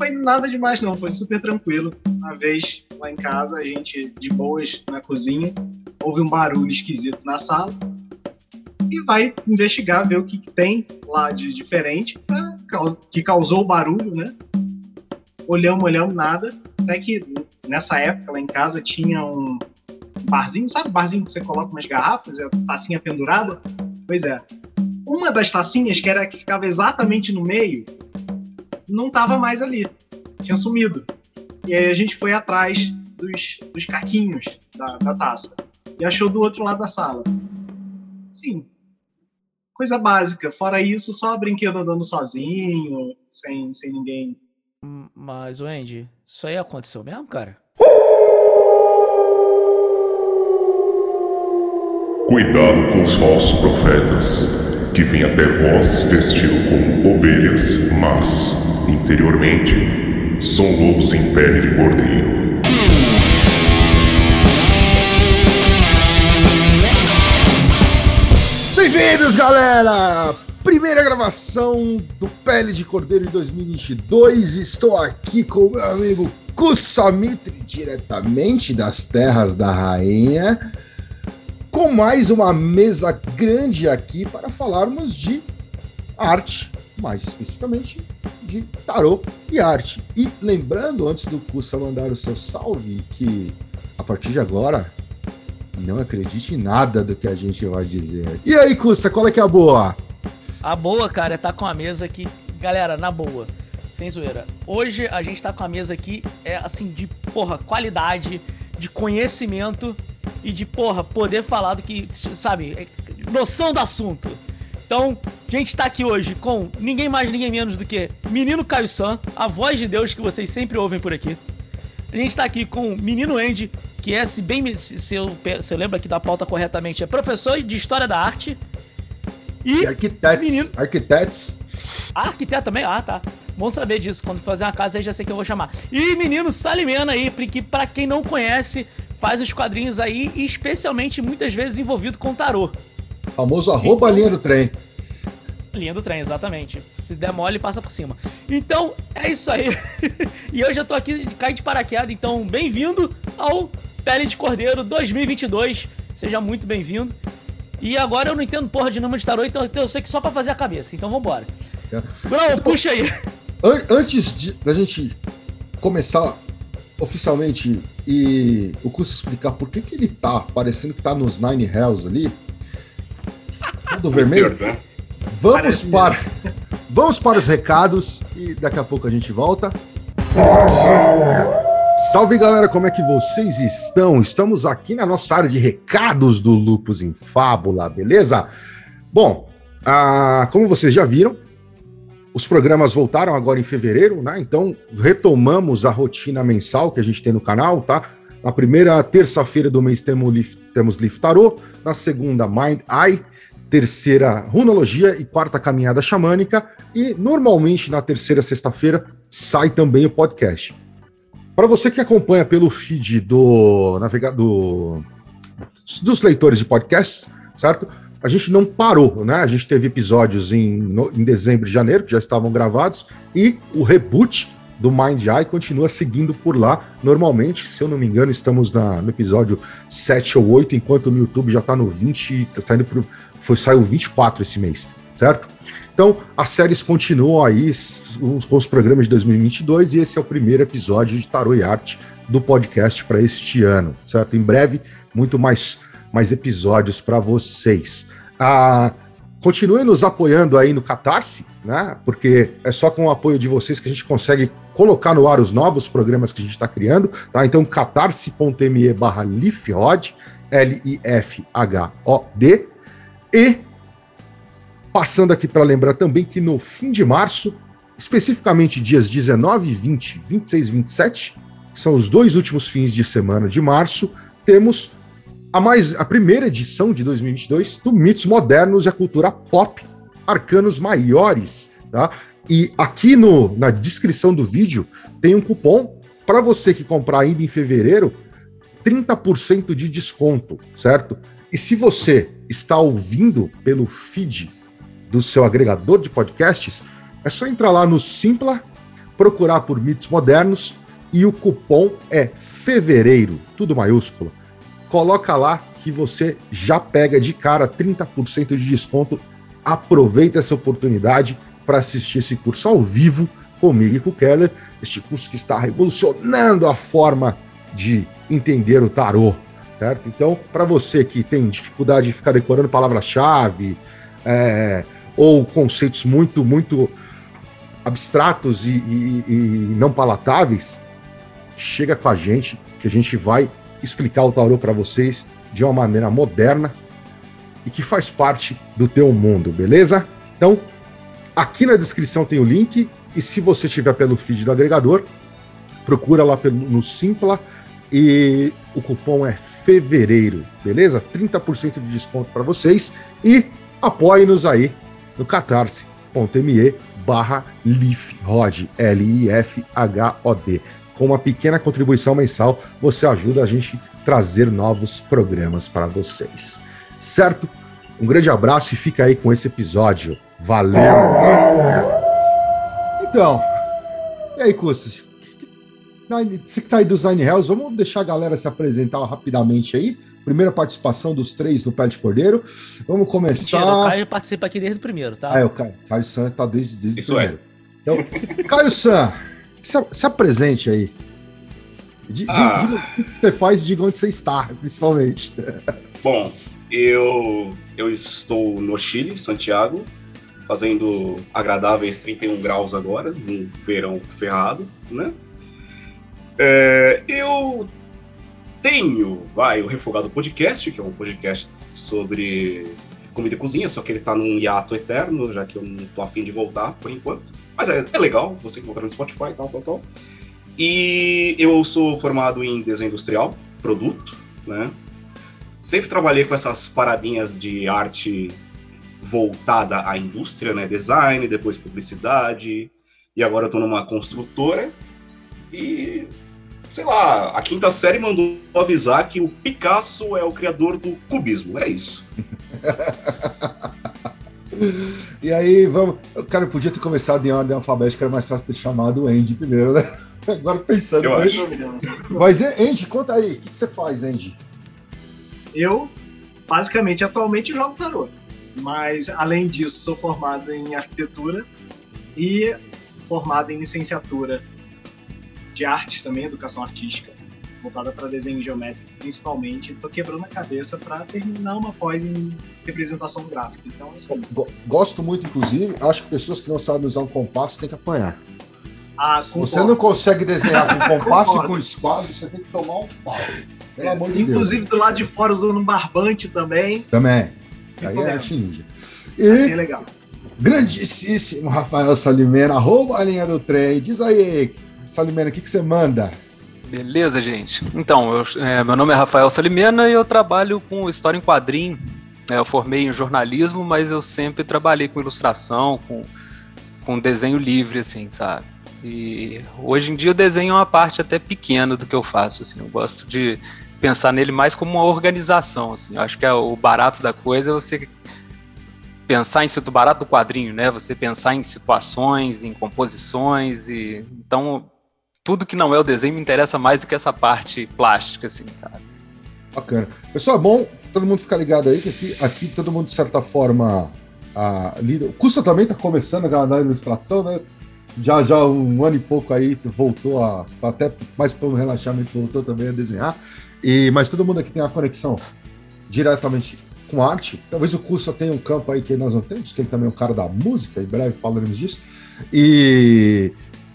foi nada demais, não. Foi super tranquilo. Uma vez lá em casa, a gente de boas na cozinha, houve um barulho esquisito na sala e vai investigar, ver o que, tem lá de diferente né, que causou o barulho, né? Olhamos, olhamos, nada. Até que nessa época lá em casa tinha um barzinho, sabe barzinho que você coloca umas garrafas, a tacinha pendurada? Pois é. Uma das tacinhas, que era que ficava exatamente no meio, não estava mais ali. Tinha sumido. E aí a gente foi atrás dos, dos caquinhos da, da taça. E achou do outro lado da sala. Sim, coisa básica. Fora isso, só brinquedo andando sozinho, sem, sem ninguém. Hum, mas, Wendy, isso aí aconteceu mesmo, cara? Cuidado com os falsos profetas, que vêm até vós vestido como ovelhas, mas, interiormente, são lobos em pele de cordeiro. Bem-vindos, galera! Primeira gravação do Pele de Cordeiro de 2022. Estou aqui com o meu amigo Kussamitri, diretamente das Terras da Rainha, com mais uma mesa grande aqui para falarmos de arte, mais especificamente de tarô e arte. E lembrando, antes do Kussa mandar o seu salve, que a partir de agora não acredite em nada do que a gente vai dizer. E aí, Custa, qual é que é a boa? A boa, cara, é tá com a mesa aqui. Galera, na boa, sem zoeira. Hoje a gente tá com a mesa aqui, é assim, de porra, qualidade, de conhecimento e de porra, poder falar do que, sabe, é, noção do assunto. Então, a gente tá aqui hoje com ninguém mais, ninguém menos do que Menino Caio San, a voz de Deus que vocês sempre ouvem por aqui. A gente tá aqui com o Menino Andy, que é, se bem se, se, eu, se eu lembro aqui da pauta corretamente, é professor de História da Arte. E, e arquitetos. Menino... Arquitetos. Ah, arquiteto também? Ah, tá. Bom saber disso. Quando fazer uma casa aí já sei que eu vou chamar. E menino Salimena aí, que para quem não conhece, faz os quadrinhos aí, especialmente muitas vezes envolvido com tarô. Famoso arroba então, linha do trem. Linha do trem, exatamente. Se der mole, passa por cima. Então, é isso aí. e hoje eu tô aqui de cair de paraquedas, então bem-vindo ao Pele de Cordeiro 2022. Seja muito bem-vindo. E agora eu não entendo porra de número de tarô, então eu sei que só para fazer a cabeça. Então vambora. É. Bruno, puxa aí. Antes de, da gente começar oficialmente e o curso explicar por que, que ele tá parecendo que tá nos Nine Hells ali, tudo vermelho. Certo, né? Vamos Parece para, vamos para os recados e daqui a pouco a gente volta. Salve galera, como é que vocês estão? Estamos aqui na nossa área de recados do Lupus em Fábula, beleza? Bom, ah, como vocês já viram, os programas voltaram agora em fevereiro, né? Então retomamos a rotina mensal que a gente tem no canal, tá? Na primeira terça-feira do mês temos, temos Lift Tarot, na segunda Mind Eye, terceira runologia e quarta caminhada xamânica. E normalmente na terceira sexta-feira sai também o podcast. Para você que acompanha pelo feed do navegador dos leitores de podcasts, certo? A gente não parou, né? A gente teve episódios em, no, em dezembro e janeiro que já estavam gravados e o reboot do Mind Eye continua seguindo por lá. Normalmente, se eu não me engano, estamos na, no episódio 7 ou 8, enquanto no YouTube já está no 20, está indo pro, foi, saiu 24 esse mês, certo? Então, as séries continuam aí com os programas de 2022 e esse é o primeiro episódio de Tarot e Arte do podcast para este ano, certo? Em breve, muito mais, mais episódios para vocês. Ah, Continue nos apoiando aí no Catarse, né? Porque é só com o apoio de vocês que a gente consegue colocar no ar os novos programas que a gente está criando, tá? Então, catarse.me barra Lifhod, L-I-F-H-O-D. E passando aqui para lembrar também que no fim de março, especificamente dias 19 e 20, 26 e 27, que são os dois últimos fins de semana de março, temos a, mais, a primeira edição de 2022 do Mitos Modernos e a Cultura Pop, Arcanos Maiores, tá? E aqui no, na descrição do vídeo tem um cupom para você que comprar ainda em fevereiro, 30% de desconto, certo? E se você está ouvindo pelo feed do seu agregador de podcasts, é só entrar lá no simpla.com.br procurar por mitos modernos e o cupom é fevereiro, tudo maiúsculo. Coloca lá que você já pega de cara 30% de desconto. Aproveita essa oportunidade para assistir esse curso ao vivo comigo e com o Keller, este curso que está revolucionando a forma de entender o tarô, certo? Então, para você que tem dificuldade de ficar decorando palavra-chave é, ou conceitos muito, muito abstratos e, e, e não palatáveis, chega com a gente que a gente vai explicar o tarô para vocês de uma maneira moderna e que faz parte do teu mundo, beleza? Então, aqui na descrição tem o link e se você estiver pelo feed do agregador, procura lá pelo, no Simpla e o cupom é fevereiro, beleza? 30% de desconto para vocês e apoie-nos aí no catarse.me barra LIFHOD, L-I-F-H-O-D. Com uma pequena contribuição mensal, você ajuda a gente a trazer novos programas para vocês. Certo? Um grande abraço e fica aí com esse episódio. Valeu! Então, e aí, Custos? Você que tá aí dos Nine Hells, vamos deixar a galera se apresentar rapidamente aí. Primeira participação dos três no Pé de Cordeiro. Vamos começar. Mentira, o Caio participa aqui desde o primeiro, tá? Ah, é, o Caio. Caio San tá desde, desde Isso o primeiro. É. Então, Caio San, se, se apresente aí. De, ah. Diga o que você faz e diga onde você está, principalmente. Bom, eu, eu estou no Chile, Santiago, fazendo agradáveis 31 graus agora, num verão ferrado, né? É, eu tenho, vai, o Refogado Podcast, que é um podcast sobre comida e cozinha, só que ele tá num hiato eterno, já que eu não tô afim de voltar por enquanto. Mas é, é legal, você encontrar no Spotify e tal, tal, tal. E eu sou formado em desenho industrial, produto, né? Sempre trabalhei com essas paradinhas de arte voltada à indústria, né? Design, depois publicidade. E agora eu tô numa construtora. E, sei lá, a quinta série mandou avisar que o Picasso é o criador do cubismo. É isso. e aí, vamos. O cara podia ter começado em ordem alfabética, era mais fácil ter chamado o Andy primeiro, né? Agora pensando. Eu acho. Mas, Andy, conta aí, o que você faz, Andy? Eu, basicamente, atualmente jogo tarô. Mas, além disso, sou formado em arquitetura e formado em licenciatura de artes também, educação artística, voltada para desenho geométrico principalmente. Estou quebrando a cabeça para terminar uma pós em representação gráfica. Então, assim, Gosto muito, inclusive, acho que pessoas que não sabem usar um compasso têm que apanhar. Ah, Se você não consegue desenhar com compasso e com esquadro, você tem que tomar um pau. Pelo é, amor de inclusive Deus. do lado de fora usando um barbante também. Também. Tem Aí problema. é ninja. Assim é E legal. grandíssimo Rafael Salimena, arroba a linha do trem. Diz aí, Salimena, o que, que você manda? Beleza, gente. Então, eu- é, meu nome é Rafael Salimena e eu trabalho com história em quadrinho. É, eu formei em jornalismo, mas eu sempre trabalhei com ilustração, com, com desenho livre, assim, sabe? E hoje em dia o desenho é uma parte até pequena do que eu faço, assim. Eu gosto de pensar nele mais como uma organização, assim. Eu acho que é o barato da coisa é você pensar em situ barato do quadrinho, né? Você pensar em situações, em composições e então tudo que não é o desenho me interessa mais do que essa parte plástica, assim, sabe? Bacana. Pessoal, é bom todo mundo ficar ligado aí, que aqui, aqui todo mundo, de certa forma, a, lida. O Custa também está começando a na ilustração, né? Já, já um ano e pouco aí voltou a. Até mais pelo relaxamento, voltou também a desenhar. E, mas todo mundo aqui tem uma conexão diretamente com arte. Talvez o Custa tenha um campo aí que nós não temos, que ele também é um cara da música, em breve falaremos disso. E,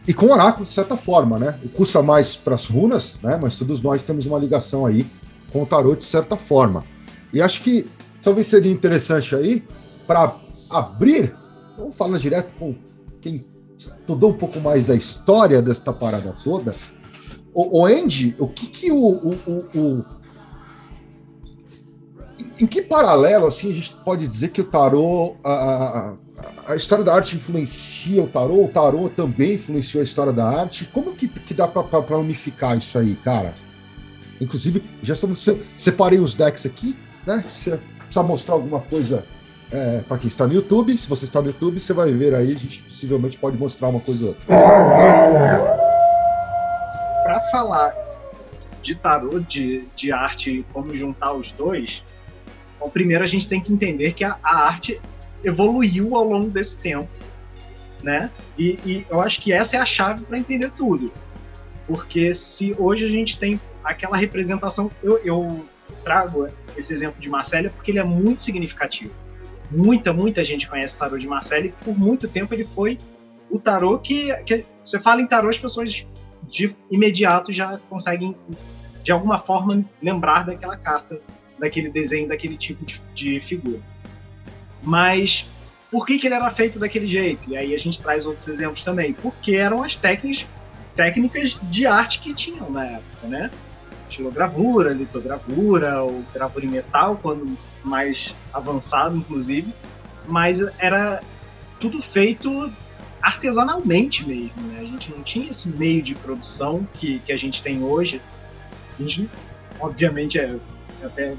e com o oráculo, de certa forma, né? O Custa mais para as runas, né? Mas todos nós temos uma ligação aí com o tarot de certa forma. E acho que talvez seria interessante aí para abrir, vamos falar direto com quem estudou um pouco mais da história desta parada toda. O, o Andy, o que que o, o, o- em que paralelo assim a gente pode dizer que o tarô a, a- a história da arte influencia o tarô, o tarô também influenciou a história da arte. Como que, que dá para unificar isso aí, cara? Inclusive, já estamos se- separei os decks aqui, né? Se precisa mostrar alguma coisa É, para quem está no YouTube, se você está no YouTube, você vai ver aí, a gente possivelmente pode mostrar uma coisa ou outra. Para falar de tarô, de, de arte, como juntar os dois, bom, primeiro a gente tem que entender que a, a arte evoluiu ao longo desse tempo, né? E, e eu acho que essa é a chave para entender tudo. Porque se hoje a gente tem aquela representação, eu, eu trago esse exemplo de Marcelo porque ele é muito significativo. Muita, muita gente conhece o tarô de Marcelo e por muito tempo ele foi o tarô que, que você fala em tarô, as pessoas de imediato já conseguem, de alguma forma, lembrar daquela carta, daquele desenho, daquele tipo de, de figura. Mas por que, que ele era feito daquele jeito? E aí a gente traz outros exemplos também. Porque eram as técnicas, técnicas de arte que tinham na época, né? Estilogravura, litogravura, ou gravura em metal, quando mais avançado, inclusive. Mas era tudo feito artesanalmente mesmo, né? A gente não tinha esse meio de produção que, que a gente tem hoje. A gente, obviamente, é, é até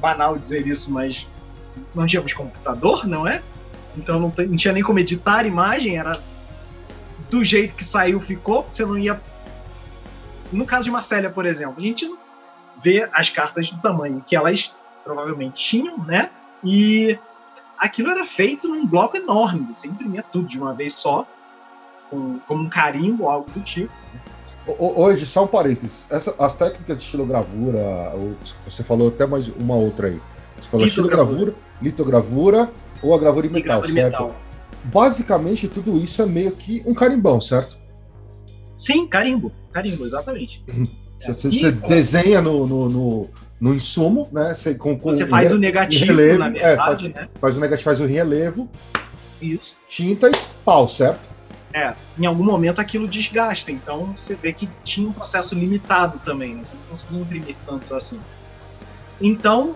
banal dizer isso, mas não tínhamos computador, não é? Então não, não tinha nem como editar a imagem, era do jeito que saiu, ficou, você não ia. No caso de Marcélia, por exemplo, a gente vê as cartas do tamanho que elas provavelmente tinham, né? E aquilo era feito num bloco enorme, você imprimia tudo de uma vez só, com, como um carimbo, algo do tipo. Hoje, só um parênteses, Essa, as técnicas de estilogravura, você falou até mais uma outra aí. Você falou estilogravura, litogravura ou a gravura em metal, certo? Metal. Basicamente, tudo isso é meio que um carimbão, certo? Sim, carimbo, carimbo, exatamente. Você, você desenha no, no, no, no, insumo, né? Você, com, com você faz o negativo, relevo, na verdade, é, faz, né? faz o negativo, faz o relevo, isso. tinta e pau, certo? É, em algum momento aquilo desgasta, então você vê que tinha um processo limitado também, né? Você não conseguia imprimir tantos assim. Então,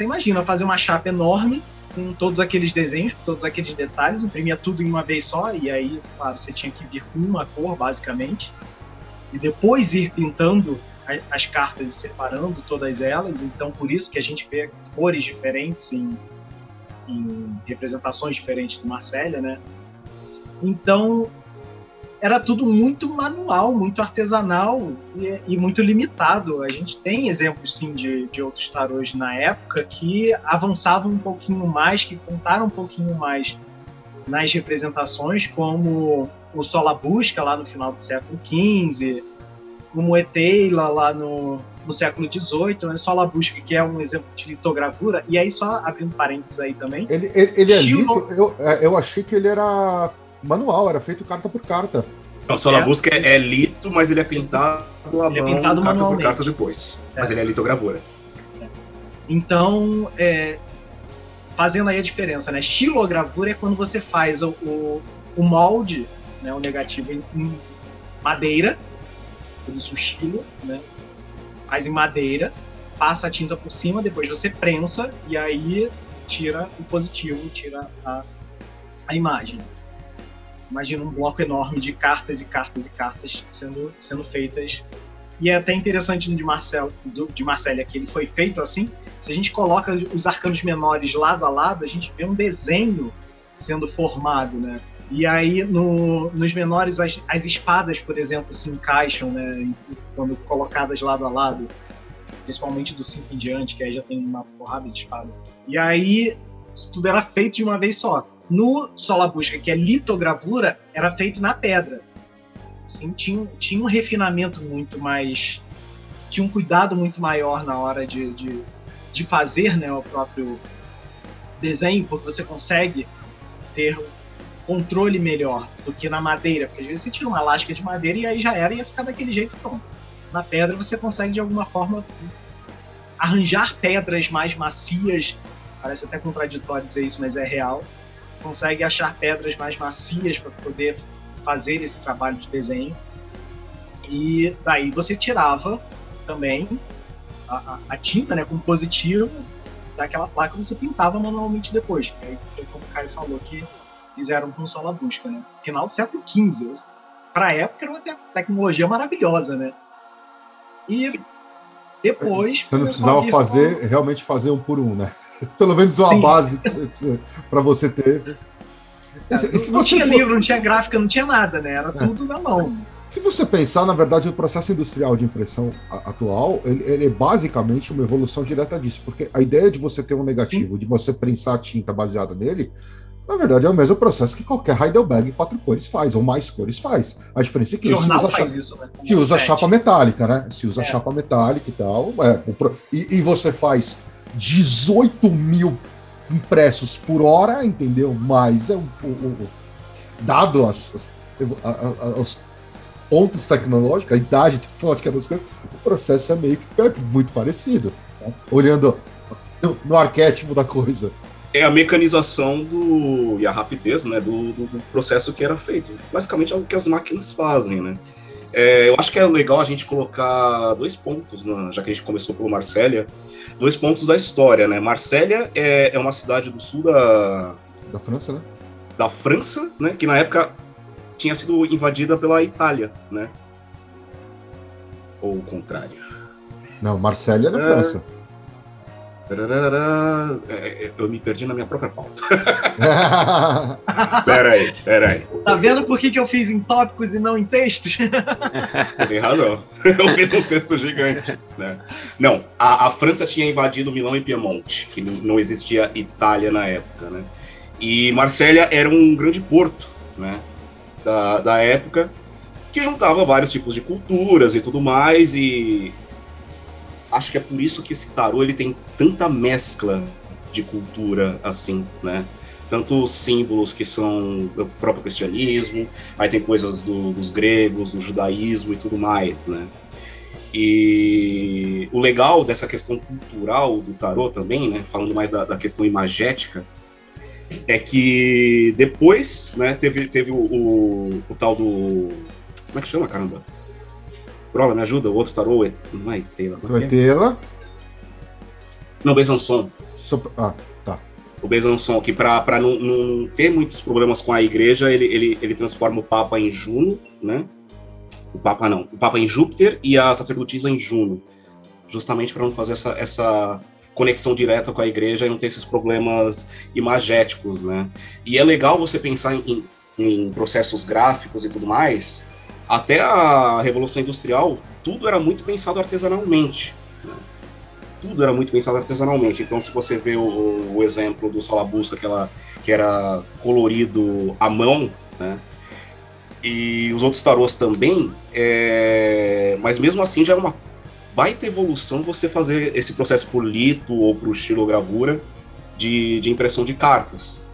você imagina fazer uma chapa enorme com todos aqueles desenhos, com todos aqueles detalhes, imprimia tudo em uma vez só, e aí, claro, você tinha que vir com uma cor, basicamente, e depois ir pintando as cartas e separando todas elas, então por isso que a gente vê cores diferentes em, em representações diferentes do Marcélia, né? Então, era tudo muito manual, muito artesanal e, e, muito limitado. A gente tem exemplos, sim, de, de outros tarôs na época que avançavam um pouquinho mais, que contaram um pouquinho mais nas representações, como o Sola Busca, lá no final do século XV, como o Eteila, lá no, no século XVIII, né? Sola Busca, que é um exemplo de litogravura, e aí só abrindo parênteses aí também. Ele, ele, ele é lito, eu, é, eu achei que ele era manual, era feito carta por carta. Não, só é. busca é, lito, mas ele é pintado à ele é mão, é pintado carta por carta depois. É. Mas ele é litogravura. É. Então, é, fazendo aí a diferença, né? Estilogravura é quando você faz o, o, o molde, né, o negativo em, em madeira, por isso o estilo, né? Faz em madeira, passa a tinta por cima, depois você prensa e aí tira o positivo, tira a, a imagem. Imagina um bloco enorme de cartas e cartas e cartas sendo, sendo feitas. E é até interessante de Marcelo, do, de Marcélia que ele foi feito assim. Se a gente coloca os arcanos menores lado a lado, a gente vê um desenho sendo formado, né? E aí, no, nos menores, as, as espadas, por exemplo, se encaixam, né? Quando colocadas lado a lado, principalmente do 5 em diante, que aí já tem uma porrada de espada. E aí, isso tudo era feito de uma vez só. No Solabusca, que é litogravura, era feito na pedra. Assim, tinha, tinha um refinamento muito mais. Tinha um cuidado muito maior na hora de, de, de fazer né, o próprio desenho, porque você consegue ter controle melhor do que na madeira, porque às vezes você tira uma lasca de madeira e aí já era e ia ficar daquele jeito pronto. Na pedra você consegue de alguma forma arranjar pedras mais macias, parece até contraditório dizer isso, mas é real, consegue achar pedras mais macias para poder fazer esse trabalho de desenho. E daí você tirava também a, a, tinta, né, com positivo daquela placa você pintava manualmente depois. Que aí, como o Caio falou, que fizeram com sola busca, né? Final do século XV. Para a época era uma te tecnologia maravilhosa, né? E depois. Você não precisava fazer, realmente fazer um por um, né? Pelo menos uma Sim. base para você ter. Se- e se não tinha for- livro, não tinha gráfica, não tinha nada, né? Era É. tudo na mão. Se você pensar, na verdade, o processo industrial de impressão a- atual, ele, ele é basicamente uma evolução direta disso, porque a ideia de você ter um negativo, de você prensar tinta baseada nele, na verdade é o mesmo processo que qualquer Heidelberg quatro cores faz, ou mais cores faz. A diferença é que O usa, chapa, isso, né? que usa chapa metálica, né? Se usa É. chapa metálica e tal. é, e, e você faz 18 mil impressos por hora, entendeu? Mas é um, o- o- dado as, os pontos tecnológicos, a idade tecnológica das coisas, o processo é meio que é muito parecido. né? Olhando no, no arquétipo da coisa. É a mecanização do, e a rapidez né, do, do- do processo que era feito. Basicamente é o que as máquinas fazem, né? É, eu acho que é legal a gente colocar dois pontos, né, já que a gente começou pelo Marsella, dois pontos da história, né? Marsella é, é uma cidade do sul da, Da França, né? da França, né? Que na época tinha sido invadida pela Itália, né? Ou o contrário. Não, Marsella é da É. França. É, eu me perdi na minha própria pauta. Pera aí, pera aí. Tá vendo por que, que eu fiz em tópicos e não em textos? Tem razão. Eu fiz um texto gigante. Né? Não, a, a França tinha invadido Milão e Piemonte, que não não existia Itália na época. Né? E Marsella era um grande porto né? da, da época que juntava vários tipos de culturas e tudo mais. E acho que é por isso que esse tarô ele tem tanta mescla de cultura assim, né? Tanto os símbolos que são do próprio cristianismo, aí tem coisas do- dos gregos, do judaísmo e tudo mais, né? E o legal dessa questão cultural do tarô também, né? Falando mais da, da questão imagética, é que depois, né, teve, teve o, o, o tal do. Como é que chama, caramba? Brola, me ajuda, o outro tarô é. Não é Taylor, Tu vai ter ela. Não, Besançon. Só- Ah, o Besançon, que para não, não ter muitos problemas com a igreja, ele, ele, ele transforma o Papa em Juno, né? O Papa não, o Papa em Júpiter e a sacerdotisa em Juno, justamente para não fazer essa, essa conexão direta com a igreja e não ter esses problemas imagéticos, né? E é legal você pensar em, em processos gráficos e tudo mais. Até a Revolução Industrial, tudo era muito pensado artesanalmente tudo era muito pensado artesanalmente. Então, se você vê o, o exemplo do Solabusca, que, que era colorido à mão, né? E os outros tarôs também, é... mas mesmo assim já é uma baita evolução você fazer esse processo por lito ou por estilogravura de, de impressão de cartas.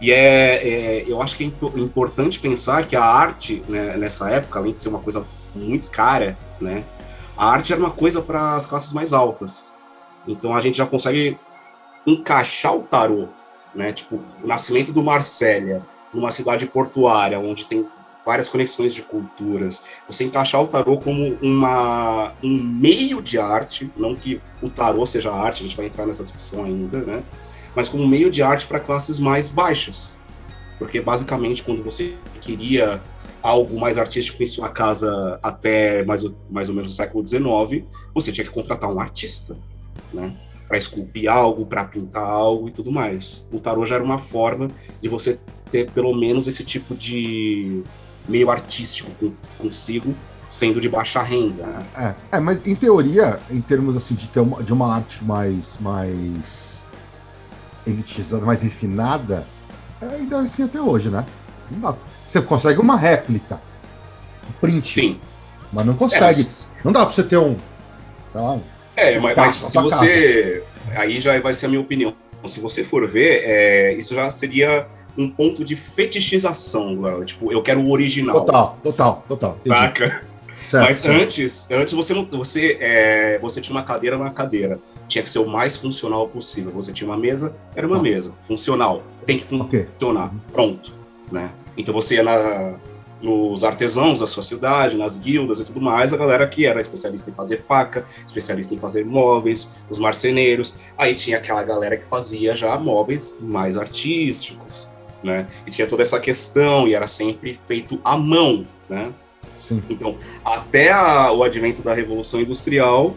E é, é, eu acho que é impo- importante pensar que a arte, né, nessa época, além de ser uma coisa muito cara, né, a arte era uma coisa para as classes mais altas. Então a gente já consegue encaixar o tarô, né? Tipo, o nascimento do Marsella, numa cidade portuária, onde tem várias conexões de culturas. Você encaixar o tarô como uma, um meio de arte, não que o tarô seja arte, a gente vai entrar nessa discussão ainda, né? Mas como meio de arte para classes mais baixas. Porque basicamente quando você queria algo mais artístico em sua casa até mais, mais ou menos o século XIX, você tinha que contratar um artista, né? Para esculpir algo, para pintar algo e tudo mais. O tarô já era uma forma de você ter pelo menos esse tipo de meio artístico consigo, sendo de baixa renda. É, é, mas em teoria, em termos assim de ter uma, de uma arte mais mais elitizada, mais refinada, é ainda assim até hoje, né? Você consegue uma réplica, um print, Sim. mas não É, consegue. mas- Não dá pra você ter um, lá, um- É, mas, mas se você. Aí já vai ser a minha opinião. Se você for ver, é, isso já seria um ponto de fetichização. Tipo, eu quero o original. total, total, total. Saca? Certo, Mas certo. antes, antes você não, você, é, você tinha uma cadeira na cadeira. Tinha que ser o mais funcional possível. Você tinha uma mesa, era uma Tá. mesa, funcional. Tem que Ok. funcionar, pronto, né? Então você ia na, nos artesãos da sua cidade, nas guildas e tudo mais, a galera que era especialista em fazer faca, especialista em fazer móveis, os marceneiros. Aí tinha aquela galera que fazia já móveis mais artísticos, né? E tinha toda essa questão e era sempre feito à mão, né? Sim. Então, até a- o advento da Revolução Industrial,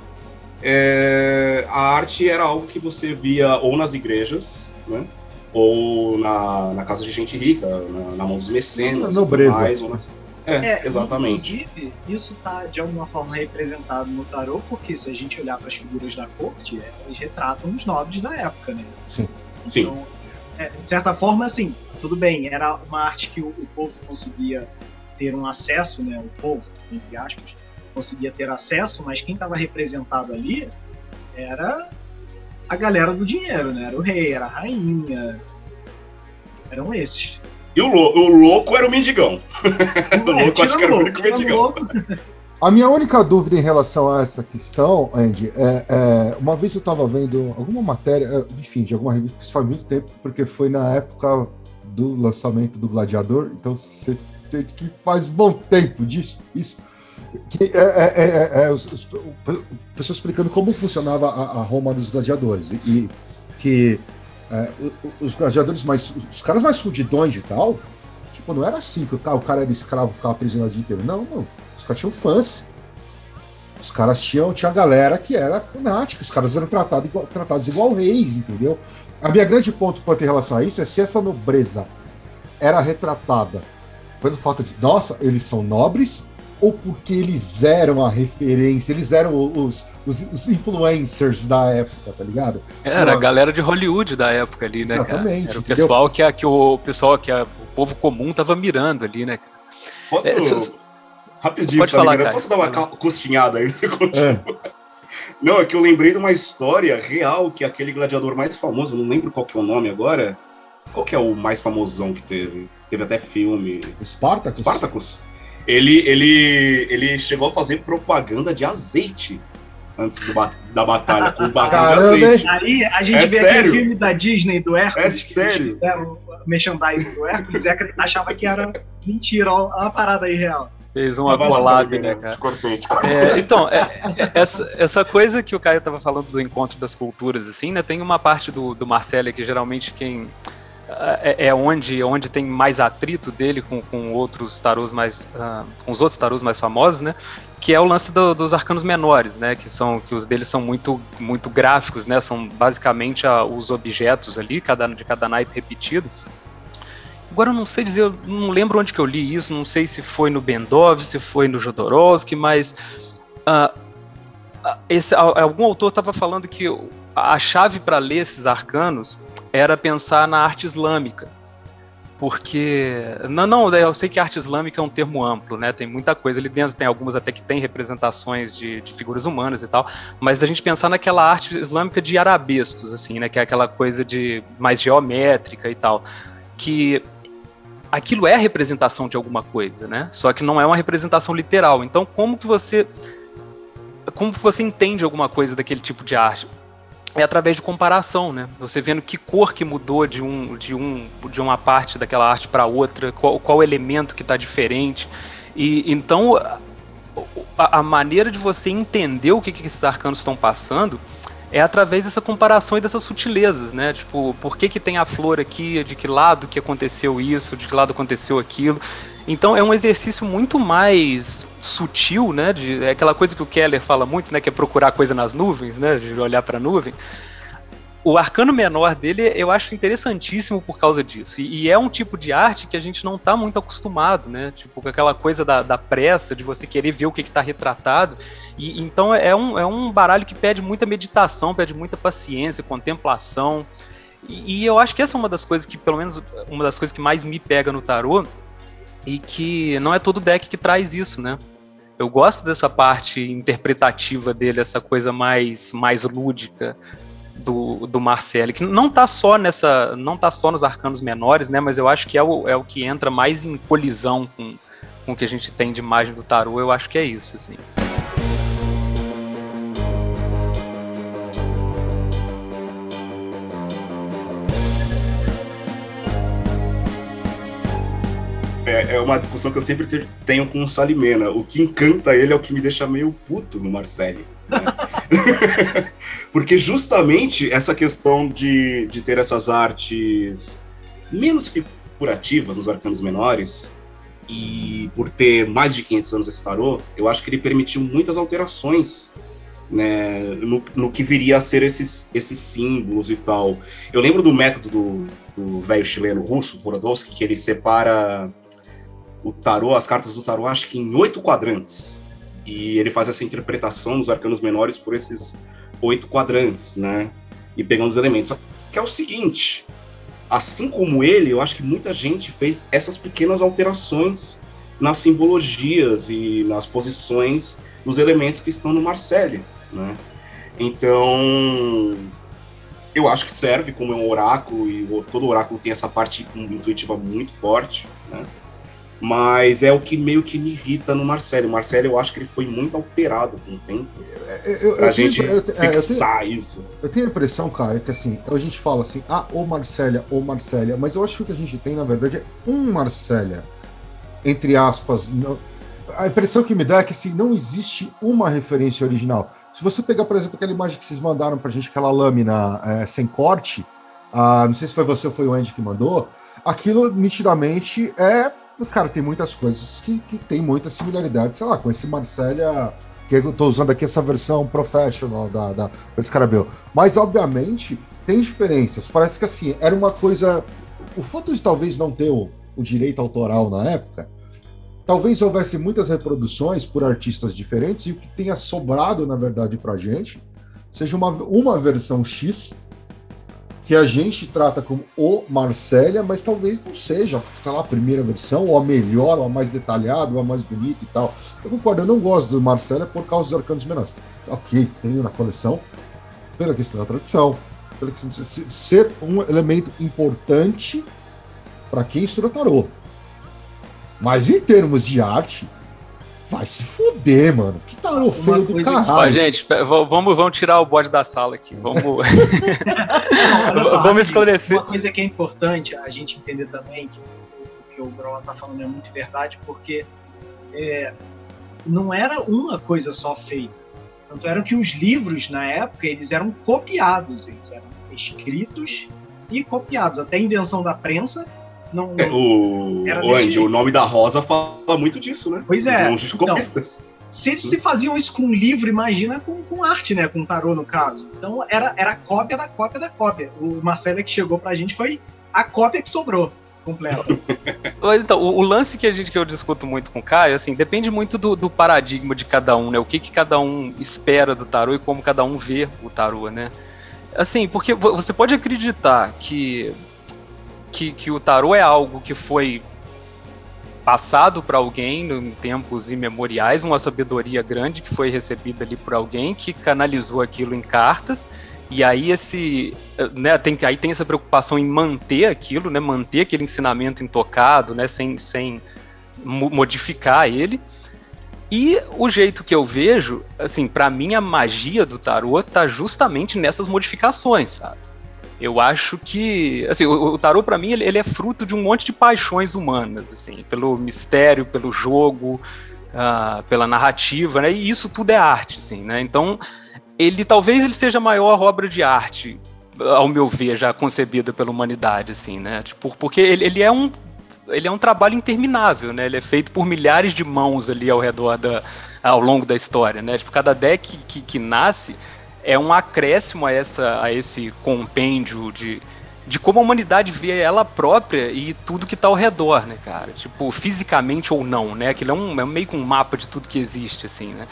é, a arte era algo que você via ou nas igrejas, né? ou na, na casa de gente rica, na, na mão dos mecenas, Na nobreza. mais, ou nas- é, É, exatamente. Inclusive, isso está de alguma forma representado no tarô, porque se a gente olhar para as figuras da corte, elas retratam os nobres da época, né? Sim. Sim. Então, é, de certa forma, assim, tudo bem, era uma arte que o, o povo conseguia ter um acesso, né? O povo, entre aspas, conseguia ter acesso, mas quem estava representado ali era a galera do dinheiro, né? Era o rei, era a rainha. Eram esses. E o, lou- o louco era o mendigão. O É, louco, acho que era o único mendigão. A minha única dúvida em relação a essa questão, Andy, é, é, uma vez eu estava vendo alguma matéria, é, enfim, de alguma revista, isso faz muito tempo, porque foi na época do lançamento do Gladiador, então você que faz bom tempo disso, isso. Que é, é, é, é, os, os, pessoas explicando como funcionava a, a Roma dos gladiadores, e, e que é, os gladiadores mais, os caras mais fudidões e tal, tipo, não era assim que o o cara era escravo, ficava prisioneiro o dia inteiro, não, não. Os caras tinham fãs. Os caras tinham, tinha galera que era fanática, os caras eram tratados igual, tratados igual reis, entendeu? A minha grande ponto quanto em relação a isso é se essa nobreza era retratada pelo fato de, nossa, eles são nobres, ou porque eles eram a referência, eles eram os, os, os influencers da época, tá ligado? Era a Não. galera de Hollywood da época ali, né, cara? Exatamente, Era o entendeu? pessoal que, a, que o pessoal que a- o povo comum tava mirando ali, né? cara? Posso. É, se- Rapidinho, Pode não falar, Caio. posso dar uma ca- costinhada aí? É. Não, é que eu lembrei de uma história real que aquele gladiador mais famoso, não lembro qual que é o nome agora. Qual que é o mais famosão que teve? Teve até filme. O Spartacus? Spartacus. Ele, ele, ele chegou a fazer propaganda de azeite antes do da batalha, com barril Caramba, de azeite. Aí a gente É vê sério? aquele filme da Disney do Hércules. É sério? merchandising do Hércules e achava que era mentira, ó, uma parada aí real. Fez uma collab, né, cara? É, então, é, é, essa, essa coisa que o Caio estava falando do encontro das culturas, assim, né? Tem uma parte do, do Marcelo que geralmente quem é, é onde, onde tem mais atrito dele com, com outros tarôs mais. ah, com os outros tarôs mais famosos, né? Que é o lance do- dos arcanos menores, né? Que são que os deles são muito, muito gráficos, né? São basicamente ah, os objetos ali, cada, de cada naipe repetido. Agora eu não sei dizer, eu não lembro onde que eu li isso, não sei se foi no Bendov, se foi no Jodorowsky, mas ah, esse, a- algum autor estava falando que a chave para ler esses arcanos era pensar na arte islâmica. Porque. Não, não, eu sei que arte islâmica é um termo amplo, né? Tem muita coisa ali dentro, tem algumas até que tem representações de, de figuras humanas e tal. Mas a gente pensar naquela arte islâmica de arabescos, assim, né? Que é aquela coisa de mais geométrica e tal. Que aquilo é representação de alguma coisa, né? Só que não é uma representação literal. Então, como que você como você entende alguma coisa daquele tipo de arte? É através de comparação, né? Você vendo que cor que mudou de um de um de uma parte daquela arte para outra, qual, qual elemento que está diferente. E então a, a maneira de você entender o que, que esses arcanos estão passando é através dessa comparação e dessas sutilezas, né? Tipo, por que, que tem a flor aqui, de que lado que aconteceu isso, de que lado aconteceu aquilo. Então é um exercício muito mais sutil, né? De, é aquela coisa que o Keller fala muito, né? Que é procurar coisa nas nuvens, né? De olhar para a nuvem. O arcano menor dele eu acho interessantíssimo por causa disso. E, e é um tipo de arte que a gente não está muito acostumado, né? Tipo, com aquela coisa da, da pressa, de você querer ver o que está retratado. E então é um, é um baralho que pede muita meditação, pede muita paciência, contemplação. E, e eu acho que essa é uma das coisas que, pelo menos, uma das coisas que mais me pega no tarô, e que não é todo deck que traz isso, né? Eu gosto dessa parte interpretativa dele, essa coisa mais, mais lúdica do, do Marcelli, que não tá só nessa, não tá só nos arcanos menores, né? Mas eu acho que é o, é o que entra mais em colisão com, com o que a gente tem de imagem do tarô. Eu acho que é isso, assim. É, é uma discussão que eu sempre te- tenho com o Salimena. O que encanta ele é o que me deixa meio puto no Marcelli. Porque justamente essa questão de, de ter essas artes menos figurativas nos arcanos menores, e por ter mais de 500 anos esse tarô, eu acho que ele permitiu muitas alterações né, no, no, que viria a ser esses, esses símbolos e tal. Eu lembro do método do velho chileno russo, Vorodowski, que ele separa o tarô, as cartas do tarô, acho que em oito quadrantes. E ele faz essa interpretação dos arcanos menores por esses oito quadrantes, né? E pegando os elementos. Que é o seguinte, assim como ele, eu acho que muita gente fez essas pequenas alterações nas simbologias e nas posições dos elementos que estão no Marcelle, né? Então, eu acho que serve como um oráculo e todo oráculo tem essa parte intuitiva muito forte, né? Mas é o que meio que me irrita no Marcelo. O Marcelo, eu acho que ele foi muito alterado com o tempo. Eu, eu, pra eu gente tenho, fixar tenho, isso. Eu tenho a impressão, Caio, que assim, a gente fala assim, ah, ou Marcélia, ou Marcélia, mas eu acho que o que a gente tem, na verdade, é um Marcélia. Entre aspas. Não, a impressão que me dá é que assim, não existe uma referência original. Se você pegar, por exemplo, aquela imagem que vocês mandaram pra gente, aquela lâmina é, sem corte, ah, não sei se foi você ou foi o Andy que mandou, aquilo nitidamente é cara, tem muitas coisas que, que tem muita similaridade, sei lá, com esse Marcélia, que eu tô usando aqui essa versão professional da, da, da Scarabeu. Mas, obviamente, tem diferenças. Parece que, assim, era uma coisa... O fato de talvez não ter o, o direito autoral na época, talvez houvesse muitas reproduções por artistas diferentes e o que tenha sobrado, na verdade, pra gente seja uma, uma versão X que a gente trata como o Marcélia, mas talvez não seja, sei lá, a primeira versão, ou a melhor, ou a mais detalhada, ou a mais bonita e tal. Eu concordo, eu não gosto do Marcélia por causa dos arcanos menores. Ok, tenho na coleção, pela questão da tradição, pela questão de ser um elemento importante para quem estuda tarô. Mas em termos de arte, Vai se fuder, mano. Que tarô feio do caralho. Ó, gente, vamos, vamos tirar o bode da sala aqui. Vamos, Não, só, vamos esclarecer. Uma coisa que é importante a gente entender também, que o que o Brola tá falando é muito verdade, porque é, não era uma coisa só feita. Tanto eram que os livros, na época, eles eram copiados. Eles eram escritos e copiados. Até a invenção da prensa não, é, o, o Andy, o nome da Rosa fala muito disso, né? Pois é. Os então, se eles se faziam isso com livro, imagina com, com arte, né? Com tarô, no caso. Então era, era a cópia da cópia da cópia. O Marcelo que chegou pra gente foi a cópia que sobrou. Completo. então, o, o, lance que a gente que eu discuto muito com o Caio, assim, depende muito do, do paradigma de cada um, né? O que, que cada um espera do tarô e como cada um vê o tarô, né? Assim, porque você pode acreditar que que, que o tarô é algo que foi passado para alguém em tempos imemoriais, uma sabedoria grande que foi recebida ali por alguém que canalizou aquilo em cartas. E aí esse, né, tem, aí tem essa preocupação em manter aquilo, né, manter aquele ensinamento intocado, né, sem, sem modificar ele. E o jeito que eu vejo, assim, para mim a magia do tarô tá justamente nessas modificações, sabe? Eu acho que assim, o, o tarô para mim ele, ele, é fruto de um monte de paixões humanas, assim, pelo mistério, pelo jogo, uh, pela narrativa, né? E isso tudo é arte, assim, né? Então, ele talvez ele seja a maior obra de arte, ao meu ver, já concebida pela humanidade, assim, né? Tipo, porque ele, ele é um ele é um trabalho interminável, né? Ele é feito por milhares de mãos ali ao redor da ao longo da história, né? Tipo, cada deck que, que nasce é um acréscimo a, essa, a esse compêndio de, de como a humanidade vê ela própria e tudo que está ao redor, né, cara? Tipo, fisicamente ou não, né? Aquilo é, um, é meio que um mapa de tudo que existe, assim, né?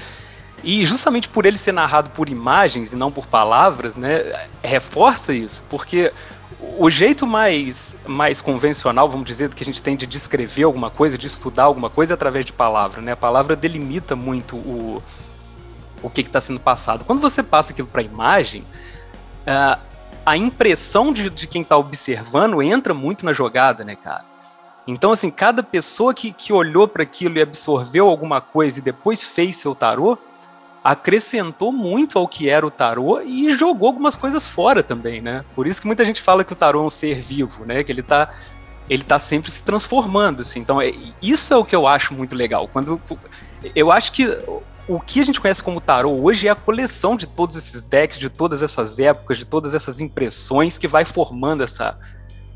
E justamente por ele ser narrado por imagens e não por palavras, né, reforça isso, porque o jeito mais, mais convencional, vamos dizer, que a gente tem de descrever alguma coisa, de estudar alguma coisa é através de palavra, né? A palavra delimita muito o, o que está sendo passado. Quando você passa aquilo para a imagem, uh, a impressão de, de quem está observando entra muito na jogada, né, cara? Então, assim, cada pessoa que, que olhou para aquilo e absorveu alguma coisa e depois fez seu tarô, acrescentou muito ao que era o tarô e jogou algumas coisas fora também, né? Por isso que muita gente fala que o tarô é um ser vivo, né? Que ele está ele tá sempre se transformando, assim. Então, é, isso é o que eu acho muito legal. Quando eu acho que o que a gente conhece como tarô hoje é a coleção de todos esses decks, de todas essas épocas, de todas essas impressões que vai formando essa,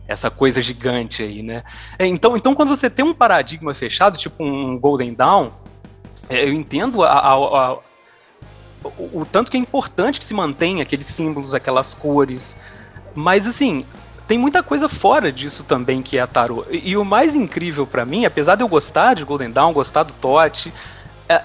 essa coisa gigante aí, né? É, então, então, quando você tem um paradigma fechado, tipo um Golden Dawn, é, eu entendo a, a, a, o, o tanto que é importante que se mantenha aqueles símbolos, aquelas cores. Mas assim, tem muita coisa fora disso também que é a tarô. E, e o mais incrível para mim, apesar de eu gostar de Golden Dawn, gostar do Tote, é,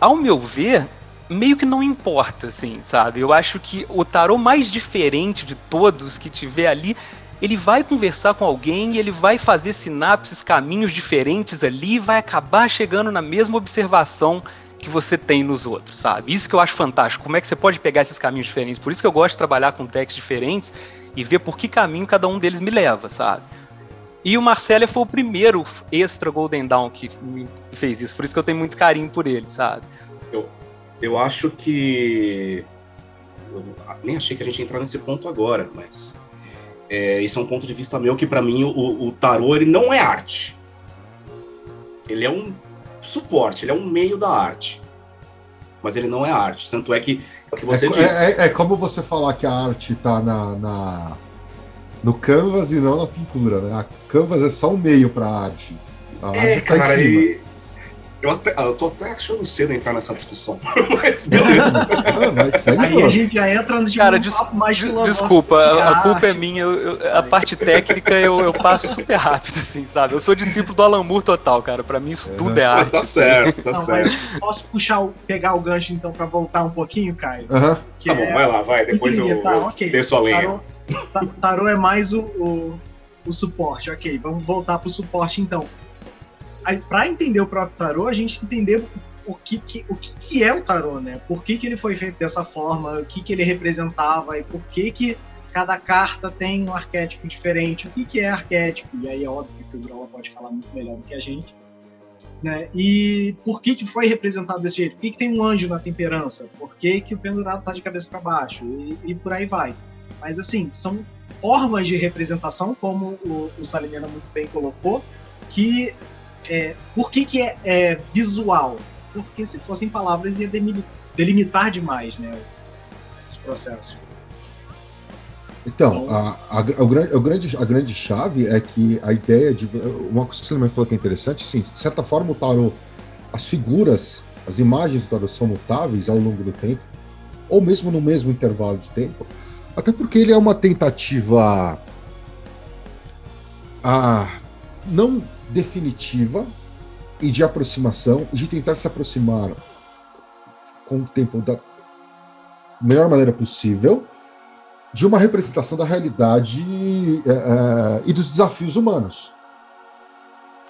ao meu ver, meio que não importa, assim, sabe? Eu acho que o tarô mais diferente de todos que tiver ali, ele vai conversar com alguém e ele vai fazer sinapses, caminhos diferentes ali e vai acabar chegando na mesma observação que você tem nos outros, sabe? Isso que eu acho fantástico. Como é que você pode pegar esses caminhos diferentes? Por isso que eu gosto de trabalhar com decks diferentes e ver por que caminho cada um deles me leva, sabe? E o Marcelo foi o primeiro extra Golden Dawn que fez isso, por isso que eu tenho muito carinho por ele, sabe? Eu, eu acho que. Eu nem achei que a gente ia entrar nesse ponto agora, mas. É, esse é um ponto de vista meu que, para mim, o, o tarô ele não é arte. Ele é um suporte, ele é um meio da arte mas ele não é arte. Tanto é que é o que você é, disse. É, é, como você falar que a arte está na, na, no canvas e não na pintura, né? A canvas é só um meio para a arte. A é, arte tá cara, e... Eu, até, eu tô até achando cedo entrar nessa discussão. Mas beleza. mas Aí a gente já entra no Cara, des mais desculpa, a, a, culpa é minha. Eu, eu, a parte técnica eu, eu passo super rápido, assim, sabe? Eu sou discípulo do Alan Moore total, cara. Pra mim isso tudo é arte. Tá certo, tá Não, certo. Posso puxar, pegar o gancho então pra voltar um pouquinho, Caio? Uhum. tá é... bom, vai lá, vai. Depois eu, tá, eu okay. desço a lenha. Tarô é mais o, o, o suporte, ok. Vamos voltar pro suporte então para entender o próprio tarô, a gente entender o que, que, o que, que é o tarô, né? Por que, que ele foi feito dessa forma, o que, que ele representava e por que, que cada carta tem um arquétipo diferente, o que, que é arquétipo, e aí é óbvio que o Grola pode falar muito melhor do que a gente. Né? E por que, que foi representado desse jeito? Por que, que tem um anjo na temperança? Por que, que o pendurado está de cabeça para baixo? E, e, por aí vai. Mas, assim, são formas de representação, como o, o Salimena muito bem colocou, que é, por que, que é, é, visual? Porque se fossem palavras ia delimitar demais né, esse processo. Então, então a, a, a, grande, a grande chave é que a ideia de. Uma coisa que você falou que é interessante, assim, de certa forma, o tarot, as figuras, as imagens do tarot são mutáveis ao longo do tempo, ou mesmo no mesmo intervalo de tempo, até porque ele é uma tentativa a não definitiva e de aproximação, de tentar se aproximar com o tempo da melhor maneira possível de uma representação da realidade é, e dos desafios humanos.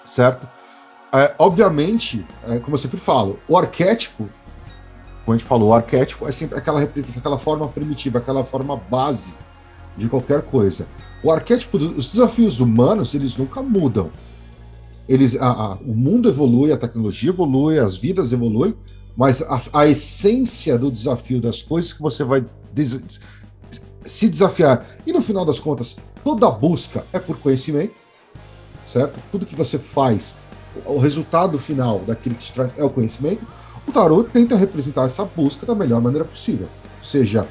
Certo? É, obviamente, é, como eu sempre falo, o arquétipo, como a gente falou, o arquétipo é sempre aquela representação, aquela forma primitiva, aquela forma base de qualquer coisa. O arquétipo, os desafios humanos, eles nunca mudam eles, a, a, o mundo evolui, a tecnologia evolui, as vidas evoluem, mas a, a essência do desafio das coisas que você vai des, se desafiar. E no final das contas, toda busca é por conhecimento, certo? Tudo que você faz, o resultado final daquilo que te traz é o conhecimento. O tarot tenta representar essa busca da melhor maneira possível, seja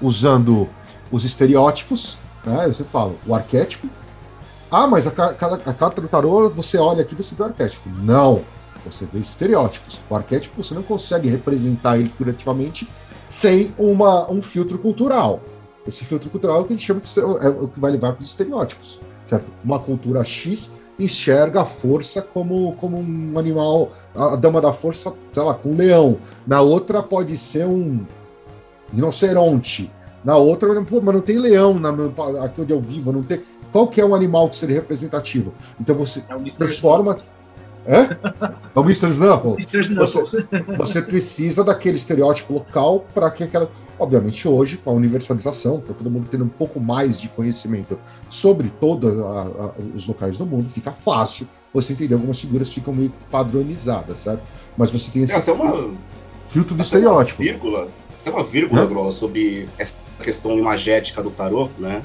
usando os estereótipos, né? Eu sempre falo, o arquétipo, ah, mas a, a, a carta do tarô, você olha aqui você vê o arquétipo. Não. Você vê estereótipos. O arquétipo você não consegue representar ele figurativamente sem uma, um filtro cultural. Esse filtro cultural é o que a gente chama de é o que vai levar para os estereótipos, certo? Uma cultura X enxerga a força como, como um animal, a dama da força, sei lá, com um leão. Na outra pode ser um rinoceronte. Na outra, pô, mas não tem leão na, aqui onde eu vivo, não tem qual que é um animal que seria representativo? Então você é transforma. É? É o Mr. Snubble? Você, você precisa daquele estereótipo local para que aquela. Obviamente, hoje, com a universalização, para todo mundo tendo um pouco mais de conhecimento sobre todos os locais do mundo, fica fácil você entender. Algumas figuras ficam meio padronizadas, certo? Mas você tem esse é, até uma, filtro do estereótipo. Uma vírgula, tem uma vírgula, sobre essa questão imagética do tarô, né?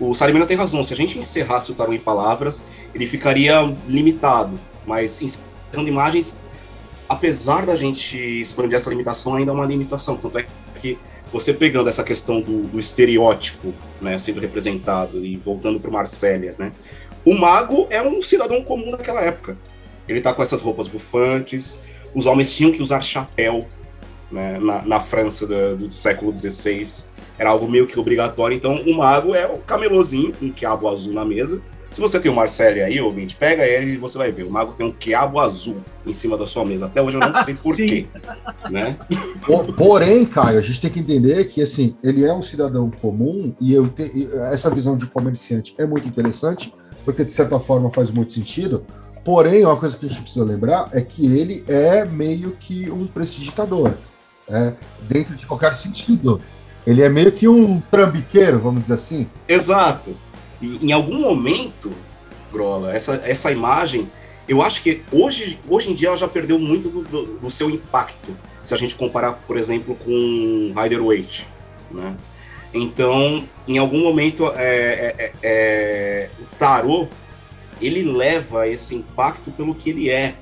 o Salimena tem razão. Se a gente encerrasse o tarô em palavras, ele ficaria limitado. Mas encerrando imagens, apesar da gente expandir essa limitação, ainda é uma limitação. Tanto é que você pegando essa questão do, do estereótipo, né, sendo representado e voltando para o Marcélia, né, o mago é um cidadão comum naquela época. Ele está com essas roupas bufantes, os homens tinham que usar chapéu, né, na, na França do, do século XVI. Era algo meio que obrigatório. Então, o mago é o camelôzinho, um quiabo azul na mesa. Se você tem o Marcelo aí, ouvinte, pega ele e você vai ver. O mago tem um quiabo azul em cima da sua mesa. Até hoje eu não sei porquê. né? Porém, Caio, a gente tem que entender que assim, ele é um cidadão comum e eu te, essa visão de comerciante é muito interessante, porque de certa forma faz muito sentido. Porém, uma coisa que a gente precisa lembrar é que ele é meio que um prestidigitador, né? dentro de qualquer sentido. Ele é meio que um trambiqueiro, vamos dizer assim. Exato. E, em algum momento, Grola, essa, essa imagem, eu acho que hoje, hoje em dia ela já perdeu muito do, do, do seu impacto, se a gente comparar, por exemplo, com Rider Waite, né? Então, em algum momento, é, é, é, é o tarô ele leva esse impacto pelo que ele é,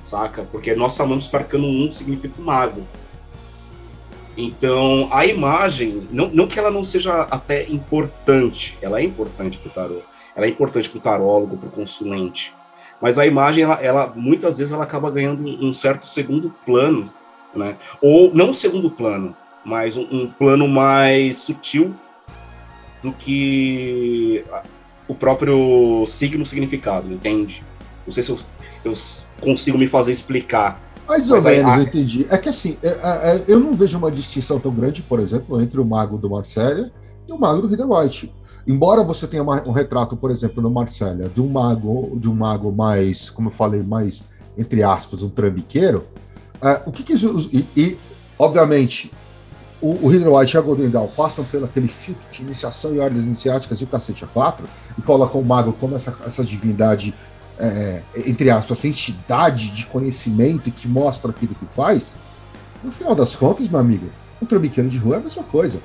saca? Porque nós chamamos que arcano 1 significa mago. Então, a imagem, não, não que ela não seja até importante, ela é importante para o tarô, ela é importante para o tarólogo, para o consulente, mas a imagem, ela, ela, muitas vezes, ela acaba ganhando um certo segundo plano, né? Ou não segundo plano, mas um, um plano mais sutil do que o próprio signo significado, entende? Não sei se eu, eu consigo me fazer explicar. Mais ou menos, eu entendi. É que assim, é, é, é, eu não vejo uma distinção tão grande, por exemplo, entre o mago do Marcélia e o mago do Rider White. Embora você tenha uma, um retrato, por exemplo, no Marcélia, de um mago, de um mago mais, como eu falei, mais entre aspas, um trambiqueiro, é, o que, que isso, e, e, obviamente o, o White e a Golden Dawn passam pelo aquele filtro de iniciação e ordens iniciáticas e o cacete a quatro, e colocam o mago como essa, essa divindade, é, entre aspas, essa entidade de conhecimento que mostra aquilo que faz, no final das contas, meu amigo, um trambiqueiro de rua é a mesma coisa.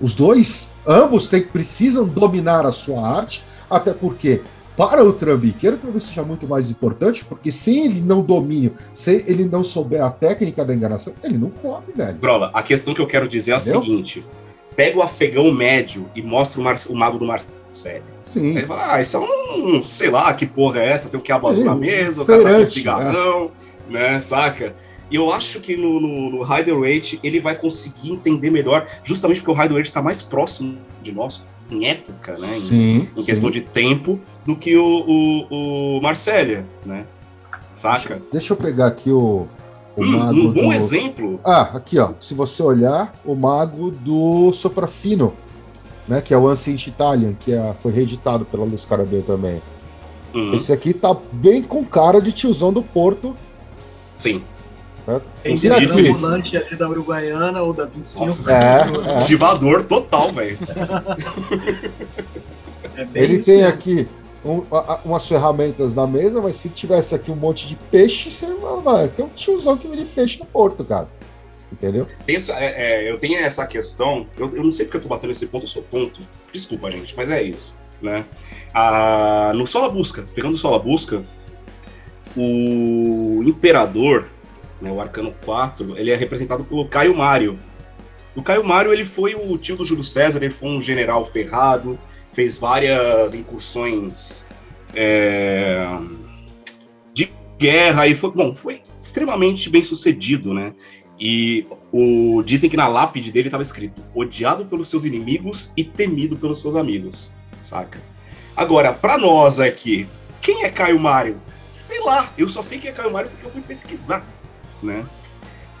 Os dois, ambos tem, precisam dominar a sua arte, até porque para o trambiqueiro talvez seja muito mais importante, porque se ele não domina, se ele não souber a técnica da enganação, ele não come, velho. Brola, a questão que eu quero dizer é a seguinte: pega o afegão médio e mostra o, Mar o mago do Marcelo. Sim. Aí ele fala, ah, isso é um, sei lá, que porra é essa? Tem o que azul na mesa, o cara tá com cigarrão, é. né, saca? E eu acho que no, no, no Rider Rate ele vai conseguir entender melhor, justamente porque o Rider Rate está mais próximo de nós, em época, né? Sim, em, em questão de tempo, do que o, o, o Marcélia, né? Saca? Deixa, eu pegar aqui o, o um, mago. Um bom do... exemplo. Ah, aqui, ó. Se você olhar, o mago do Soprafino, né? Que é o Ancient Italian, que é, foi reeditado pela Luz Carabel também. Uhum. Esse aqui tá bem com cara de tiozão do Porto. Sim. Tem um volante ali da Uruguaiana ou da 25. é, é. Ativador total, velho. é Ele tem mesmo. aqui um, umas ferramentas na mesa, mas se tivesse aqui um monte de peixe, você vai ter um tiozão que vende peixe no porto, cara. Entendeu? Essa, é, é, eu tenho essa questão, eu, eu, não sei porque eu tô batendo esse ponto, eu sou ponto. Desculpa, gente, mas é isso. Né? Ah, no Sola Busca, pegando Sola Busca, o Imperador, né, o Arcano 4, ele é representado pelo Caio Mário. O Caio Mário ele foi o tio do Júlio César, ele foi um general ferrado, fez várias incursões é, de guerra e foi, bom, foi extremamente bem sucedido, né? E o, dizem que na lápide dele estava escrito: odiado pelos seus inimigos e temido pelos seus amigos, saca? Agora, para nós aqui, quem é Caio Mário? Sei lá, eu só sei que é Caio Mário porque eu fui pesquisar né?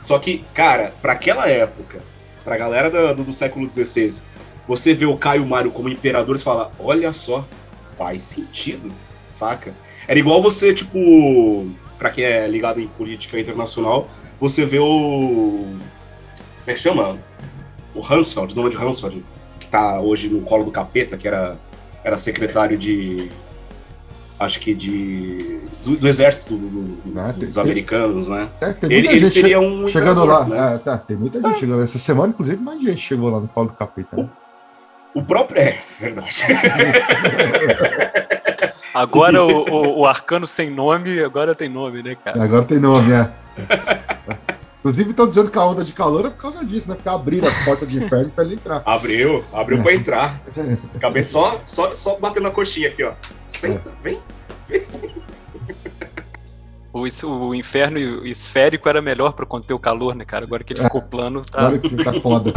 Só que, cara, para aquela época, pra galera do, do século XVI, você vê o Caio Mário como imperador e fala, olha só, faz sentido, saca? Era igual você, tipo, pra quem é ligado em política internacional, você vê o. Como é que chama? O Hansfeld, o nome de Hansfeld, que tá hoje no colo do capeta, que era, era secretário de acho que de do, do exército do, do, ah, dos tem, americanos, né? É, ele, ele seria um chegando lá. Né? É, tá, tem muita gente chegando essa semana, inclusive mais gente chegou lá no Paulo do Capeta. Né? O, o próprio é verdade. agora o, o, o, arcano sem nome agora tem nome, né, cara? Agora tem nome, é. Inclusive estão dizendo que a onda de calor é por causa disso, né? Porque abriram as portas de inferno para ele entrar. Abriu, abriu para entrar. Acabei só, só, só batendo na coxinha aqui, ó. Senta, é. vem. O, es- o inferno o esférico era melhor pra conter o calor, né, cara? Agora que ele É. ficou plano, tá. Agora que tá foda.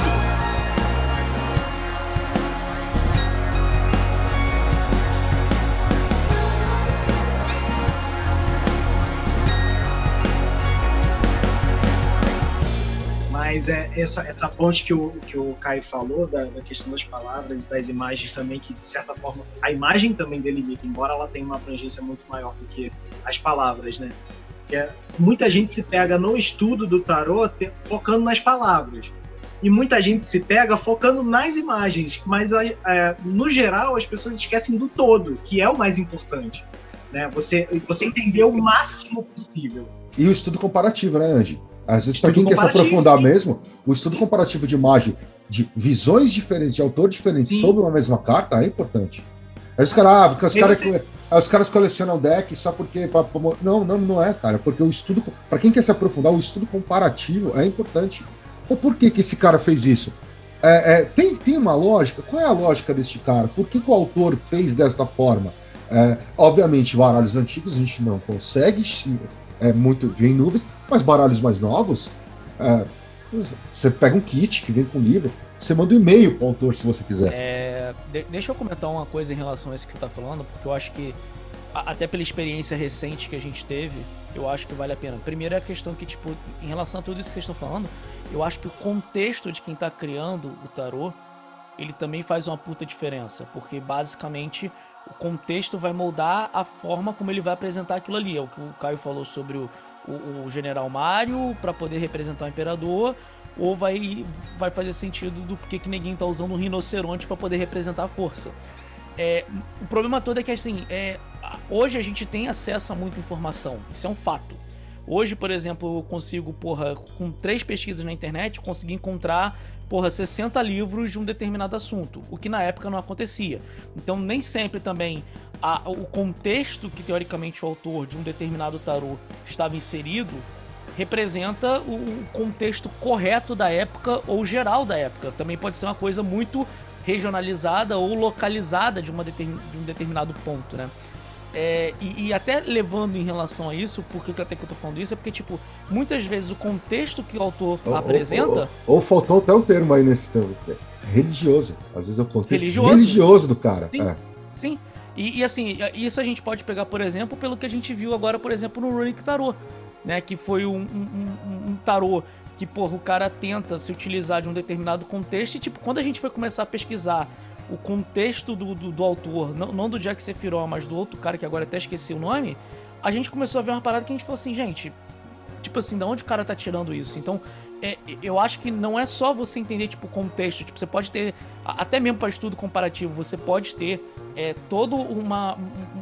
Mas é essa, essa ponte que o, que o Caio falou, da, da questão das palavras e das imagens também, que de certa forma a imagem também delimita, embora ela tenha uma abrangência muito maior do que as palavras, né? É- muita gente se pega no estudo do tarô te- focando nas palavras. E muita gente se pega focando nas imagens, mas é, no geral as pessoas esquecem do todo, que é o mais importante. Né? Você, você entender o máximo possível. E o estudo comparativo, né, Andy? Às vezes, para quem quer se aprofundar sim. mesmo, o estudo comparativo de imagem, de visões diferentes, de autor diferente Sim. sobre uma mesma carta é importante. Aí os caras, ah, porque os caras os caras colecionam deck só porque. pra- pra- não, não, não é, cara. Porque o estudo. Para quem quer se aprofundar, o estudo comparativo é importante. Ou por que, que esse cara fez isso? É, é, tem, tem uma lógica? Qual é a lógica deste cara? Por que, que o autor fez desta forma? É, obviamente, baralhos antigos a gente não consegue, se- é muito em nuvens, mas baralhos mais novos, é, você pega um kit que vem com livro, você manda um e-mail para autor se você quiser. É, de- deixa eu comentar uma coisa em relação a isso que você tá falando, porque eu acho que, até pela experiência recente que a gente teve, eu acho que vale a pena. Primeiro é a questão que, tipo, em relação a tudo isso que vocês estão falando, eu acho que o contexto de quem tá criando o tarô, ele também faz uma puta diferença, porque basicamente o contexto vai moldar a forma como ele vai apresentar aquilo ali. É o que o Caio falou sobre o, o, o General Mário para poder representar o Imperador, ou vai, vai fazer sentido do porquê que ninguém tá usando um rinoceronte para poder representar a força. É, o problema todo é que assim, é, hoje a gente tem acesso a muita informação, isso é um fato. Hoje, por exemplo, eu consigo, porra, com três pesquisas na internet, conseguir encontrar, porra, 60 livros de um determinado assunto, o que na época não acontecia. Então, nem sempre também a- o contexto que teoricamente o autor de um determinado tarô estava inserido representa o contexto correto da época ou geral da época. Também pode ser uma coisa muito regionalizada ou localizada de, uma de um determinado ponto, né? É, e, e até levando em relação a isso, por que que até que eu tô falando isso? É porque, tipo, muitas vezes o contexto que o autor Ou- apresenta. Ou, ou faltou até um termo aí nesse termo. é Religioso. Às vezes é o contexto Religioso. religioso do cara. Sim. É. Sim. E, e, assim, isso a gente pode pegar, por exemplo, pelo que a gente viu agora, por exemplo, no Runic Tarot, né? Que foi um, um, um- um tarô que, porra, o cara tenta se utilizar de um determinado contexto e, tipo, quando a gente foi começar a pesquisar o contexto do, do, do autor, não, não do Jack Sephiroth, mas do outro cara que agora até esqueci o nome, a gente começou a ver uma parada que a gente falou assim, gente, tipo assim, da onde o cara tá tirando isso? Então, é, eu acho que não é só você entender, tipo, o contexto. Tipo, você pode ter, até mesmo para estudo comparativo, você pode ter é, toda uma,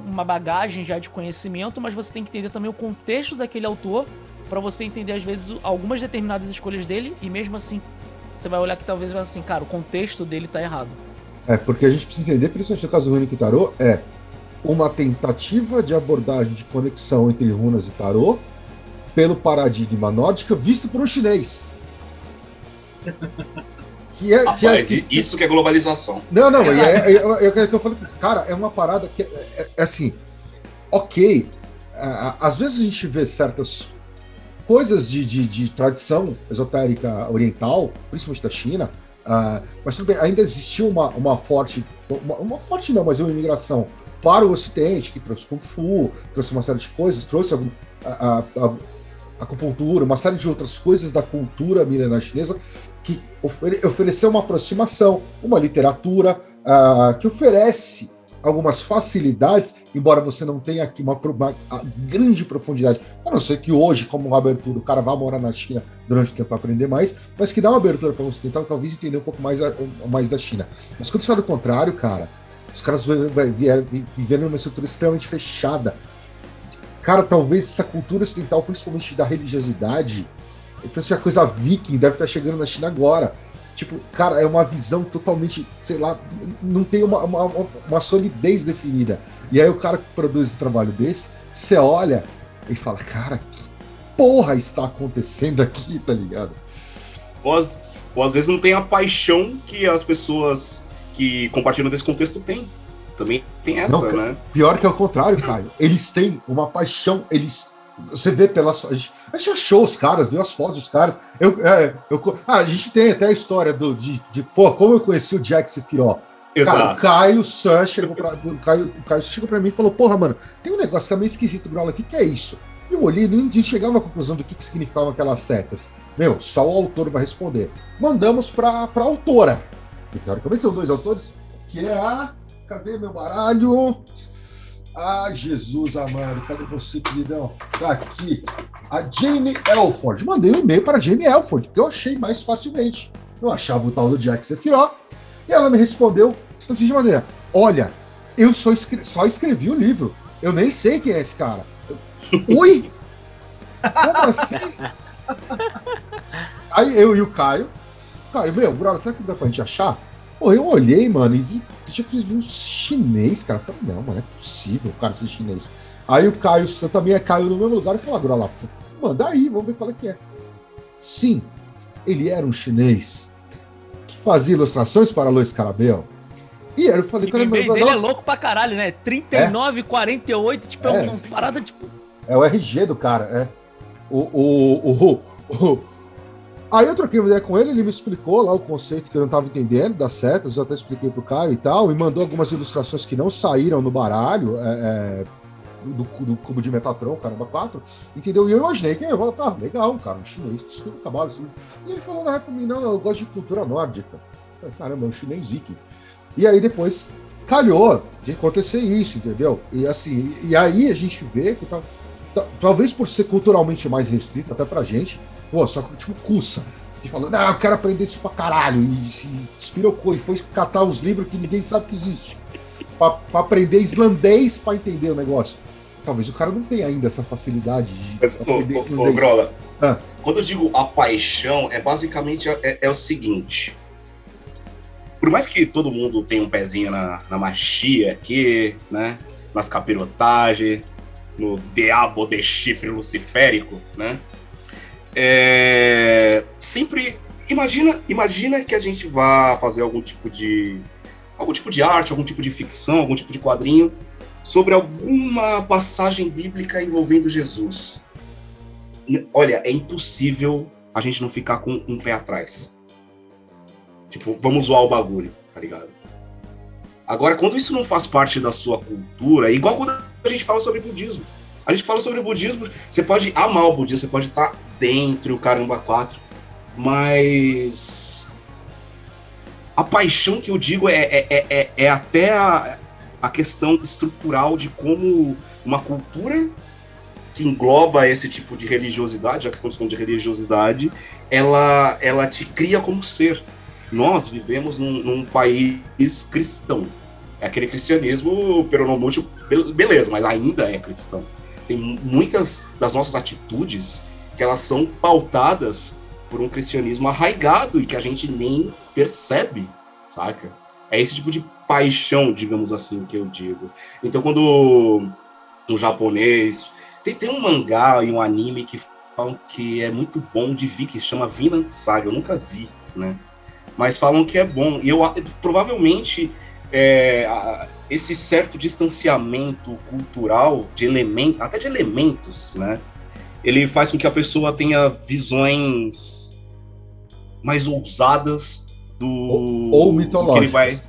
uma bagagem já de conhecimento, mas você tem que entender também o contexto daquele autor para você entender, às vezes, algumas determinadas escolhas dele e mesmo assim, você vai olhar que talvez vai assim, cara, o contexto dele tá errado. É, porque a gente precisa entender, principalmente no caso do Runic Tarot, é uma tentativa de abordagem de conexão entre runas e tarô pelo paradigma nórdico visto por um chinês. Que é, que é Rapaz, assim- isso que é globalização. Não, não, é, é, é, é, é que eu falei, cara, é uma parada que é, é- é assim, ok, às vezes a gente vê certas coisas de, de, de tradição esotérica oriental, principalmente da China, ah, mas tudo bem, ainda existiu uma, uma forte, uma, uma forte não, mas uma imigração para o Ocidente, que trouxe Kung Fu, trouxe uma série de coisas, trouxe a, a, a acupuntura, uma série de outras coisas da cultura milenar chinesa que ofere- ofereceu uma aproximação, uma literatura ah, que oferece algumas facilidades, embora você não tenha aqui uma, uma- grande profundidade. A não ser que hoje, como uma abertura, o cara vá morar na China durante o tempo para aprender mais, mas que dá uma abertura para você tentar talvez entender um pouco mais, a- mais da China. Mas quando você fala do contrário, cara, os caras vivendo numa estrutura extremamente fechada. Cara, talvez essa cultura ocidental, principalmente da religiosidade, eu penso que a coisa viking deve estar chegando na China agora. Tipo, cara, é uma visão totalmente, sei lá, não tem uma, uma, uma solidez definida. E aí o cara que produz um trabalho desse, você olha e fala, cara, que porra está acontecendo aqui, tá ligado? Ou às, ou às vezes não tem a paixão que as pessoas que compartilham desse contexto têm. Também tem essa, Não, né? Pior que é o contrário, Caio. Eles têm uma paixão, eles Você vê pelas. A gente, a gente achou os caras, viu as fotos dos caras. Eu, é, eu, ah, a gente tem até a história do, de, de pô, como eu conheci o Jack Sephiroth. Exato. Cara, o Caio San chegou pra, o Caio, o Caio chegou pra mim e falou: Porra, mano, tem um negócio que tá meio esquisito, Grola, o que, que é isso? E eu olhei e nem chegava à conclusão do que, que significavam aquelas setas. Meu, só o autor vai responder. Mandamos pra, pra autora. E teoricamente são dois autores, que é a. Cadê meu baralho? Ah, Jesus amado, cadê você, queridão? Tá aqui. A Jane Elford. Mandei um e-mail para a Jane Elford, porque eu achei mais facilmente. Eu achava o tal do Jack Sephiroth. E ela me respondeu da seguinte maneira: Olha, eu só, escre só escrevi o livro. Eu nem sei quem é esse cara. Oi? Como assim? Aí eu e o Caio. Caio, meu, brother, será que dá pra gente achar? Pô, eu olhei, mano, e vi. Eu vi um chinês, cara. Eu falei, não, mano, é possível o cara ser chinês. Aí o Caio também é Caio no mesmo lugar e falou, agora lá, manda aí, vamos ver qual é que é. Sim, ele era um chinês que fazia ilustrações para Luiz Carabel. E eu falei, cara, mas, dele é louco pra caralho, né? 39, é? 48, tipo, é, é uma parada tipo. É o RG do cara, é. O, o, o, o, Aí eu troquei uma ideia com ele, ele me explicou lá o conceito que eu não estava entendendo das setas, eu até expliquei pro Caio e tal, e mandou algumas ilustrações que não saíram no baralho, é, é, do, do, cubo de Metatron, caramba, 4, entendeu? E eu imaginei que eu tá, legal, cara, um chinês explica cavalo. Assim. E ele falou mim, não, não, eu gosto de cultura nórdica. falei, caramba, é um chinês viking. E aí depois calhou de acontecer isso, entendeu? E assim, e aí a gente vê que tá, tá, talvez por ser culturalmente mais restrito, até pra gente, pô, só que tipo cussa. Que falou, não, eu quero aprender isso pra caralho. E se espirocou e foi catar os livros que ninguém sabe que existe. Pra, pra aprender islandês pra entender o negócio. Talvez o cara não tenha ainda essa facilidade de Mas, aprender ô, islandês. Ô, Grola, ah. quando eu digo a paixão, é basicamente é, é o seguinte por mais que todo mundo tenha um pezinho na, na machia aqui, né? Nas capirotagens, no diabo de chifre luciférico, né? É, sempre imagina, imagina que a gente vá fazer algum tipo de algum tipo de arte, algum tipo de ficção, algum tipo de quadrinho sobre alguma passagem bíblica envolvendo Jesus. Olha, é impossível a gente não ficar com um pé atrás. Tipo, vamos zoar o bagulho, tá ligado? Agora, quando isso não faz parte da sua cultura, é igual quando a gente fala sobre budismo. A gente fala sobre budismo, você pode amar o budismo, você pode estar dentro o caramba quatro, mas a paixão que eu digo é, é, é, é, é até a, a questão estrutural de como uma cultura que engloba esse tipo de religiosidade, já que estamos falando de religiosidade, ela, ela te cria como ser nós vivemos num, num país cristão. É aquele cristianismo peronomútil, beleza, mas ainda é cristão. Tem muitas das nossas atitudes que elas são pautadas por um cristianismo arraigado e que a gente nem percebe, saca? É esse tipo de paixão, digamos assim, que eu digo. Então, quando um japonês. Tem, tem um mangá e um anime que falam que é muito bom de ver, que se chama Vinland Saga. Eu nunca vi, né? mas falam que é bom. E eu provavelmente é, esse certo distanciamento cultural de elementos, até de elementos, né? Ele faz com que a pessoa tenha visões mais ousadas do ou, ou mitológicas. que ele vai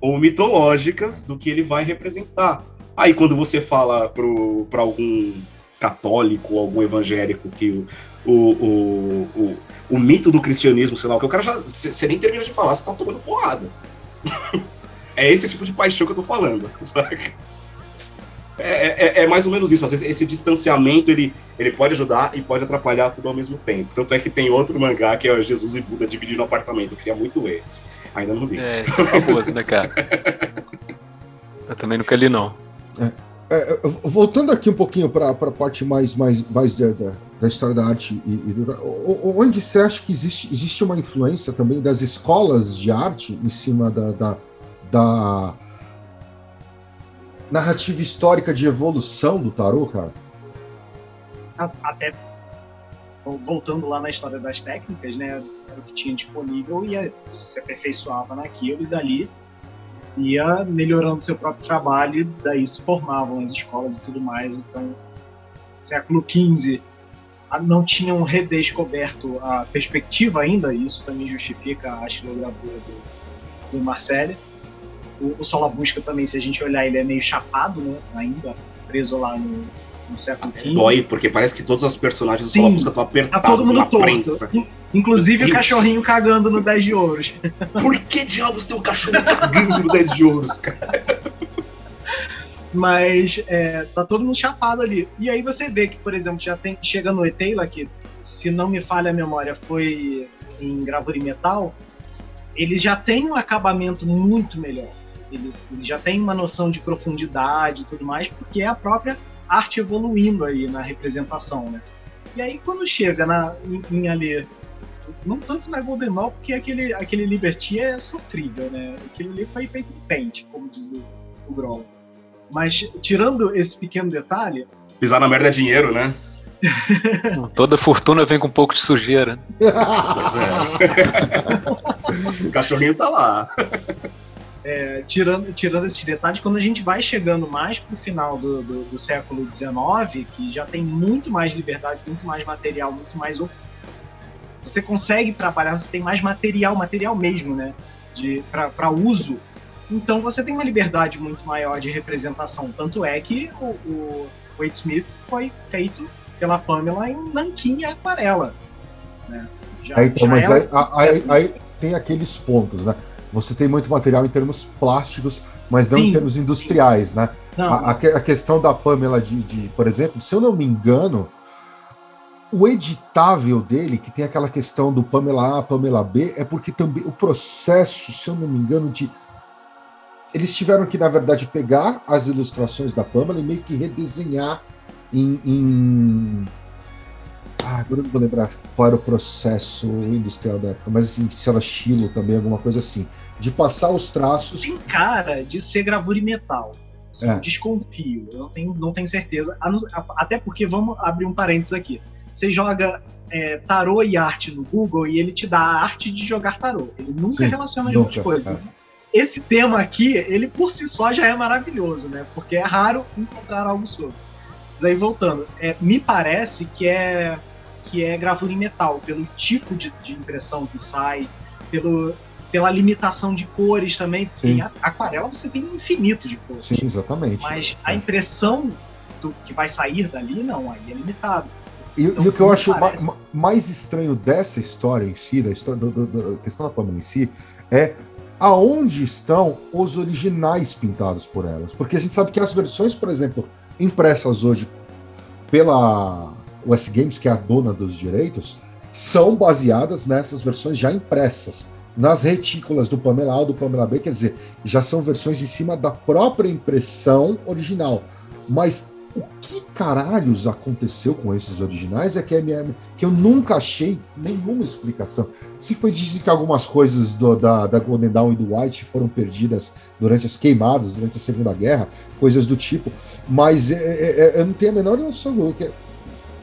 ou mitológicas do que ele vai representar. Aí quando você fala para algum católico, algum evangélico que o, o, o, o mito do cristianismo, sei lá, o que o cara já. Você nem termina de falar, você tá tomando porrada. é esse tipo de paixão que eu tô falando, sabe? É, é, é, mais ou menos isso. Às vezes esse distanciamento ele, ele pode ajudar e pode atrapalhar tudo ao mesmo tempo. Tanto é que tem outro mangá que é Jesus e Buda dividindo o apartamento. Eu queria muito esse. Ainda não li. É, é famoso, né, cara? Eu também nunca li, não. É, é, voltando aqui um pouquinho para a parte mais, mais, mais da, da, da história da arte e, e do, onde você acha que existe, existe uma influência também das escolas de arte em cima da, da, da narrativa histórica de evolução do tarô, cara? Até voltando lá na história das técnicas, né? Era o que tinha disponível e se aperfeiçoava naquilo e dali ia melhorando seu próprio trabalho daí se formavam as escolas e tudo mais. Então século XV não tinham redescoberto a perspectiva ainda, e isso também justifica a estilogravura do, do Marcelo. O, o Sola Busca também, se a gente olhar, ele é meio chapado, né? Ainda preso lá no, no século XV. Dói, porque parece que todos os personagens do Sola Busca estão apertados tá todo mundo na torto. prensa. Inclusive o cachorrinho cagando no 10 de ouros. Por que diabos tem um cachorro cagando no 10 de ouros, cara? Mas é, tá todo mundo chapado ali. E aí você vê que, por exemplo, já tem. Chega no Eteila, que, se não me falha a memória, foi em gravura em metal, ele já tem um acabamento muito melhor. Ele, ele, já tem uma noção de profundidade e tudo mais, porque é a própria arte evoluindo aí na representação, né? E aí quando chega na, em, em ali, não tanto na Golden Ball, porque aquele, aquele Liberty é sofrível, né? Aquele ali foi feito em paint, como diz o, o Groll. Mas, tirando esse pequeno detalhe. Pisar na merda é dinheiro, né? Toda fortuna vem com um pouco de sujeira. Pois é. o cachorrinho tá lá. É, tirando, tirando esses detalhes, quando a gente vai chegando mais pro final do, do, do, século XIX, que já tem muito mais liberdade, muito mais material, muito mais. Você consegue trabalhar, você tem mais material, material mesmo, né? Para uso então você tem uma liberdade muito maior de representação. Tanto é que o, o Wade Smith foi feito pela Pamela em nanquim e aquarela. Né? Já, é, então, mas aí, aí, aí, tem aqueles pontos, né? Você tem muito material em termos plásticos, mas não sim, em termos industriais, né? A, a, questão da Pamela de, de, por exemplo, se eu não me engano, o editável dele, que tem aquela questão do Pamela A, Pamela B, é porque também o processo, se eu não me engano, de eles tiveram que, na verdade, pegar as ilustrações da Pamela e meio que redesenhar em. em... Ah, agora não vou lembrar qual era o processo industrial da época, mas assim, se era Chilo também, alguma coisa assim. De passar os traços. Tem cara de ser gravura em metal. Assim, é. Desconfio, eu não tenho, não tenho certeza. Até porque, vamos abrir um parênteses aqui. Você joga é, tarô e arte no Google e ele te dá a arte de jogar tarô. Ele nunca Sim, relaciona as duas coisas. É esse tema aqui, ele por si só já é maravilhoso, né? Porque é raro encontrar algo sobre. Mas aí voltando, é, me parece que é que é gravura em metal, pelo tipo de, de impressão que sai, pelo, pela limitação de cores também. Porque em aquarela você tem um infinito de cores. Sim, exatamente. Mas a impressão do que vai sair dali, não, aí é limitado. E, então, e o que eu acho mais, mais estranho dessa história em si, da história do, do, do, questão da Pamela em si, é aonde estão os originais pintados por elas. Porque a gente sabe que as versões, por exemplo, impressas hoje pela US Games, que é a dona dos direitos, são baseadas nessas versões já impressas. Nas retículas do Pamela A do Pamela B, quer dizer, já são versões em cima da própria impressão original. Mas o que caralhos aconteceu com esses originais é que, é que eu nunca achei nenhuma explicação. Se foi dizer que algumas coisas do, da, da Golden Dawn e do White foram perdidas durante as queimadas, durante a Segunda Guerra, coisas do tipo, mas é, é, é eu não tenho a menor noção do que.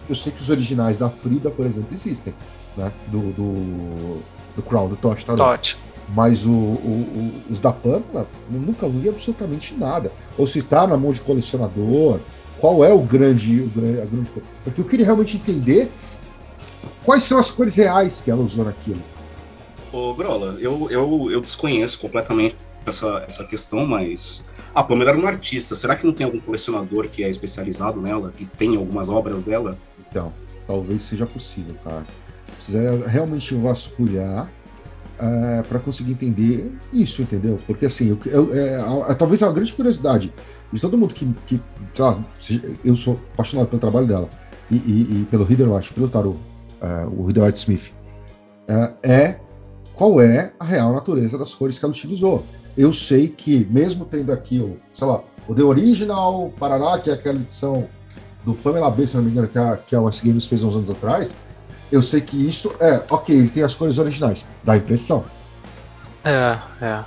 Eu sei que os originais da Frida, por exemplo, existem, né? Do, do, do Crown, do Tosh, tá? Tosh. Mas o, o, os da Pamela, nunca li absolutamente nada. Ou se está na mão de colecionador, qual é o grande, o grande, a grande Porque eu queria realmente entender quais são as cores reais que ela usou naquilo. Ô, Grola, eu, eu, eu desconheço completamente essa, essa questão, mas a Pamela era uma artista. Será que não tem algum colecionador que é especializado nela, que tem algumas obras dela? Então, talvez seja possível, cara. Precisa realmente vasculhar é, para conseguir entender isso, entendeu? Porque assim, eu, eu, é, é, talvez é uma grande curiosidade de todo mundo que, que eu sou apaixonado pelo trabalho dela e, e, e pelo White, pelo Tarot, uh, o Reader White Smith, uh, é qual é a real natureza das cores que ela utilizou. Eu sei que, mesmo tendo aqui o, sei lá, o The Original Paraná, que é aquela edição do Pamela B, se não me engano, que a, que a US Games fez uns anos atrás, eu sei que isso é, ok, ele tem as cores originais, dá impressão. É, é.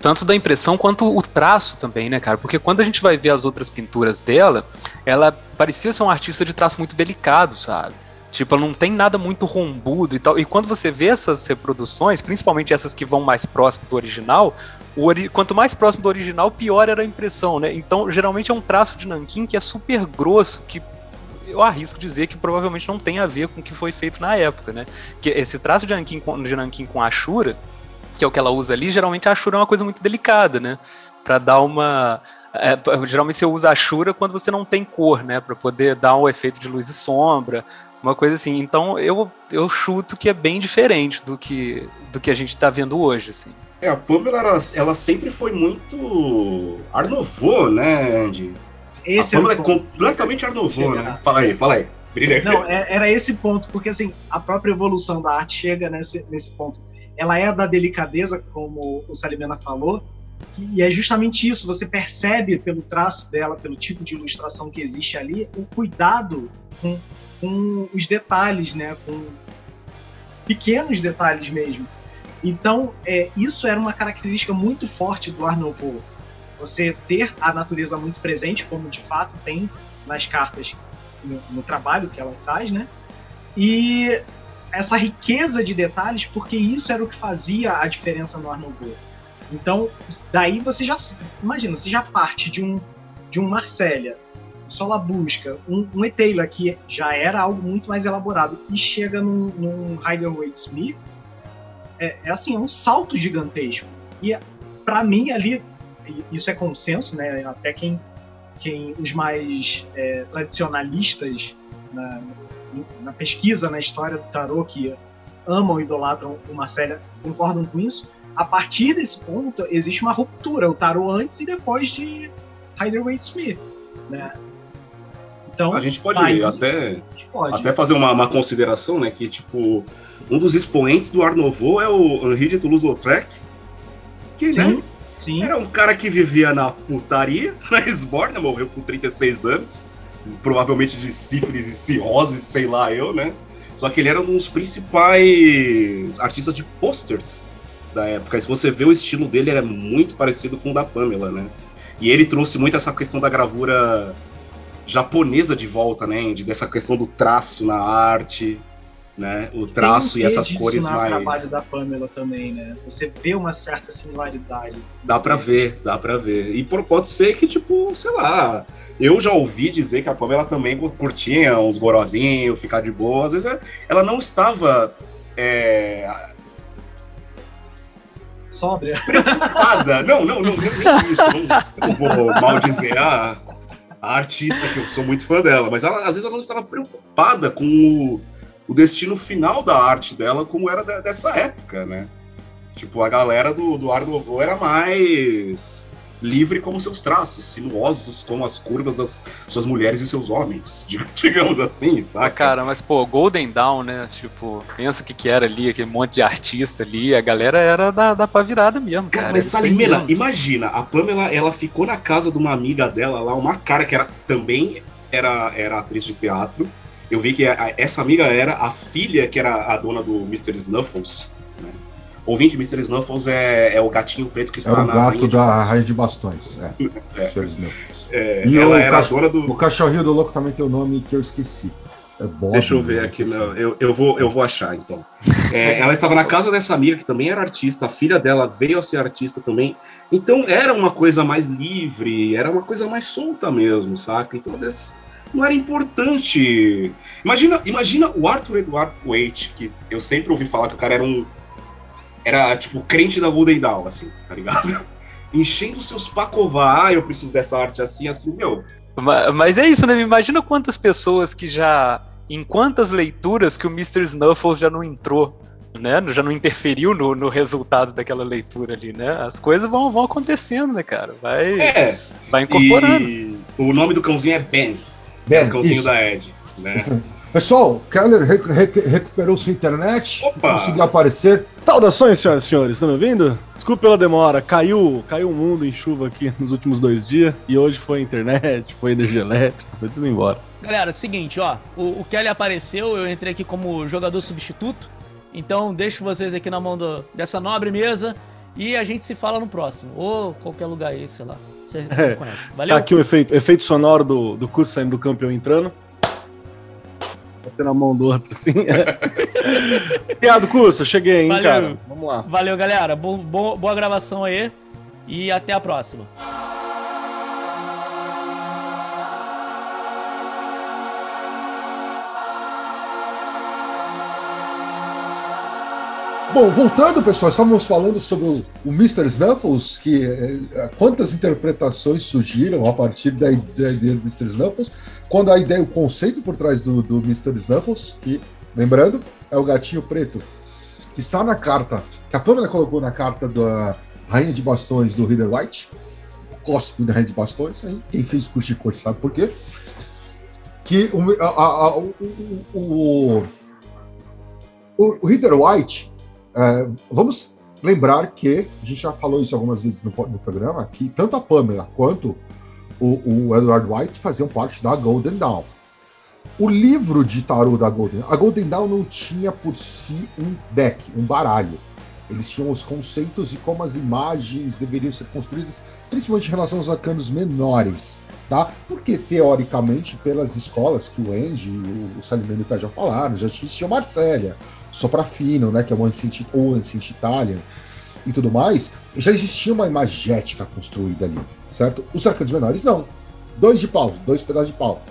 Tanto da impressão quanto o traço também, né, cara? Porque quando a gente vai ver as outras pinturas dela, ela parecia ser um artista de traço muito delicado, sabe? Tipo, não tem nada muito rombudo e tal. E quando você vê essas reproduções, principalmente essas que vão mais próximo do original, ori quanto mais próximo do original, pior era a impressão, né? Então, geralmente é um traço de nanquim que é super grosso, que eu arrisco dizer que provavelmente não tem a ver com o que foi feito na época, né? Que esse traço de Nankin com, de Nankin com Ashura, que é o que ela usa ali, geralmente a Ashura é uma coisa muito delicada, né? Para dar uma é, geralmente você usa a Ashura quando você não tem cor, né? Para poder dar um efeito de luz e sombra, uma coisa assim. Então eu, eu chuto que é bem diferente do que, do que a gente está vendo hoje, assim. É, a Pamela, ela, ela sempre foi muito Art Nouveau, né, Andy? Esse a Pamela é completamente Art Nouveau, né? Fala aí, fala aí. Brilha. Não, é, era esse ponto, porque assim, a própria evolução da arte chega nesse, nesse ponto. Ela é da delicadeza, como o Salimena falou, e é justamente isso, você percebe pelo traço dela, pelo tipo de ilustração que existe ali, o cuidado com, com os detalhes, né? com pequenos detalhes mesmo. Então, é, isso era uma característica muito forte do Art Nouveau. Você ter a natureza muito presente, como de fato tem nas cartas no, no trabalho que ela faz, né? E essa riqueza de detalhes, porque isso era o que fazia a diferença no Art Nouveau. Então, daí você já. Imagina, você já parte de um, de um Marsella, um Sola Busca, um, um Eteila, que já era algo muito mais elaborado, e chega num, num Rider-Waite Smith, é, é, assim, é um salto gigantesco. E para mim ali, isso é consenso, né? Até quem, quem os mais é, tradicionalistas na, na pesquisa, na história do tarô, que amam idolatram o Marcelo, concordam com isso a partir desse ponto, existe uma ruptura, o tarô antes e depois de Rider-Waite Smith, né? Então, a gente pode até, pode. até fazer uma, uma, consideração, né, que, tipo, um dos expoentes do Art Nouveau é o Henri de Toulouse-Lautrec, que, sim, né, sim. era um cara que vivia na putaria, na Esborne, morreu com 36 anos, provavelmente de sífilis e cirrose, sei lá eu, né, só que ele era um dos principais artistas de posters da época. E se você vê o estilo dele, era muito parecido com o da Pamela, né? E ele trouxe muito essa questão da gravura japonesa de volta, né, Andy? Dessa questão do traço na arte, né? O traço e essas cores mais. Trabalho da Pamela também, né? Você vê uma certa similaridade. Dá para ver, dá para ver. E pode ser que, tipo, sei lá. Eu já ouvi dizer que a Pamela também curtia uns gorozinhos, ficar de boa. Às vezes ela não estava. É, sóbria. Preocupada. Não, não, não, nem isso. Não, não vou mal dizer a, a, artista, que eu sou muito fã dela, mas ela, às vezes ela não estava preocupada com o, o destino final da arte dela, como era da, dessa época, né? Tipo, a galera do, do Art era mais livre como seus traços, sinuosos como as curvas das suas mulheres e seus homens, digamos assim, saca? Cara, mas pô, Golden Dawn, né? Tipo, pensa o que que era ali, aquele monte de artista ali, a galera era da, da pá virada mesmo, cara. cara mas Salimena, imagina, a Pamela, ela ficou na casa de uma amiga dela lá, uma cara que era também era, era atriz de teatro. Eu vi que a, essa amiga era a filha que era a dona do Mr. Snuffles Ouvinte, Mr. Snuffles é, é o gatinho preto que está na. É o gato da Rainha de Bastões. É. é. Mr. Snuffles. É, e o, era cach... do... o cachorrinho do louco também tem o um nome que eu esqueci. É Bob, Deixa eu ver né? aqui, não, eu, eu, vou, eu vou achar então. É, ela estava na casa dessa amiga que também era artista, a filha dela veio a ser artista também. Então era uma coisa mais livre, era uma coisa mais solta mesmo, saca? Então às vezes não era importante. Imagina, imagina o Arthur Edward Waite, que eu sempre ouvi falar que o cara era um era, tipo, crente da Golden Dawn, assim, tá ligado? Enchendo seus pacová, ah, eu preciso dessa arte assim, assim, meu. Mas, mas é isso, né? Imagina quantas pessoas que já. Em quantas leituras que o Mr. Snuffles já não entrou, né? Já não interferiu no, no resultado daquela leitura ali, né? As coisas vão, vão acontecendo, né, cara? Vai, é, vai incorporando. E o nome do cãozinho é Ben. Ben, é o cãozinho isso. da Ed, né? Pessoal, Keller rec rec recuperou sua internet, Opa! conseguiu aparecer. Saudações, senhoras e senhores, estão me ouvindo? Desculpe pela demora, caiu, caiu o mundo em chuva aqui nos últimos dois dias e hoje foi internet, foi energia elétrica, foi tudo embora. Galera, seguinte, ó, o, o Kelly apareceu, eu entrei aqui como jogador substituto, então deixo vocês aqui na mão do, dessa nobre mesa e a gente se fala no próximo, ou qualquer lugar aí, sei lá. Vocês é, conhecem. Valeu. Tá aqui o efeito, efeito sonoro do, do curso saindo do campeão entrando bater na mão do outro, assim. Obrigado, Curso. Cheguei, hein, Valeu. cara. Vamos lá. Valeu, galera. Bo bo boa gravação aí. E até a próxima. Bom, voltando, pessoal, estávamos falando sobre o, Mr. Snuffles, que é, quantas interpretações surgiram a partir da ideia do Mr. Snuffles, quando a ideia, o conceito por trás do, do Mr. Snuffles, que, lembrando, é o gatinho preto, que está na carta, que a Pamela colocou na carta da Rainha de Bastões do Reader White, o cospe da Rainha de Bastões, aí quem fez curso de cor sabe por quê, que o, a, a, o, o, o, o Reader White é, vamos lembrar que a gente já falou isso algumas vezes no, no programa, que tanto a Pamela quanto o, o, Edward White faziam parte da Golden Dawn. O livro de tarô da Golden a Golden Dawn não tinha por si um deck, um baralho. Eles tinham os conceitos e como as imagens deveriam ser construídas, principalmente em relação aos arcanos menores. Tá? Porque, teoricamente, pelas escolas que o Andy e o Salimeno já falaram, já existia Marcélia, Soprafino, né, que é o Ancient, ou Ancient Italian e tudo mais, já existia uma imagética construída ali, certo? Os arcanos menores não. Dois de pau, dois pedaços de pau.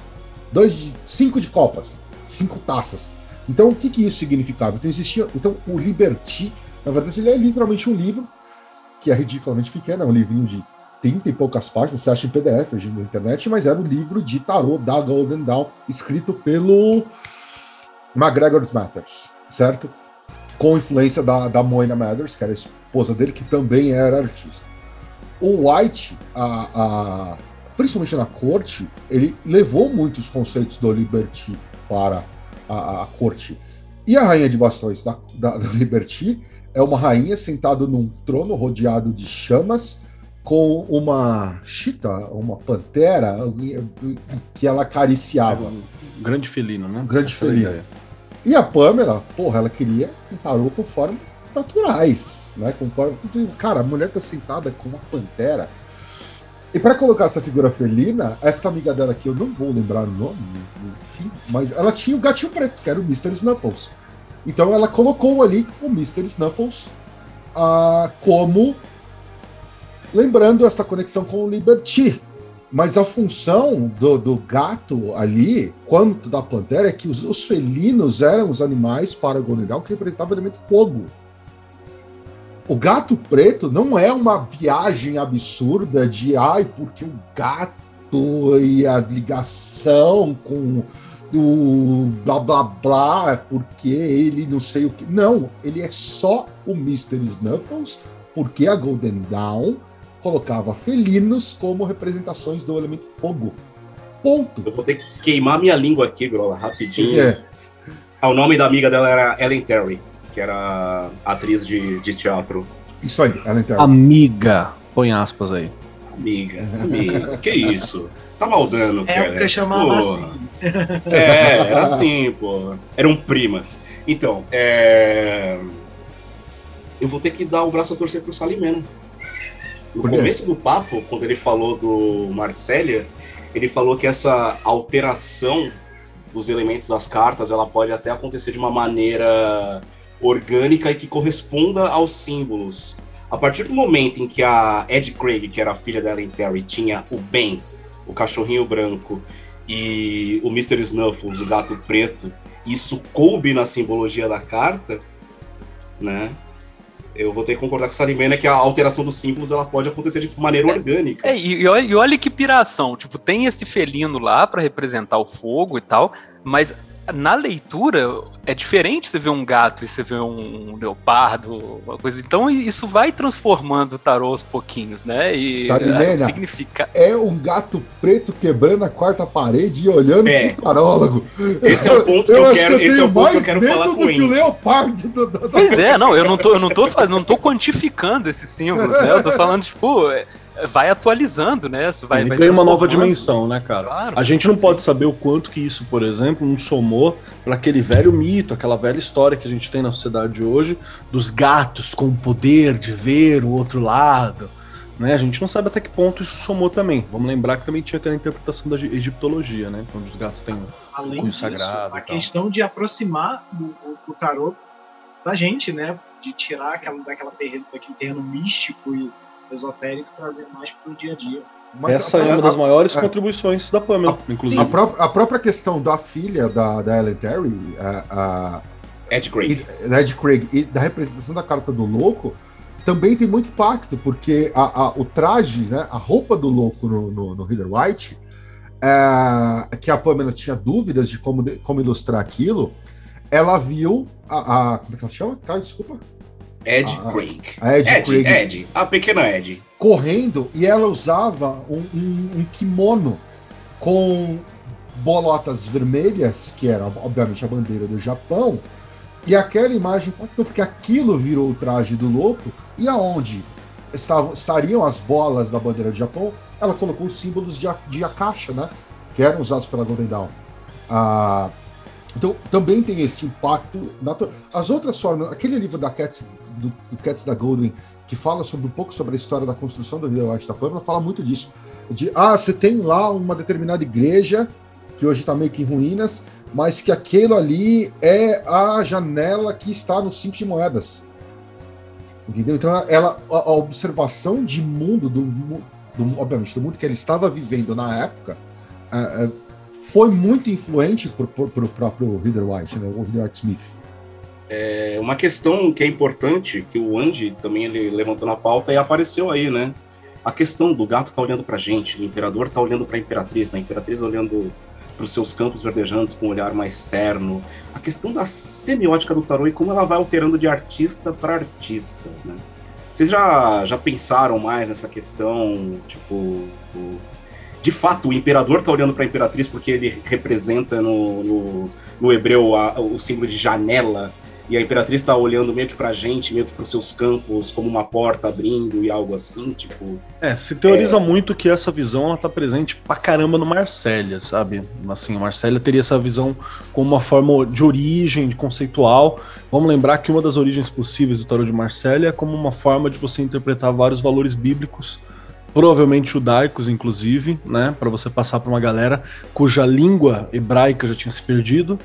Dois de, cinco de copas, cinco taças. Então, o que, que isso significava? Então, existia. Então, o Liberty, na verdade, ele é literalmente um livro que é ridiculamente pequeno, é um livrinho de 30 e poucas páginas, você acha em PDF hoje na internet, mas era um livro de tarô da Golden Dawn, escrito pelo McGregor's Matters certo? Com influência da, da Moina Mathers, que era a esposa dele, que também era artista. O White, a, a, principalmente na corte, ele levou muitos conceitos do Liberty para a, a corte. E a rainha de bastões da, da, da Liberty é uma rainha sentada num trono rodeado de chamas, com uma chita, uma pantera que ela acariciava. Um grande felino, né? Um grande Essa é felino. E a Pamela, porra, ela queria um tarô com formas naturais, né? Com. Cara, a mulher tá sentada com uma pantera. E para colocar essa figura felina, essa amiga dela que eu não vou lembrar o nome, enfim, mas ela tinha o gatinho preto, que era o Mr. Snuffles. Então ela colocou ali o Mr. Snuffles uh, como lembrando essa conexão com o Liberty, mas a função do, do, gato ali, quanto da pantera, é que os, os felinos eram os animais para Gonedal que representavam o elemento fogo. O gato preto não é uma viagem absurda de ai, porque o gato e a ligação com o blá blá blá, porque ele não sei o que. Não, ele é só o Mr. Snuffles, porque a Golden Dawn colocava felinos como representações do elemento fogo. Ponto. Eu vou ter que queimar minha língua aqui, Grola, rapidinho. É. Ah, o nome da amiga dela era Ellen Terry, que era atriz de, de teatro. Isso aí, Ellen Terry. Amiga, põe aspas aí. Amiga, amiga, que isso? Tá maldando, cara. É o que eu chamava assim. É, era assim, pô. Eram primas. Então, é... eu vou ter que dar o braço a torcer pro Salimeno. No começo do papo, quando ele falou do Marcélia, ele falou que essa alteração dos elementos das cartas, ela pode até acontecer de uma maneira orgânica e que corresponda aos símbolos. A partir do momento em que a Ed Craig, que era a filha da Ellen Terry, tinha o Ben, o cachorrinho branco, e o Mr. Snuffles, o gato preto, isso coube na simbologia da carta, né? Eu vou ter que concordar com o Salimena que a alteração dos símbolos ela pode acontecer de maneira é, orgânica. É, e, e, olha, e olha que piração, tipo, tem esse felino lá para representar o fogo e tal, mas na leitura é diferente você ver um gato e você ver um leopardo, uma coisa. Então isso vai transformando o tarô aos pouquinhos, né? E Sabe, significa... é um gato preto quebrando a quarta parede e olhando é. pro tarólogo. Esse é o ponto que eu, eu quero, que eu esse é o ponto que eu quero falar com ele. o leopardo. Do, do, pois é, não, eu não tô, eu não tô, não tô quantificando esses símbolos, né? Eu tô falando tipo, é, vai atualizando, né? Vai, Ele vai ganha uma nova dimensão, né, cara? Claro, a gente não sim. pode saber o quanto que isso, por exemplo, não somou para aquele velho mito, aquela velha história que a gente tem na sociedade hoje dos gatos com o poder de ver o outro lado. Né? A gente não sabe até que ponto isso somou também. Vamos lembrar que também tinha aquela interpretação da egiptologia, né? Onde os gatos têm Além cunho disso, sagrado. A questão de aproximar o, o, o tarô da gente, né? De tirar aquela, daquela terreno, daquele terreno místico e esotérico trazer mais para o dia a dia. Mas Essa a, é uma das maiores é, contribuições da Pamela, a, inclusive. A, pró a, própria questão da filha da, da Ellen Terry, a, Ed Craig. E, Ed Craig e da representação da carta do louco também tem muito impacto, porque a, a, o traje, né, a roupa do louco no, no, no Heather White, é, que a Pamela tinha dúvidas de como, como ilustrar aquilo, ela viu a. a como é que ela chama? Tá, desculpa. Ed a, Craig. A Ed, Ed, Craig. Ed, a pequena Ed. Correndo e ela usava um, um, um kimono com bolotas vermelhas, que era obviamente a bandeira do Japão, e aquela imagem impactou, porque aquilo virou o traje do louco, e aonde estavam, estariam as bolas da bandeira do Japão, ela colocou os símbolos de, de Akasha, né? Que eram usados pela Golden Dawn. Ah, então, também tem esse impacto. Natural. As outras formas, aquele livro da Cats, do, do Cats da Goldwyn, que fala sobre um pouco sobre a história da construção do Rio White da Pâmela, fala muito disso. De, ah, você tem lá uma determinada igreja, que hoje está meio que em ruínas, mas que aquilo ali é a janela que está no cinto de moedas. Entendeu? Então, ela, a, a observação de mundo, do, do, obviamente, do mundo que ele estava vivendo na época, uh, uh, foi muito influente para o próprio Reader White, né, o Reader White Smith. É uma questão que é importante, que o Andy também ele levantou na pauta e apareceu aí, né? A questão do gato tá olhando pra gente, o imperador tá olhando pra imperatriz, né? a imperatriz olhando para os seus campos verdejantes com um olhar mais externo. A questão da semiótica do tarô e como ela vai alterando de artista para artista, né? Vocês já, já pensaram mais nessa questão, tipo, o, de fato o imperador está olhando para a imperatriz porque ele representa no, no, no hebreu a, o símbolo de janela e a Imperatriz está olhando meio que pra gente, meio que pros seus campos, como uma porta abrindo e algo assim, tipo. É, se teoriza é... muito que essa visão ela tá presente pra caramba no Marsella, sabe? Assim, a Marsella teria essa visão como uma forma de origem, de conceitual. Vamos lembrar que uma das origens possíveis do tarot de Marsella é como uma forma de você interpretar vários valores bíblicos provavelmente judaicos, inclusive, né, para você passar para uma galera cuja língua hebraica já tinha se perdido,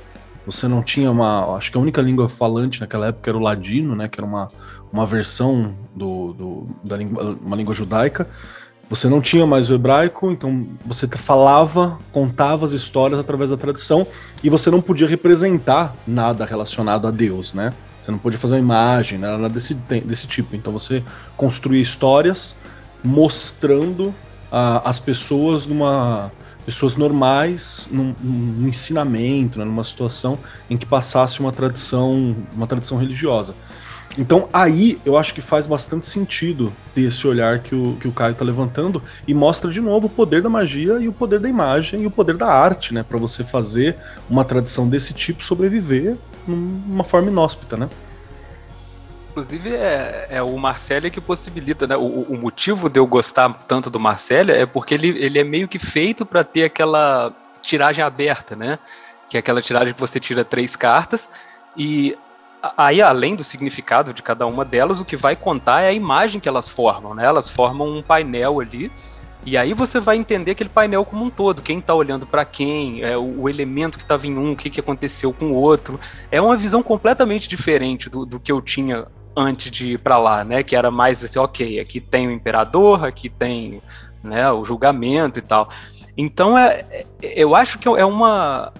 você não tinha uma. Acho que a única língua falante naquela época era o ladino, né? Que era uma, uma versão do, do, da língua, uma língua judaica. Você não tinha mais o hebraico, então você falava, contava as histórias através da tradição e você não podia representar nada relacionado a Deus, né? Você não podia fazer uma imagem, nada desse, desse tipo. Então você construía histórias mostrando uh, as pessoas numa pessoas normais num, num ensinamento, né, numa situação em que passasse uma tradição, uma tradição religiosa. Então aí eu acho que faz bastante sentido ter esse olhar que o, que o Caio está levantando e mostra de novo o poder da magia e o poder da imagem e o poder da arte, né? Para você fazer uma tradição desse tipo sobreviver numa forma inóspita, né? Inclusive, é, é o Marcelo que possibilita, né? O, o, motivo de eu gostar tanto do Marcelo é porque ele, ele é meio que feito para ter aquela tiragem aberta, né? Que é aquela tiragem que você tira três cartas e aí, além do significado de cada uma delas, o que vai contar é a imagem que elas formam, né? Elas formam um painel ali. E aí você vai entender aquele painel como um todo, quem está olhando para quem, é, o, o, elemento que estava em um, o que, que aconteceu com o outro. É uma visão completamente diferente do, do que eu tinha antes de ir para lá, né? Que era mais assim, ok, aqui tem o imperador, aqui tem né, o julgamento e tal. Então é, é, eu acho que é uma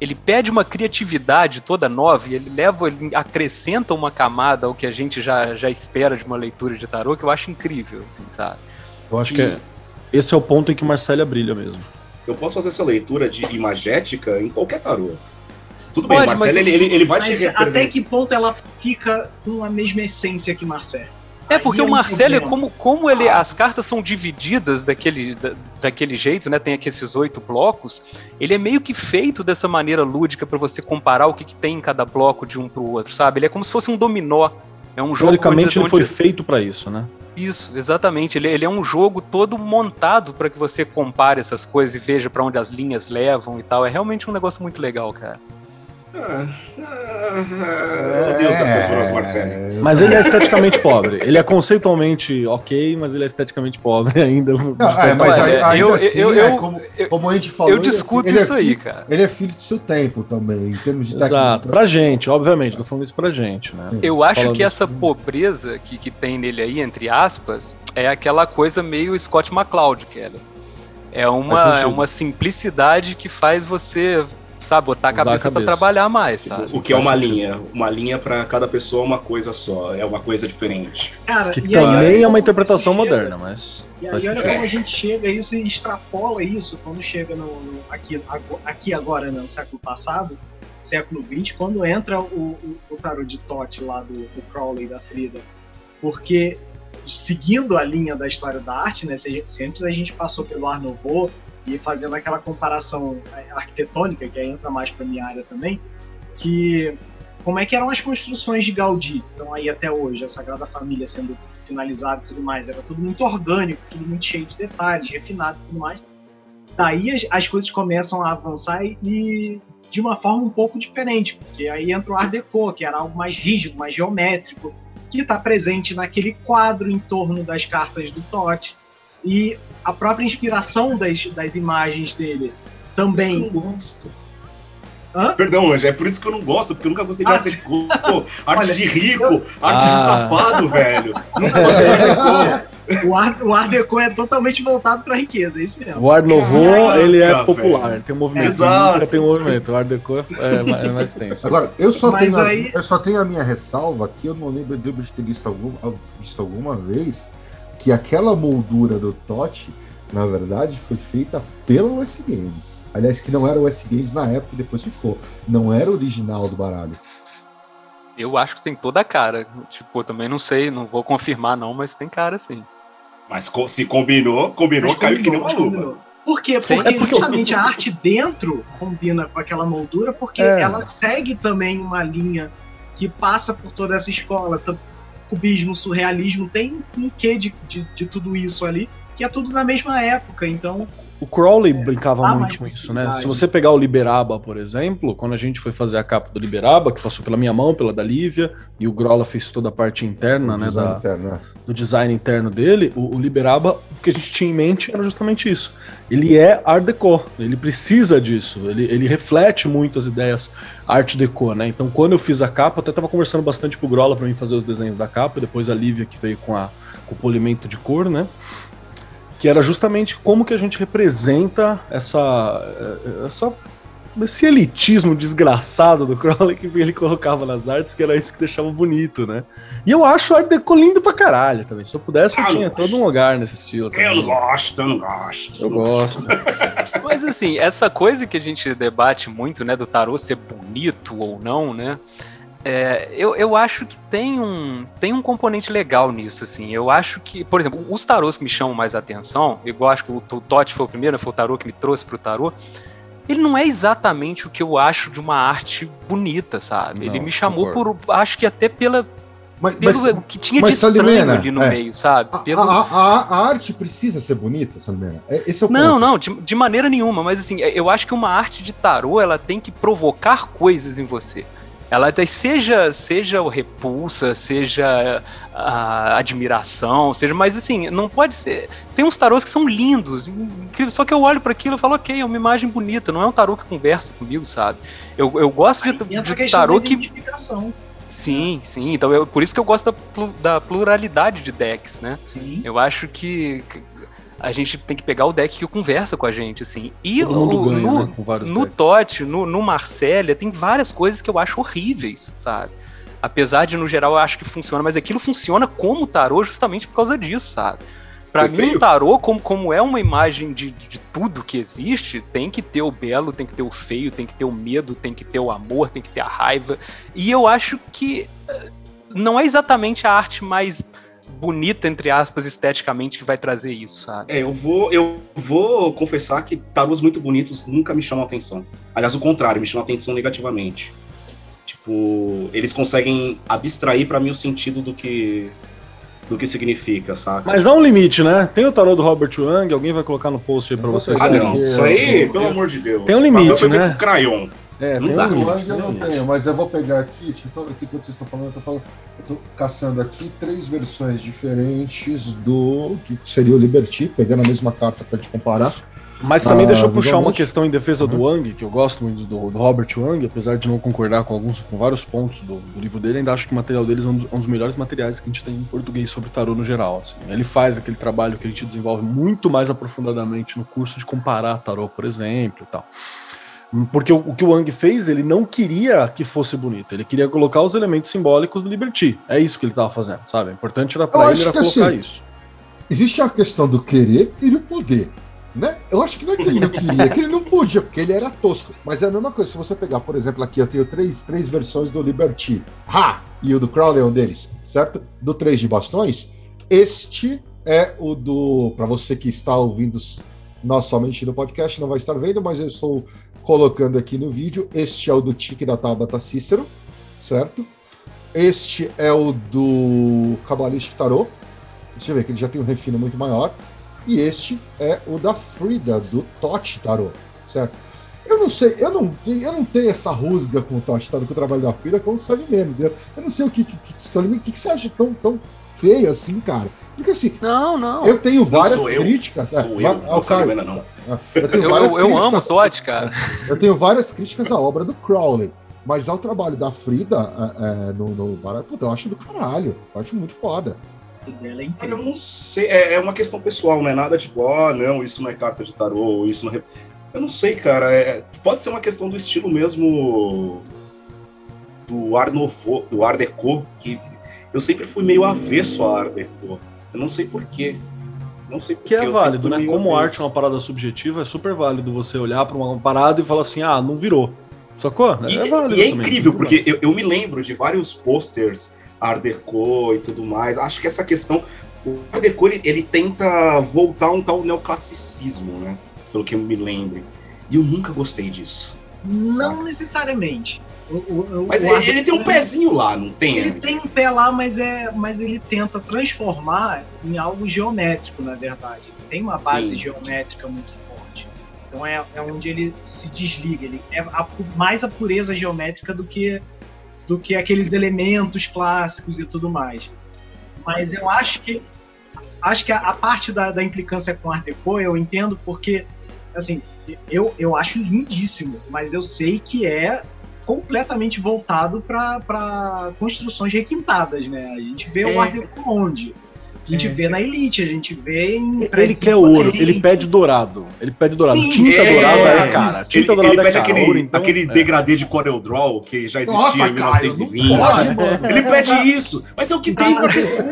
ele pede uma criatividade toda nova e ele leva, ele acrescenta uma camada ao que a gente já, já espera de uma leitura de tarô que eu acho incrível, assim, sabe? Eu acho e... que é, esse é o ponto em que Marcélia brilha mesmo. Eu posso fazer essa leitura de imagética em qualquer tarô. Tudo Pode, bem, Marcelo, ele, ele, ele vai mas te Até que ponto ela fica com a mesma essência que Marcelo? É, porque Aí o Marcelo, é como, como ele, ah, as cartas são divididas daquele, da, daquele jeito, né? Tem aqui esses oito blocos. Ele é meio que feito dessa maneira lúdica para você comparar o que, que, tem em cada bloco de um pro outro, sabe? Ele é como se fosse um dominó. É um jogo. Teoricamente, ele foi feito para isso, né? Isso, exatamente. Ele, ele é um jogo todo montado para que você compare essas coisas e veja para onde as linhas levam e tal. É realmente um negócio muito legal, cara. Ah, ah, Deus é, Marcelo. Mas ele é esteticamente pobre. Ele é conceitualmente ok, mas ele é esteticamente pobre ainda. Não, é, mas ainda eu, assim, eu, é, como, como, a gente falou, eu discuto ele é, isso aí, cara. Ele é filho do seu tempo também, em termos de Exato, pra gente, obviamente, tô falando isso pra gente, né? Eu acho falando que essa pobreza que, que tem nele aí, entre aspas, é aquela coisa meio Scott McCloud, Kelly. É uma, é uma simplicidade que faz você sabe? Botar a Usar a cabeça, pra cabeça. trabalhar mais, sabe? O que é uma linha? Uma linha pra cada pessoa é uma coisa só, é uma coisa diferente. Cara, Que e aí, também é uma interpretação chega- moderna, mas. E aí olha como a gente chega a isso e extrapola isso quando chega no, no- aqui, aqui agora, né, no século passado, século XX, quando entra o, o, o tarot de Tote lá do, do Crowley e da Frida. Porque, seguindo a linha da história da arte, né, se, a gente- se antes a gente passou pelo Art Nouveau e fazendo aquela comparação é, arquitetônica, que aí entra mais para minha área também, que como é que eram as construções de Gaudí, então aí até hoje, a Sagrada Família sendo finalizada e tudo mais, era tudo muito orgânico, tudo muito cheio de detalhes, refinado e tudo mais. Daí as, as coisas começam a avançar e, e de uma forma um pouco diferente, porque aí entra o Art Deco, que era algo mais rígido, mais geométrico, que está presente naquele quadro em torno das cartas do Totti. E a própria inspiração das, das imagens dele Por isso que eu também. não gosto. Hã? Perdão, Anjo, é por isso que eu não gosto, porque eu nunca gostei de Ah, arte deco. Pô, arte Olha, de rico, arte de Ah. safado, velho. Nunca gostei de arte deco. O Art, o Art Deco é totalmente voltado para a riqueza, é isso mesmo. O Art Nouveau, Caraca, ele é velho. popular, tem um movimento. Exato. Nunca tem um movimento. O Art Deco é, é mais- é mais tenso. Agora, eu só, Mas tenho as- aí- eu só tenho a minha ressalva que eu não lembro de eu ter visto, algum, visto alguma vez que aquela moldura do Totti, na verdade, foi feita pela US Games. Aliás, que não era o US Games na época e depois ficou. Não era original do baralho. Eu acho que tem toda a cara. Tipo, eu também não sei, não vou confirmar não, mas tem cara sim. Mas co- se combinou, combinou, Mas caiu que nem uma luva. combinou. Por quê? Porque, É porque eu- justamente a arte dentro combina com aquela moldura, porque É. ela segue também uma linha que passa por toda essa escola. Cubismo, surrealismo, tem um quê de, de, de tudo isso ali, que é tudo na mesma época. Então, O Crowley brincava dá muito com isso, né? Se você pegar o Liberaba, por exemplo, quando a gente foi fazer a capa do Liberaba, que passou pela minha mão, pela da Lívia, e o Grola fez toda a parte interna, né, Design da, interno, né? do design interno dele, o, o Liberaba, o que a gente tinha em mente era justamente isso. Ele é Art Deco, ele precisa disso, ele, ele reflete muito as ideias Art Deco, né? Então, quando eu fiz a capa, eu até tava conversando bastante com o Grola para mim fazer os desenhos da capa, e depois a Lívia que veio com, a, com o polimento de cor, né? Que era justamente como que a gente representa essa, eh, essa esse elitismo desgraçado do Crowley que ele colocava nas artes, que era isso que deixava bonito, né? E eu acho o Art Deco lindo pra caralho também. Se eu pudesse, eu Ah, tinha não todo um gosto. lugar nesse estilo. Eu também. não gosto, eu não gosto. Eu gosto. Mas assim, essa coisa que a gente debate muito, né, do tarô ser bonito ou não, né? É, eu, eu acho que tem um, tem um componente legal nisso, assim. Eu acho que, por exemplo, os tarôs que me chamam mais atenção, igual acho que o, o Totti foi o primeiro, né, foi o tarô que me trouxe pro tarô. Ele não é exatamente o que eu acho de uma arte bonita, sabe? ele Não, me chamou por, acho que até pela, Mas, pelo mas o que tinha mas, de estranho Salimena, ali no é. meio, sabe? a, Pelo- a- a- a arte precisa ser bonita, Salimena? É- Esse é o Não, ponto. não, de, de maneira nenhuma, mas assim, eu acho que uma arte de tarô, ela tem que provocar coisas em você. Ela até seja, seja o repulsa, seja a admiração, seja, mas assim, não pode ser. Tem uns tarôs que são lindos, incríveis, só que eu olho para aquilo e falo, ok, é uma imagem bonita, não é um tarô que conversa comigo, sabe? Eu, eu gosto aí de, de tarô que. Sim, sim. Então, eu, por isso que eu gosto da, da pluralidade de decks, né? Sim. Eu acho que a gente tem que pegar o deck que conversa com a gente, assim. E Todo mundo o- ganha, no, né? Com vários no decks. Totti, no, no Marcélia, tem várias coisas que eu acho horríveis, sabe? Apesar de, no geral, eu acho que funciona, mas aquilo funciona como tarô justamente por causa disso, sabe? Pra mim, um tarô, como, como é uma imagem de, de tudo que existe, tem que ter o belo, tem que ter o feio, tem que ter o medo, tem que ter o amor, tem que ter a raiva. E eu acho que eh, não é exatamente a arte mais bonita, entre aspas, esteticamente, que vai trazer isso, sabe? É, eu vou, eu vou confessar que tarôs muito bonitos nunca me chamam atenção. Aliás, o contrário, me chamam atenção negativamente. Tipo, eles conseguem abstrair pra mim o sentido do que do que significa, saca? Mas há um limite, né? Tem o tarô do Robert Wang, alguém vai colocar no post aí pra vocês. ah, não. aqui, Isso aí, pelo amor de Deus. Tem um limite, Papel foi feito né? com crayon. É, Não tem dá. um um não tenho, mas eu vou pegar aqui, deixa eu ver aqui quando vocês estão falando, eu tô, falando, eu tô caçando aqui três versões diferentes do que seria o Liberty, pegando a mesma carta pra gente comparar. Mas também Ah, deixa eu puxar uma questão em defesa do Uhum. Wang, que eu gosto muito do, do Robert Wang, apesar de não concordar com alguns, com vários pontos do, do livro dele, ainda acho que o material deles é um dos, um dos melhores materiais que a gente tem em português sobre tarô no geral. assim. Ele faz aquele trabalho que a gente desenvolve muito mais aprofundadamente no curso de comparar tarô, por exemplo, e tal. Porque o, o, que o Wang fez, ele não queria que fosse bonito, ele queria colocar os elementos simbólicos do Liberty. É isso que ele estava fazendo, sabe? O importante era para ele era colocar assim, isso. Existe a questão do querer e do poder. Né? Eu acho que não é que ele não queria, é que ele não podia, porque ele era tosco. Mas é a mesma coisa, se você pegar, por exemplo, aqui eu tenho três, três versões do Liberty. Ha! E o do Crowley é um deles, certo? Do três de bastões. Este é o do. Para você que está ouvindo nós somente no podcast, não vai estar vendo, mas eu estou colocando aqui no vídeo. Este é o do Tique da Tabata Cícero, certo? Este é o do Cabalistic Tarot. Deixa eu ver que ele já tem um refino muito maior. E este é o da Frida, do Totti Tarot, certo? Eu não sei, eu não, eu não tenho essa rusga com o Totti Tarot, com o trabalho da Frida, como o mesmo, entendeu? Eu não sei o que, que, que, que, que você acha tão, tão feio assim, cara. Porque assim. Não, não. Eu tenho várias críticas. Eu. Sou é, eu, não, Caio, não. Eu, tenho eu, várias eu, eu amo Totti, cara. Eu tenho várias críticas à obra do Crowley. Mas ao trabalho da Frida é, é, no, no Puta, eu acho do caralho. Eu acho muito foda dela é. Eu não sei, é, é, uma questão pessoal, não é nada tipo, ah, não, isso não é carta de tarô, isso não é... Eu não sei, cara, é, pode ser uma questão do estilo mesmo do Art Nouveau, do Art Deco, que eu sempre fui meio avesso a Art Deco. Eu não sei porquê. Não sei porquê. Que é válido, né? Como avesso. arte é uma parada subjetiva, é super válido você olhar para uma parada e falar assim, ah, não virou. Sacou? É, e, é válido. E é também, incrível, porque eu, eu me lembro de vários posters Art Deco e tudo mais. Acho que essa questão. O Art Deco ele, ele tenta voltar um tal neoclassicismo, né? Pelo que eu me lembro. E eu nunca gostei disso. Não saca? necessariamente. O, o, mas o ele, tem um pezinho lá, não tem? Ele tem um pé lá, mas, é, mas ele tenta transformar em algo geométrico, na verdade. Ele tem uma base Sim. geométrica muito forte. Então é, é onde ele se desliga. Ele é a, mais a pureza geométrica do que do que aqueles elementos clássicos e tudo mais. Mas eu acho que acho que a, a parte da, da, implicância com Art Deco eu entendo porque assim eu, eu acho lindíssimo, mas eu sei que é completamente voltado para construções requintadas, né? A gente vê é. o Art Deco onde? A gente é. vê na Elite, a gente vê em. Ele quer ouro, ele pede dourado. Ele pede dourado. Sim, Tinta é, dourada é cara. Tinta ele, dourada ele pede é cara. aquele, ouro, então, aquele é. degradê de Corel Draw que já existia Nossa, em 1920. Cara, pode, ele pede isso. Mas é o que tem no Artecu.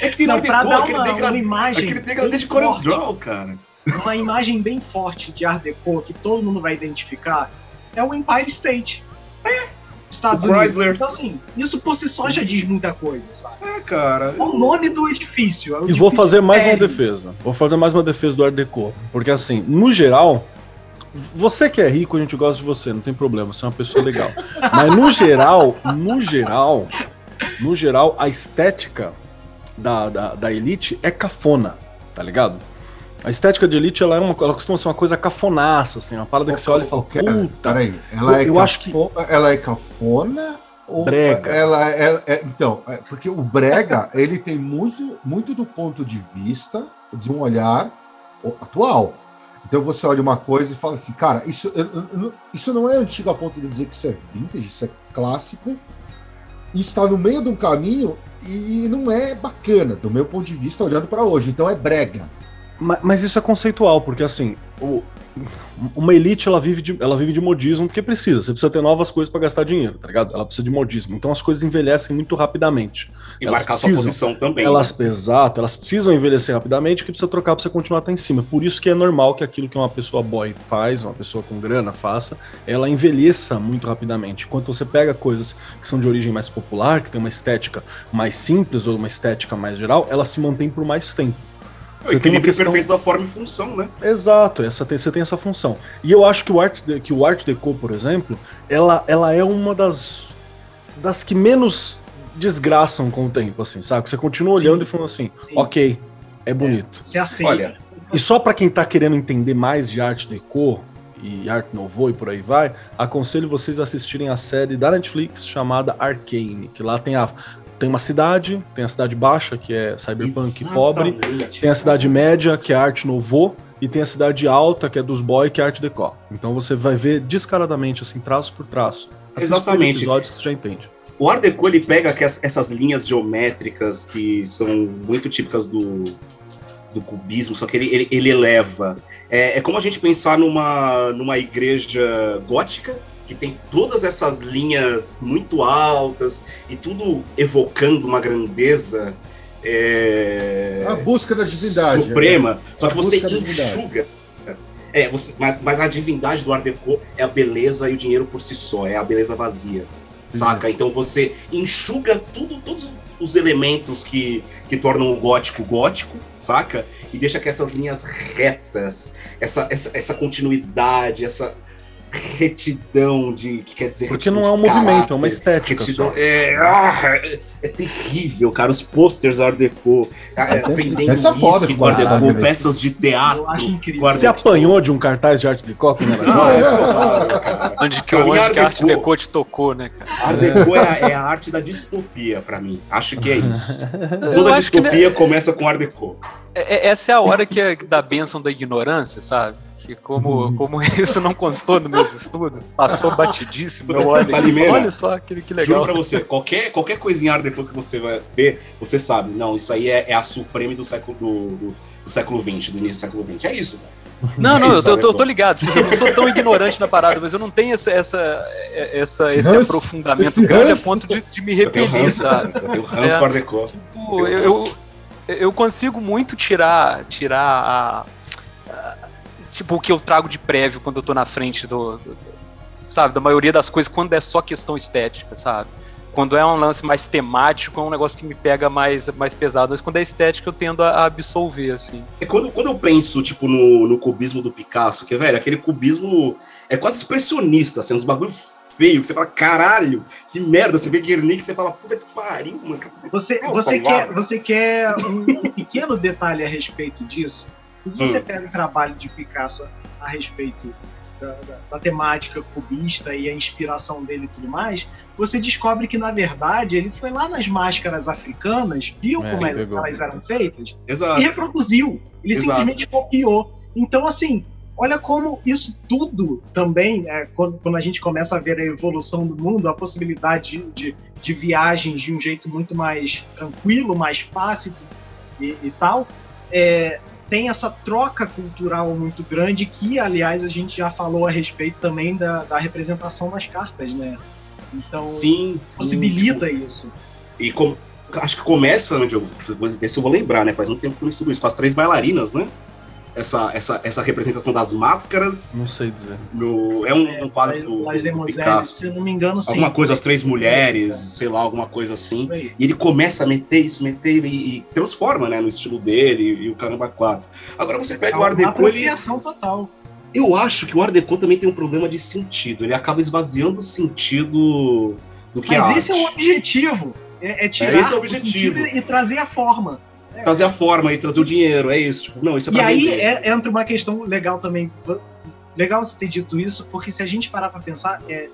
É que tem no Artecu aquele, degra... aquele degradê de Corel Draw, cara. Uma imagem bem forte de Art Deco que todo mundo vai identificar é o Empire State. É. Estados o Unidos. Chrysler. Então, assim, isso por si só já diz muita coisa, sabe? É, cara. É o nome do edifício. É o e vou fazer mais uma defesa. Vou fazer mais uma defesa do Art Deco. Porque, assim, no geral, você que é rico, a gente gosta de você, não tem problema, você é uma pessoa legal. Mas no geral, no geral, no geral, a estética da, da, da Elite é cafona, tá ligado? A estética de Elite, ela, é uma, ela costuma ser uma coisa cafonaça, assim, uma parada que você olha e fala, puta... Peraí, ela, é eu, acho que... ela é cafona ou brega. Ela é, é, então, é, porque o brega, ele tem muito, muito do ponto de vista de um olhar atual. Então você olha uma coisa e fala assim, cara, isso, isso não é antigo a ponto de dizer que isso é vintage, isso é clássico, e está no meio de um caminho e não é bacana, do meu ponto de vista, olhando para hoje. Então é brega. Mas, isso é conceitual, porque assim, o, uma elite ela vive, de, ela vive de modismo porque precisa. Você precisa ter novas coisas para gastar dinheiro, tá ligado? Ela precisa de modismo. Então as coisas envelhecem muito rapidamente. E elas marcar precisam, sua posição também. Elas, né? Exato, elas precisam envelhecer rapidamente porque precisa trocar para você continuar até em cima. Por isso que é normal que aquilo que uma pessoa boy faz, uma pessoa com grana faça, ela envelheça muito rapidamente. Enquanto você pega coisas que são de origem mais popular, que tem uma estética mais simples ou uma estética mais geral, ela se mantém por mais tempo. O equilíbrio questão... perfeito da forma e função, né? Exato, essa tem, você tem essa função. E eu acho que o Art, que o Art Deco, por exemplo, ela, ela é uma das, das que menos desgraçam com o tempo, assim, sabe? Você continua olhando Sim. e falando assim, Sim. ok, é bonito. É, você aceita. Olha, e só para quem tá querendo entender mais de Art Deco e Art Nouveau e por aí vai, aconselho vocês a assistirem a série da Netflix chamada Arcane, que lá tem a tem uma cidade, tem a cidade baixa, que é cyberpunk Exatamente. pobre, tem a cidade média, que é arte novo, e tem a cidade alta, que é dos boy, que é arte deco. Então você vai ver descaradamente, assim, traço por traço. Assiste Exatamente. episódios que você já entende. O Art Deco, ele pega essas linhas geométricas que são muito típicas do, do cubismo, só que ele, ele, ele eleva. É, é, como a gente pensar numa, numa igreja gótica, que tem todas essas linhas muito altas e tudo evocando uma grandeza. É, a busca da divindade. Suprema. Né? Só que você enxuga. É, você, mas, mas, a divindade do Art Deco é a beleza e o dinheiro por si só, é a beleza vazia. Saca? Então você enxuga tudo, todos os elementos que, que tornam o gótico gótico, saca? E deixa que essas linhas retas, essa, essa, essa continuidade, essa retidão de que quer dizer porque não é um caráter, movimento é uma estética retidão, é, ah, é, é, terrível cara. Os posters Art Deco é, vendendo essa whisky com Art Deco peças de teatro você apanhou de um cartaz de Art Deco né? não, é, onde que, onde Art, que Art Deco te tocou né cara? Art Deco é a, é a arte da distopia para mim. Acho que é isso. Toda distopia começa com Art Deco. Essa é a hora que é da bênção da ignorância sabe que como, como isso não constou nos meus estudos, passou batidíssimo. Eu olho, olha só que, que legal. Juro pra você, qualquer, qualquer coisinha depois que você vai ver, você sabe, não, isso aí é, é a supreme do século do, do, do século XX, do início do século XX. É isso, Não, é não, isso, eu, tô, eu tô ligado. Tipo, eu não sou tão ignorante na parada, mas eu não tenho essa, essa, essa esse Hans, aprofundamento esse grande Hans. a ponto de, de me repelir, sabe? Eu tenho Hans é, Tipo, eu, eu, eu consigo muito tirar, tirar a tipo, o que eu trago de prévio quando eu tô na frente do, do, sabe, da maioria das coisas, quando é só questão estética, sabe? Quando é um lance mais temático, é um negócio que me pega mais, mais pesado. Mas quando é estética, eu tendo a absolver, assim. É quando, quando eu penso, tipo, no, no cubismo do Picasso, que, velho, aquele cubismo é quase expressionista, assim, uns bagulho feio, que você fala, caralho, que merda. Você vê Guernica e você fala, puta que pariu, mano. Você, você, quer, você quer um, um pequeno detalhe a respeito disso? Se você hum. pega o trabalho de Picasso a respeito da, da, da, temática cubista e a inspiração dele e tudo mais, você descobre que, na verdade, ele foi lá nas máscaras africanas, viu é, como elas eram feitas Exato. e reproduziu. Ele Exato. simplesmente copiou. Então, assim, olha como isso tudo também, é, quando, quando, a gente começa a ver a evolução do mundo, a possibilidade de, de, de viagens de um jeito muito mais tranquilo, mais fácil e, e tal, é, tem essa troca cultural muito grande que, aliás, a gente já falou a respeito também da, da representação das cartas, né? Então, sim, possibilita sim, tipo, isso. E como, acho que começa, onde eu, desse eu vou lembrar, né? Faz um tempo que eu estudo isso, com as três bailarinas, né? Essa, essa, essa representação das máscaras. Não sei dizer. No, é um, um quadro do, do, Picasso. Se eu não me engano, sim. Alguma coisa, as três mulheres, sei lá, alguma coisa assim. E ele começa a meter isso, meter e, e transforma, né, no estilo dele e, e o Caramba 4. Agora você pega é o Art Deco, ele... total. Eu acho que o Art Deco também tem um problema de sentido. Ele acaba esvaziando o sentido do que Mas é esse é o objetivo. É, é tirar é, esse é o objetivo. e trazer a forma trazer a forma e trazer o dinheiro, é isso. Tipo, não, isso é pra E aí é, entra uma questão legal também. Legal você ter dito isso, porque se a gente parar pra pensar, é,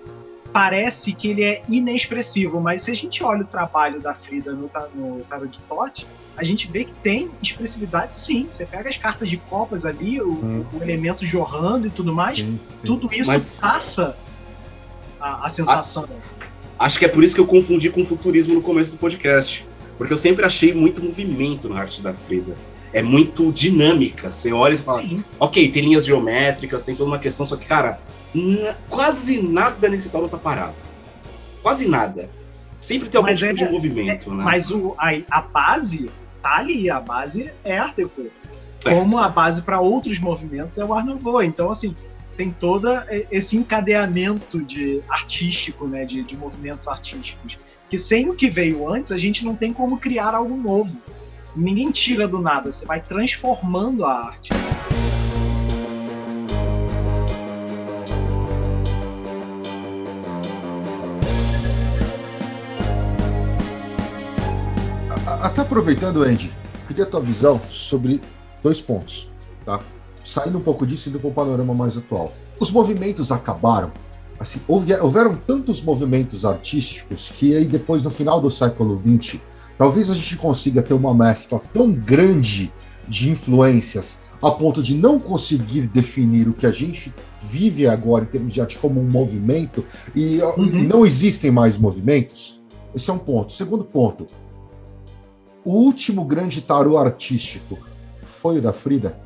parece que ele é inexpressivo, mas se a gente olha o trabalho da Frida no, no Tarot de Tote, a gente vê que tem expressividade sim. Você pega as cartas de copas ali, o, hum. o elemento jorrando e tudo mais, sim, sim. tudo isso mas... passa a, a sensação. A... Acho que é por isso que eu confundi com o futurismo no começo do podcast. Porque eu sempre achei muito movimento na arte da Frida. É muito dinâmica. Você olha e fala, Sim. ok, tem linhas geométricas, tem toda uma questão, só que, cara, quase nada nesse tarot tá parado. Quase nada. Sempre tem algum mas tipo é, de movimento, é, né? Mas o, a, a base tá ali, a base é Art Deco. É. Como a base para outros movimentos é o Art Nouveau. Então, assim, tem todo esse encadeamento de artístico, né, de, de movimentos artísticos que sem o que veio antes, a gente não tem como criar algo novo. Ninguém tira do nada, você vai transformando a arte. Até aproveitando, Andy, queria a tua visão sobre dois pontos, tá? Saindo um pouco disso e indo para um panorama mais atual. Os movimentos acabaram assim, houveram tantos movimentos artísticos que aí depois, no final do século XX, talvez a gente consiga ter uma mescla tão grande de influências a ponto de não conseguir definir o que a gente vive agora em termos de arte como um movimento e uhum. não existem mais movimentos. Esse é um ponto. Segundo ponto, o último grande tarô artístico foi o da Frida?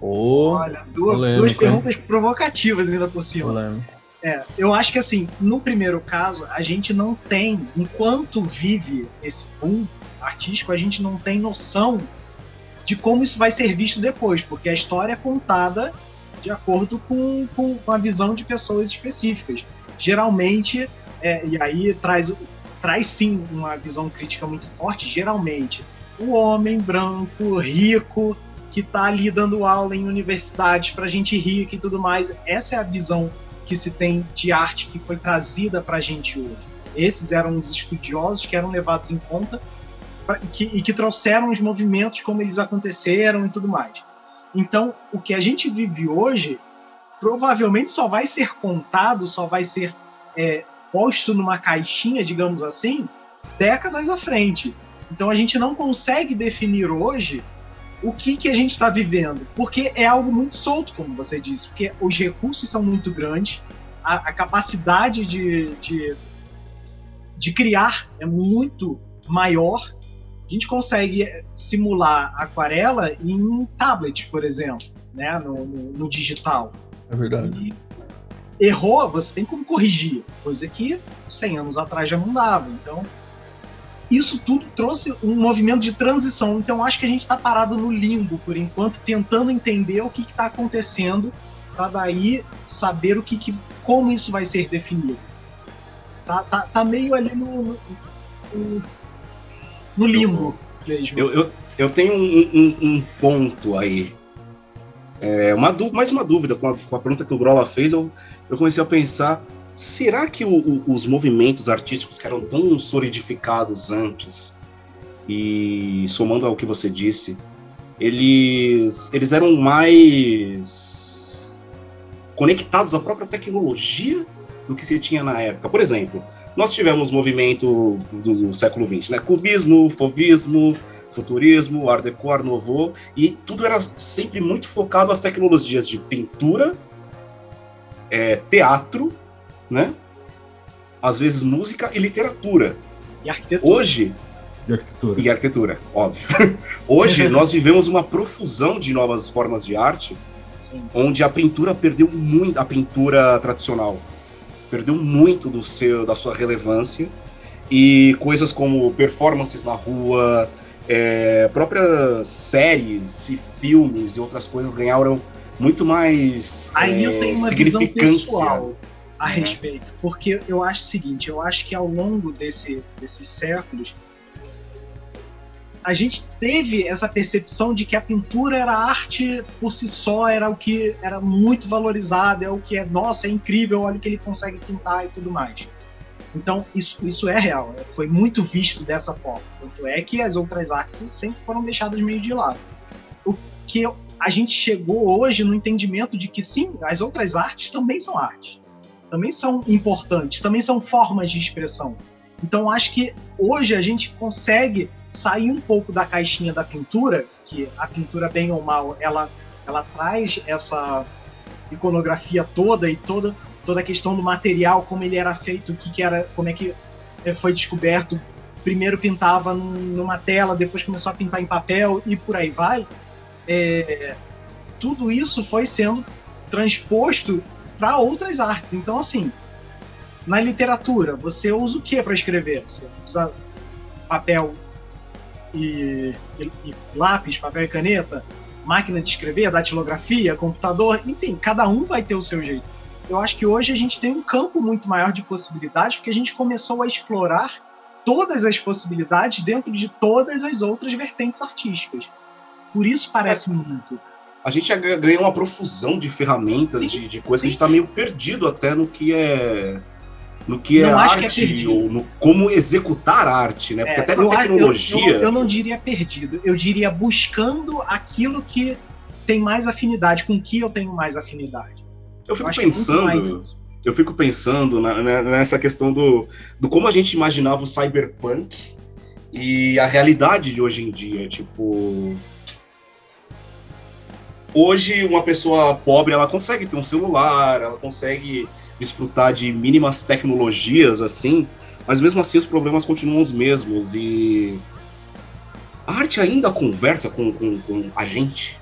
Oh, Olha, duas, duas perguntas provocativas ainda por cima. É, eu acho que assim, no primeiro caso, a gente não tem, enquanto vive esse boom artístico, a gente não tem noção de como isso vai ser visto depois, porque a história é contada de acordo com, com, a visão de pessoas específicas. Geralmente, é, e aí traz, traz sim uma visão crítica muito forte, geralmente, o homem branco, rico, que está ali dando aula em universidades para gente rica e tudo mais. Essa é a visão que se tem de arte que foi trazida para a gente hoje. Esses eram os estudiosos que eram levados em conta pra, que, e que trouxeram os movimentos como eles aconteceram e tudo mais. Então, o que a gente vive hoje provavelmente só vai ser contado, só vai ser é, posto numa caixinha, digamos assim, décadas à frente. Então a gente não consegue definir hoje o que, que a gente está vivendo, porque é algo muito solto, como você disse, porque os recursos são muito grandes, a, a capacidade de, de, de criar é muito maior. A gente consegue simular aquarela em tablet, por exemplo, né, no, no, no digital. É verdade. E errou, você tem como corrigir, coisa que 100 anos atrás já não dava. Então, isso tudo trouxe um movimento de transição. Então, acho que a gente está parado no limbo por enquanto, tentando entender o que está acontecendo, para daí saber o que, que, como isso vai ser definido. Tá, tá, tá meio ali no, no, no limbo mesmo. Eu, eu, eu tenho um, um, um ponto aí. É, uma, mais uma dúvida com a, com a pergunta que o Brola fez, eu, eu comecei a pensar será que o, o, os movimentos artísticos que eram tão solidificados antes, e somando ao que você disse, eles, eles eram mais conectados à própria tecnologia do que se tinha na época? Por exemplo, nós tivemos movimento do, do século XX, né? Cubismo, fovismo, futurismo, art deco, art nouveau, e tudo era sempre muito focado às tecnologias de pintura, é, teatro né? Às vezes música e literatura. E arquitetura. Hoje. E arquitetura. E arquitetura, óbvio. Hoje nós vivemos uma profusão de novas formas de arte, Sim. onde a pintura perdeu muito, a pintura tradicional perdeu muito do seu, da sua relevância e coisas como performances na rua, é, próprias séries e filmes e outras coisas ganharam muito mais Aí é, eu tenho uma significância a uhum. respeito, porque eu acho o seguinte, eu acho que ao longo desse, desses séculos a gente teve essa percepção de que a pintura era arte por si só, era o que era muito valorizado, é o que é, nossa, é incrível, olha o que ele consegue pintar e tudo mais. Então, isso, isso é real, é, foi muito visto dessa forma. Tanto é que as outras artes sempre foram deixadas meio de lado. O que a gente chegou hoje no entendimento de que sim, as outras artes também são artes também são importantes, também são formas de expressão. Então acho que hoje a gente consegue sair um pouco da caixinha da pintura, que a pintura bem ou mal, ela ela traz essa iconografia toda e toda toda a questão do material, como ele era feito, o que, que era, como é que eh, foi descoberto. Primeiro pintava numa tela, depois começou a pintar em papel e por aí vai. É, tudo isso foi sendo transposto para outras artes. Então, assim, na literatura, você usa o que para escrever? Você usa papel e, e, e, lápis, papel e caneta, máquina de escrever, datilografia, computador, enfim, cada um vai ter o seu jeito. Eu acho que hoje a gente tem um campo muito maior de possibilidades, porque a gente começou a explorar todas as possibilidades dentro de todas as outras vertentes artísticas. Por isso parece é. muito a gente ganhou uma profusão de ferramentas, de, de coisas que a gente está meio perdido até no que é no que é arte que é ou no como executar arte, né? Porque é, até na tecnologia. Eu, eu, eu, não diria perdido, eu diria buscando aquilo que tem mais afinidade, com que eu tenho mais afinidade. Eu fico eu pensando, eu fico pensando na, na, nessa questão do, do como a gente imaginava o cyberpunk e a realidade de hoje em dia, tipo hoje uma pessoa pobre ela consegue ter um celular, ela consegue desfrutar de mínimas tecnologias assim, mas mesmo assim os problemas continuam os mesmos e a arte ainda conversa com, com, com a gente?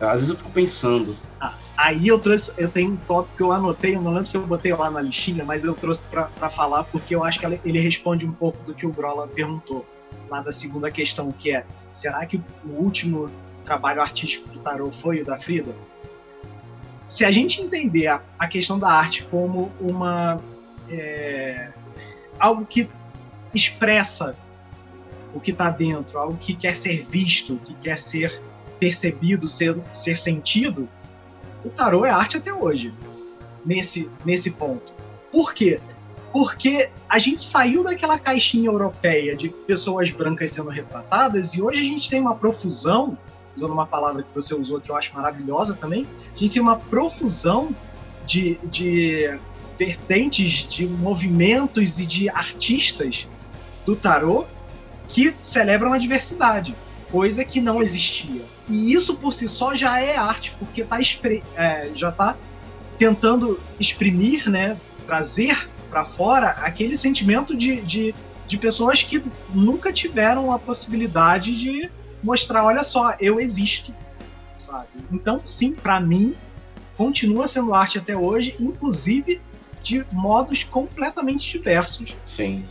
Às vezes eu fico pensando. Ah, aí eu trouxe, eu tenho um tópico que eu anotei, eu não lembro se eu botei lá na listinha, mas eu trouxe para falar porque eu acho que ele responde um pouco do que o Grola perguntou lá da segunda questão, que é: será que o último trabalho artístico do Tarot foi o da Frida? Se a gente entender a, questão da arte como uma é, algo que expressa o que está dentro, algo que quer ser visto, que quer ser percebido, ser, ser sentido, o tarô é arte até hoje, nesse, nesse ponto. Por quê? Porque a gente saiu daquela caixinha europeia de pessoas brancas sendo retratadas e hoje a gente tem uma profusão, usando uma palavra que você usou que eu acho maravilhosa também, a gente tem uma profusão de, de vertentes, de movimentos e de artistas do tarô que celebram a diversidade, coisa que não existia. E isso por si só já é arte, porque tá é, já está tentando exprimir, né, trazer para fora aquele sentimento de, de, de pessoas que nunca tiveram a possibilidade de mostrar, olha só, eu existo, sabe? Então, sim, para mim, continua sendo arte até hoje, inclusive de modos completamente diversos. Sim.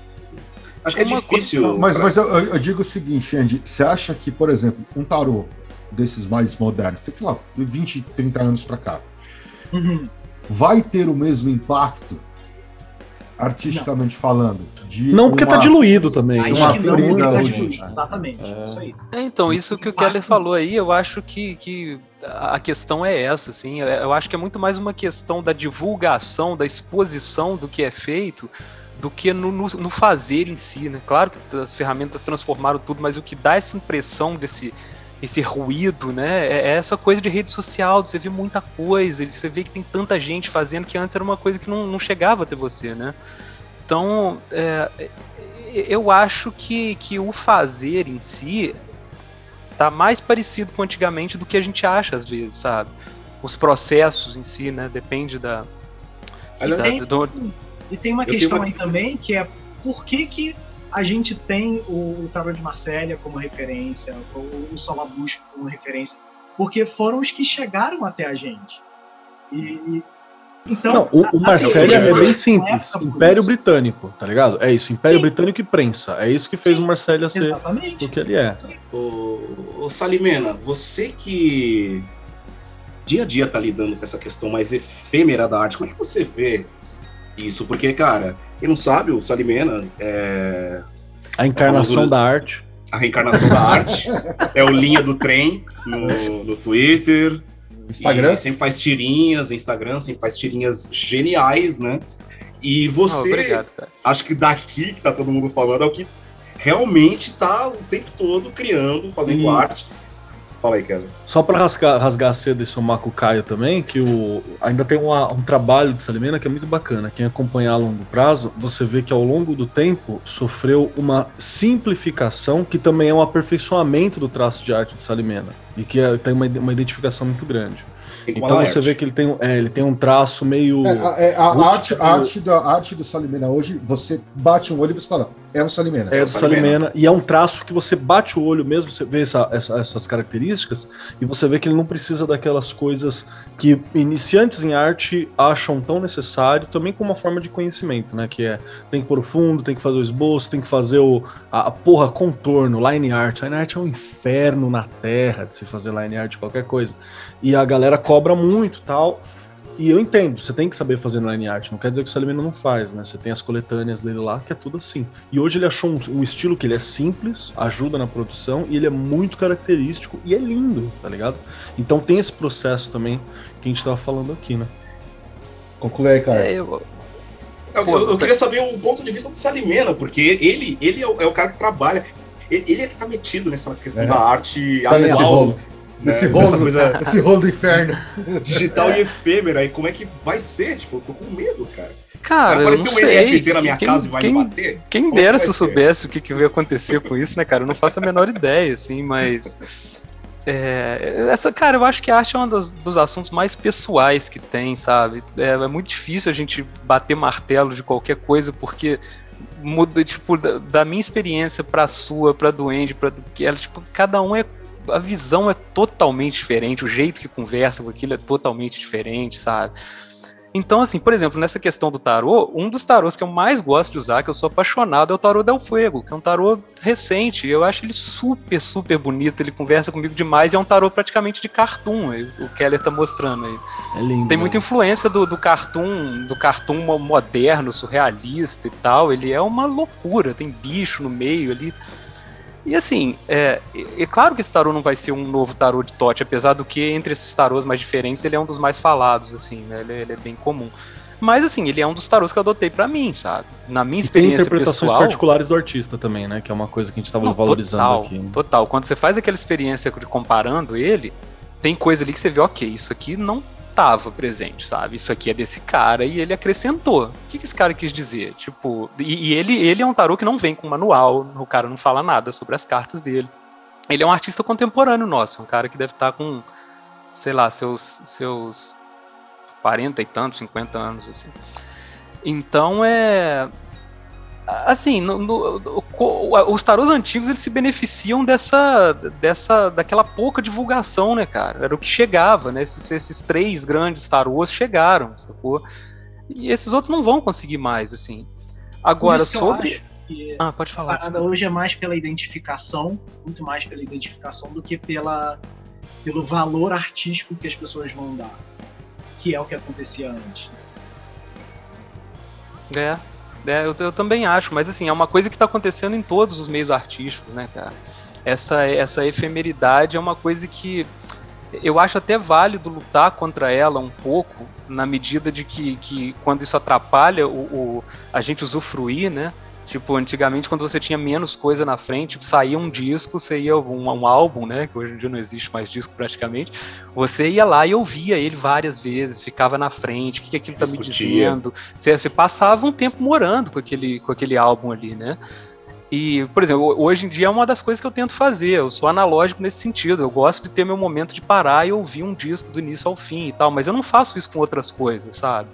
Acho que é difícil. Coisa... Mas, pra... mas eu, eu, digo o seguinte, Andy, você acha que, por exemplo, um tarô desses mais modernos, sei lá, 20, 30 anos para cá, uhum. vai ter o mesmo impacto, artisticamente não. falando? não, porque tá diluído também. Aí uma Frida, tá diluído. Exatamente, é. isso aí. É, então, isso que o Keller falou aí, eu acho que, que a questão é essa, assim. Eu acho que é muito mais uma questão da divulgação, da exposição do que é feito do que no, no, no, fazer em si, né? Claro que as ferramentas transformaram tudo, mas o que dá essa impressão desse esse ruído, né? É, é essa coisa de rede social, você vê muita coisa, você vê que tem tanta gente fazendo que antes era uma coisa que não, não chegava até você, né? Então, é, eu acho que, que o fazer em si tá mais parecido com antigamente do que a gente acha às vezes, sabe? Os processos em si, né? Depende da, Aliás, da do, e tem uma questão uma... aí também que é por que, que a gente tem o, Tarot de Marsella como referência, o, o Solabusco como referência, porque foram os que chegaram até a gente. E, então, não, o, o Marsella é bem simples. Império Britânico, tá ligado? É isso, Império Sim. Britânico e prensa. É isso que fez Sim, o Marsella ser exatamente. o que ele é. O, o Salimena, você que dia a dia tá lidando com essa questão mais efêmera da arte, como é que você vê isso, porque, cara, quem não sabe, o Salimena é. A encarnação é da arte. A reencarnação da arte. É o linha do trem no, no Twitter. Instagram. sempre faz tirinhas, Instagram, sempre faz tirinhas geniais, né? E você, oh, obrigado, acho que daqui que tá todo mundo falando, é o que realmente tá o tempo todo criando, fazendo e... arte. Fala aí, Kevin. Só para rasgar, rasgar cedo e somar com o Caio também, que o, ainda tem uma, um trabalho de Salimena que é muito bacana. Quem acompanhar a longo prazo, você vê que ao longo do tempo sofreu uma simplificação que também é um aperfeiçoamento do traço de arte de Salimena. E que é, tem uma, uma identificação muito grande. Então você vê que ele tem, é, ele tem um traço meio. É, é, a, arte, a arte, da, arte do Salimena hoje, você bate um olho e você fala, é um Salimena. É, é um Salimena. E é um traço que você bate o olho mesmo, você vê essa, essa, essas características, e você vê que ele não precisa daquelas coisas que iniciantes em arte acham tão necessário, também como uma forma de conhecimento, né? Que é tem que pôr o fundo, tem que fazer o esboço, tem que fazer o, a, a porra, contorno, line art. Line art é um inferno na terra de se fazer line art, qualquer coisa. E a galera cobra muito tal. E eu entendo, você tem que saber fazer no line art, não quer dizer que o Salimena não faz, né? Você tem as coletâneas dele lá, que é tudo assim. E hoje ele achou um, um, estilo que ele é simples, ajuda na produção, e ele é muito característico e é lindo, tá ligado? Então tem esse processo também que a gente tava falando aqui, né? Conclui aí, cara. É, eu... Eu, eu, eu, queria saber o ponto de vista do Salimena, porque ele, ele é o, é o cara que trabalha. Ele, ele é que tá metido nessa questão é. da arte tá atual. Né? Esse, rolo, coisa... esse rolo do inferno. Digital e efêmera. E como é que vai ser? Tipo, eu tô com medo, cara. Cara, Apareceu um NFT na minha quem, casa e vai quem, me bater? Quem dera se eu soubesse o que, que ia acontecer com isso, né, cara? Eu não faço a menor ideia, assim, mas. É, essa, cara, eu acho que a arte é um dos, dos assuntos mais pessoais que tem, sabe? É, é, muito difícil a gente bater martelo de qualquer coisa, porque muda, tipo, da, da minha experiência pra sua, pra do Andy, pra do que ela, tipo, cada um é. A visão é totalmente diferente, o jeito que conversa com aquilo é totalmente diferente, sabe? Então, assim, por exemplo, nessa questão do tarô, um dos tarôs que eu mais gosto de usar, que eu sou apaixonado, é o tarô Del Fuego, que é um tarô recente. Eu acho ele super, super bonito. Ele conversa comigo demais e é um tarô praticamente de cartoon. O Keller tá mostrando aí. É lindo. Tem muita influência do, do cartoon, do cartoon moderno, surrealista e tal. Ele é uma loucura. Tem bicho no meio ali. E assim, é, é, claro que esse tarô não vai ser um novo tarô de Tote, apesar do que entre esses tarôs mais diferentes ele é um dos mais falados, assim, né? Ele, ele é bem comum. Mas assim, ele é um dos tarôs que eu adotei para mim, sabe? Na minha experiência e tem interpretações pessoal, particulares do artista também, né? Que é uma coisa que a gente tava não, valorizando total, aqui. Né? Total. Quando você faz aquela experiência comparando ele, tem coisa ali que você vê, ok, isso aqui não estava presente, sabe? Isso aqui é desse cara e ele acrescentou. O que, que esse cara quis dizer? Tipo, e, e, ele, ele é um tarô que não vem com manual, o cara não fala nada sobre as cartas dele. Ele é um artista contemporâneo nosso, um cara que deve estar tá com, sei lá, seus, seus 40 e tantos, 50 anos, assim. Então é assim, no, no, os tarôs antigos eles se beneficiam dessa, dessa, daquela pouca divulgação, né, cara? Era o que chegava, né? Esses, esses três grandes tarôs chegaram, sacou? E esses outros não vão conseguir mais, assim. Agora, sobre. ah, pode falar. A parada hoje é mais pela identificação, muito mais pela identificação do que pela, pelo valor artístico que as pessoas vão dar, sabe? que é o que acontecia antes. É, é, eu, eu, também acho, mas assim, é uma coisa que está acontecendo em todos os meios artísticos, né, cara? Essa, essa efemeridade é uma coisa que eu acho até válido lutar contra ela um pouco, na medida de que, que quando isso atrapalha o, o a gente usufruir, né? Tipo, antigamente, quando você tinha menos coisa na frente, tipo, saía um disco, você ia um, um, álbum, né? Que hoje em dia não existe mais disco praticamente. Você ia lá e ouvia ele várias vezes, ficava na frente, o que, que aquilo tá me dizendo. Você, você, passava um tempo morando com aquele, com aquele álbum ali, né? E, por exemplo, hoje em dia é uma das coisas que eu tento fazer. Eu sou analógico nesse sentido. Eu gosto de ter meu momento de parar e ouvir um disco do início ao fim e tal, mas eu não faço isso com outras coisas, sabe?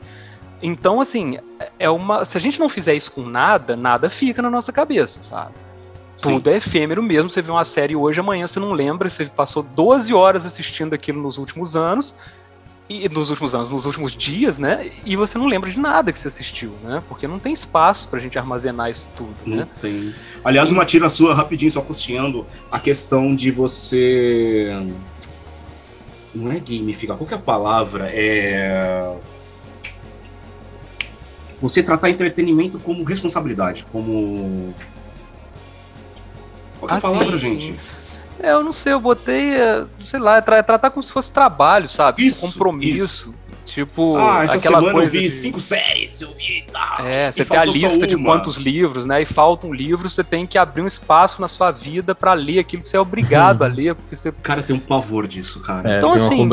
Então, assim, é uma. Se a gente não fizer isso com nada, nada fica na nossa cabeça, sabe? Sim. Tudo é efêmero mesmo. Você vê uma série hoje, amanhã você não lembra, você passou 12 horas assistindo aquilo nos últimos anos, e nos últimos anos, nos últimos dias, né? E você não lembra de nada que você assistiu, né? Porque não tem espaço pra gente armazenar isso tudo, não né? tem. Aliás, uma tira sua rapidinho, só costeando a questão de você. Não é gamificar, qual que é a palavra? É você tratar entretenimento como responsabilidade, como. Qual é a ah, palavra, sim, gente? Sim. É, eu não sei, eu botei, é, sei lá, é, é tratar como se fosse trabalho, sabe? Isso, Compromisso. Isso. Tipo, ah, essa aquela semana coisa eu vi de... cinco séries, eu vi e tal. É, você tem a lista de quantos livros, né? E falta um livro, você tem que abrir um espaço na sua vida para ler aquilo que você é obrigado a ler, porque você. Cara, tem um pavor disso, cara. É, então, assim,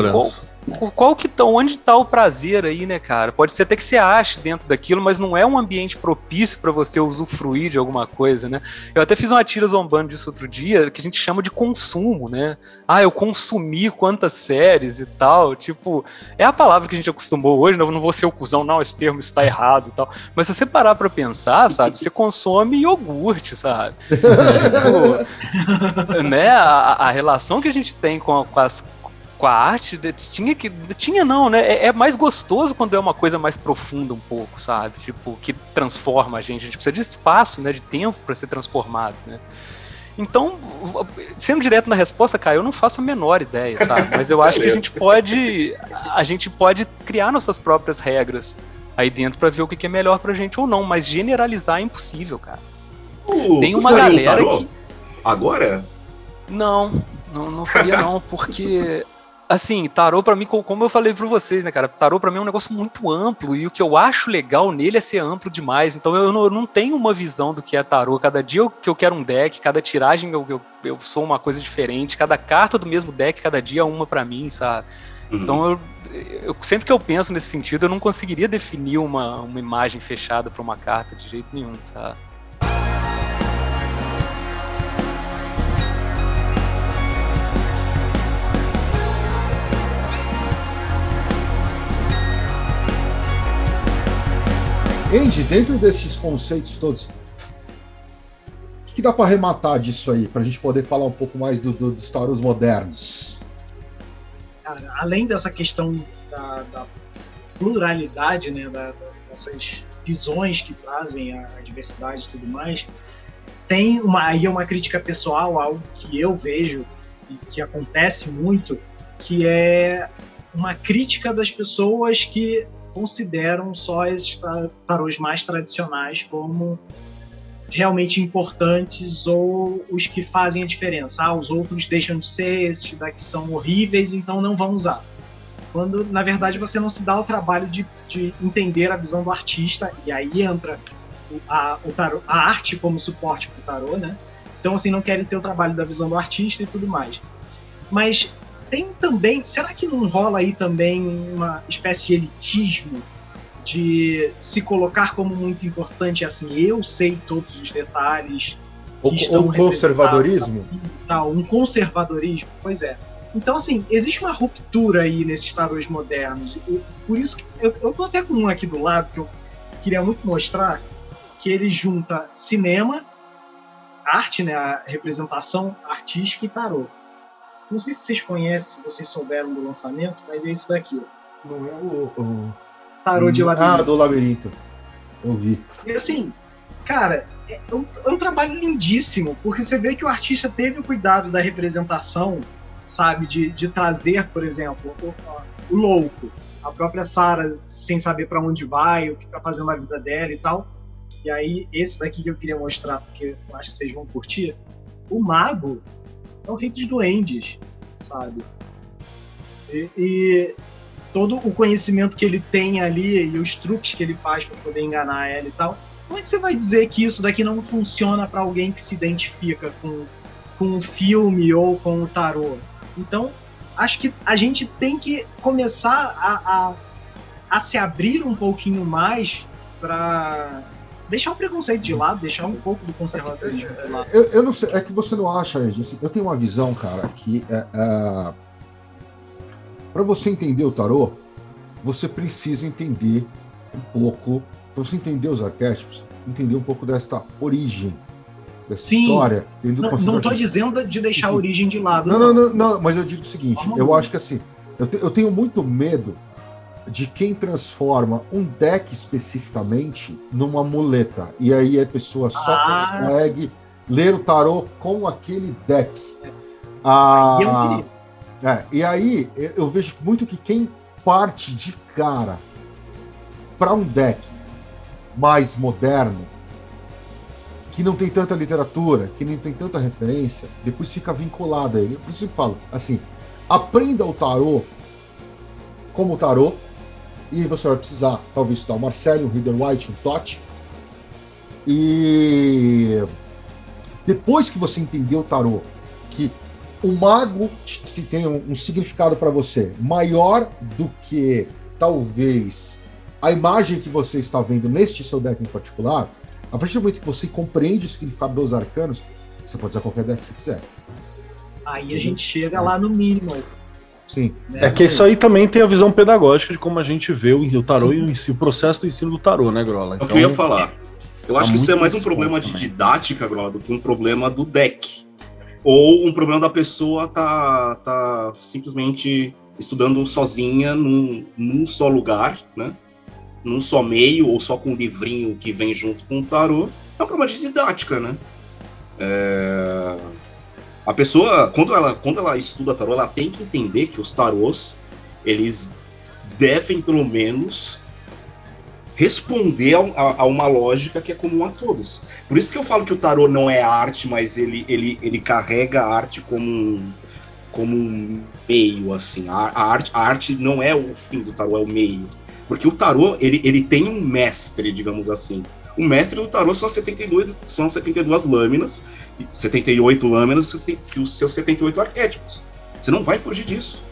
qual, que tá, onde tá o prazer aí, né, cara? Pode ser até que você ache dentro daquilo, mas não é um ambiente propício para você usufruir de alguma coisa, né? Eu até fiz uma tira zombando disso outro dia, que a gente chama de consumo, né? Ah, eu consumi quantas séries e tal, tipo, é a palavra que a gente acostumou hoje, né? eu não vou ser o cuzão, não, esse termo está errado e tal. Mas se você parar para pensar, sabe, você consome iogurte, sabe? tipo, né, a, a relação que a gente tem com, com as com a arte, tinha que. Tinha não, né? É, é, mais gostoso quando é uma coisa mais profunda um pouco, sabe? Tipo, que transforma a gente. A gente precisa de espaço, né? De tempo para ser transformado, né? Então, sendo direto na resposta, Caio, eu não faço a menor ideia, sabe? Mas eu acho que a gente pode. A gente pode criar nossas próprias regras aí dentro para ver o que é melhor pra gente ou não. Mas generalizar é impossível, cara. Uh, Tem uma galera um que. Agora? Não, não, não faria não, porque assim, tarô para mim, como eu falei para vocês, né, cara, tarô para mim é um negócio muito amplo e o que eu acho legal nele é ser amplo demais. Então eu não, eu não tenho uma visão do que é tarô. Cada dia eu, que eu quero um deck, cada tiragem eu, eu, eu, sou uma coisa diferente, cada carta do mesmo deck, cada dia é uma para mim, sabe? Uhum. Então eu, eu, sempre que eu penso nesse sentido, eu não conseguiria definir uma, uma imagem fechada para uma carta de jeito nenhum, sabe? Andy, dentro desses conceitos todos, que dá para arrematar disso aí, para a gente poder falar um pouco mais do, do, dos tarots modernos? Cara, além dessa questão da, da pluralidade, né, da, dessas visões que trazem a, a diversidade e tudo mais, tem uma, aí uma crítica pessoal, algo que eu vejo e que acontece muito, que é uma crítica das pessoas que consideram só esses tarôs mais tradicionais como realmente importantes ou os que fazem a diferença. Ah, os outros deixam de ser, esses daqui são horríveis, então não vão usar. Quando, na verdade, você não se dá o trabalho de, de entender a visão do artista, e aí entra a, o tarô, a arte como suporte para o tarô, né? Então, assim, não querem ter o trabalho da visão do artista e tudo mais. Mas tem também, será que não rola aí também uma espécie de elitismo de se colocar como muito importante, assim, eu sei todos os detalhes. O, o conservadorismo? Tal, um conservadorismo, pois é. Então, assim, existe uma ruptura aí nesses tarôs modernos. por isso que eu, eu tô até com um aqui do lado que eu queria muito mostrar, que ele junta cinema, arte, né, a representação artística e tarô. Não sei se vocês conhecem, se vocês souberam do lançamento, mas é esse daqui. Não é o, o... Tarô de labirinto. Ah, do labirinto. Eu vi. E assim, cara, é um, é um, trabalho lindíssimo, porque você vê que o artista teve o cuidado da representação, sabe? De, de trazer, por exemplo, o, o louco, a própria Sara sem saber para onde vai, o que tá fazendo na vida dela e tal. E aí, esse daqui que eu queria mostrar, porque eu acho que vocês vão curtir. O mago é o rei dos duendes, sabe? E, e, todo o conhecimento que ele tem ali e os truques que ele faz para poder enganar ela e tal. Como é que você vai dizer que isso daqui não funciona para alguém que se identifica com, com o filme ou com o tarô? Então, acho que a gente tem que começar a, a, a se abrir um pouquinho mais para deixar o preconceito de lado, deixar um pouco do conservadorismo de lado. Eu, eu não sei, é que você não acha, Andy, assim, eu tenho uma visão, cara, que é, é, para você entender o tarô, você precisa entender um pouco, para você entender os arquétipos, entender um pouco desta origem dessa Sim, história. Não estou dizendo de deixar a origem de lado. Não, não, não, não, mas eu digo o seguinte, eu acho que assim, eu, te, eu tenho muito medo de quem transforma um deck especificamente numa muleta. E aí a pessoa só ah, consegue sim. ler o tarô com aquele deck. Ah, é, e aí eu vejo muito que quem parte de cara para um deck mais moderno, que não tem tanta literatura, que não tem tanta referência, depois fica vinculado a ele. Por isso eu falo, assim, aprenda o tarô como tarô, e você vai precisar, talvez, estudar o Marcelo, um Reader White, um Totti. E depois que você entender o tarô, que o mago tem um, significado para você maior do que talvez a imagem que você está vendo neste seu deck em particular, a partir do momento que você compreende o significado dos arcanos, você pode usar qualquer deck que você quiser. Aí a gente chega lá no mínimo. Sim. É que isso aí também tem a visão pedagógica de como a gente vê o, tarô Sim. e o, o, processo do ensino do tarô, né, Grola? Então, é o que eu ia então, falar. Eu tá acho que isso é mais um problema de didática, Grola, do que um problema do deck. Ou um problema da pessoa tá, tá simplesmente estudando sozinha num, num só lugar, né? Num só meio, ou só com um livrinho que vem junto com o tarô. É um problema de didática, né? É... A pessoa, quando ela, quando ela estuda tarô, ela tem que entender que os tarôs, eles devem, pelo menos, responder a, a, uma lógica que é comum a todos. Por isso que eu falo que o tarô não é arte, mas ele, ele, ele carrega a arte como um, como um meio, assim. A, a, arte, a arte não é o fim do tarô, é o meio. Porque o tarô, ele, ele tem um mestre, digamos assim. O mestre do tarô são 72, são 72 lâminas, 78 lâminas, e os seus 78 arquétipos. Você não vai fugir disso.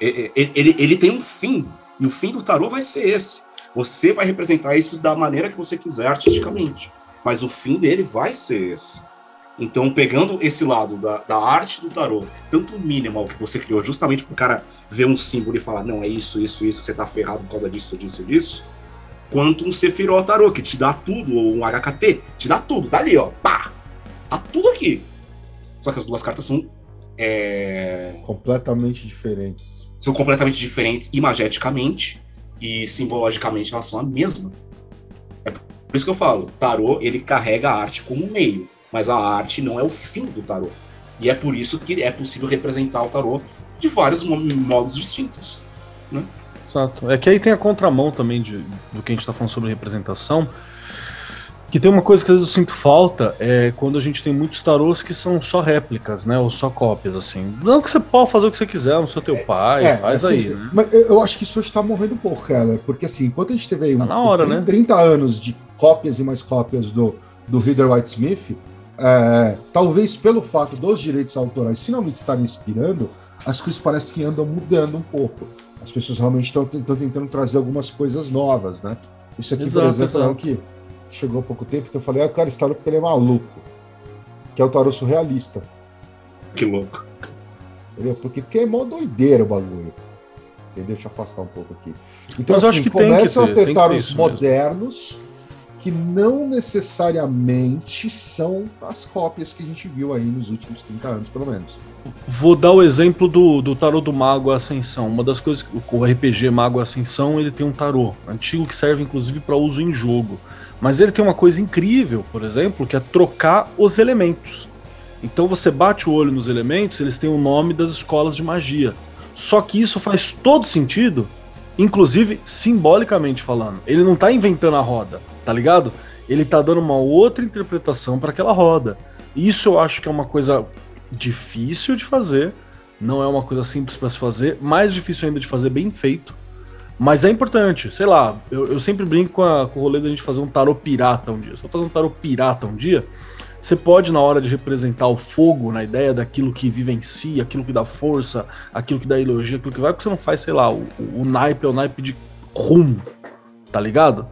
Ele, ele, ele tem um fim, e o fim do tarô vai ser esse. Você vai representar isso da maneira que você quiser artisticamente, mas o fim dele vai ser esse. Então, pegando esse lado da, da arte do tarô, tanto o minimal que você criou, justamente para o cara ver um símbolo e falar, não, é isso, isso, isso, você tá ferrado por causa disso, disso, disso, quanto um Sephiroth Tarot, que te dá tudo, ou um HKT, te dá tudo, tá ali, ó, pá! Tá tudo aqui. Só que as duas cartas são. É... Completamente diferentes. São completamente diferentes imageticamente e simbologicamente elas são a mesma. É por isso que eu falo, tarô ele carrega a arte como meio, mas a arte não é o fim do tarô. E é por isso que é possível representar o tarô de vários modos distintos. Né? Exato. É que aí tem a contramão também de, do que a gente está falando sobre representação. Que tem uma coisa que às vezes eu sinto falta é quando a gente tem muitos tarôs que são só réplicas, né? Ou só cópias, assim. Não que você pode fazer o que você quiser, não sou teu pai, é, faz assim, aí. Né? Mas eu acho que isso está morrendo um pouco, cara. Porque assim, enquanto a gente teve aí tá na hora, 30, né? 30 anos de cópias e mais cópias do, do Reader White Smith, é, talvez pelo fato dos direitos autorais finalmente estarem inspirando, as coisas parecem que andam mudando um pouco. As pessoas realmente estão tentando trazer algumas coisas novas, né? Isso aqui, exato, por exemplo, exato. é o que chegou há pouco tempo que eu falei, ah, cara, esse tarô porque ele é maluco. Que é o tarô surrealista. Que louco. Entendeu? Porque, porque é mó doideira o bagulho. Entendeu? Deixa eu afastar um pouco aqui. Então, Mas assim, acho que começam tem que ter, a ter tarôs modernos mesmo. Que não necessariamente são as cópias que a gente viu aí nos últimos 30 anos, pelo menos. Vou dar o exemplo do, do tarô do Mago Ascensão. Uma das coisas, o RPG Mago Ascensão, ele tem um tarô antigo que serve inclusive para uso em jogo. Mas ele tem uma coisa incrível, por exemplo, que é trocar os elementos. Então você bate o olho nos elementos, eles têm o nome das escolas de magia. Só que isso faz todo sentido, inclusive simbolicamente falando. Ele não tá inventando a roda, tá ligado? Ele tá dando uma outra interpretação para aquela roda. Isso eu acho que é uma coisa difícil de fazer, não é uma coisa simples para se fazer, mais difícil ainda de fazer bem feito. Mas é importante, sei lá, eu, eu sempre brinco com, a, com o rolê da gente fazer um tarô pirata um dia. Se eu fazer um tarô pirata um dia, você pode, na hora de representar o fogo, na ideia daquilo que vivencia, aquilo que dá força, aquilo que dá elogio, aquilo que vai, porque você não faz, sei lá, o, o naipe é o naipe de rum, tá ligado?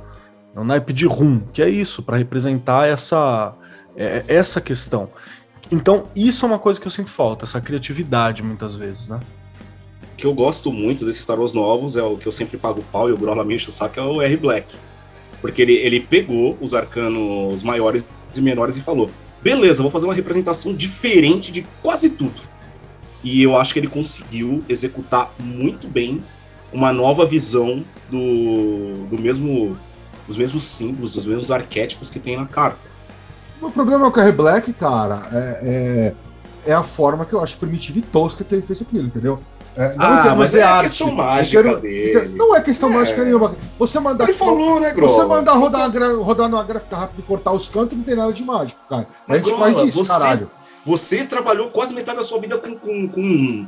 É o naipe de rum, que é isso, para representar essa, é, essa questão. Então, isso é uma coisa que eu sinto falta, essa criatividade, muitas vezes, né? O que eu gosto muito desses Star Wars novos é o que eu sempre pago pau e o Grola me enche o saco, é o R. Black. Porque ele, ele pegou os arcanos maiores e menores e falou: beleza, vou fazer uma representação diferente de quase tudo. E eu acho que ele conseguiu executar muito bem uma nova visão do, do mesmo, dos mesmos símbolos, dos mesmos arquétipos que tem na carta. O problema com o R. Black, cara, é, é, é, a forma que eu acho primitiva e tosca que ele fez aquilo, entendeu? É, não ah, mas é arte. questão mágica quero, dele. Não é questão é. mágica nenhuma. Você mandar. Ele falou, né, Grola? Você mandar rodar, rodar numa gráfica rápida e cortar os cantos, não tem nada de mágico, cara. Mas, a gente Grola, faz isso, você, caralho. Você trabalhou quase metade da sua vida com, com, com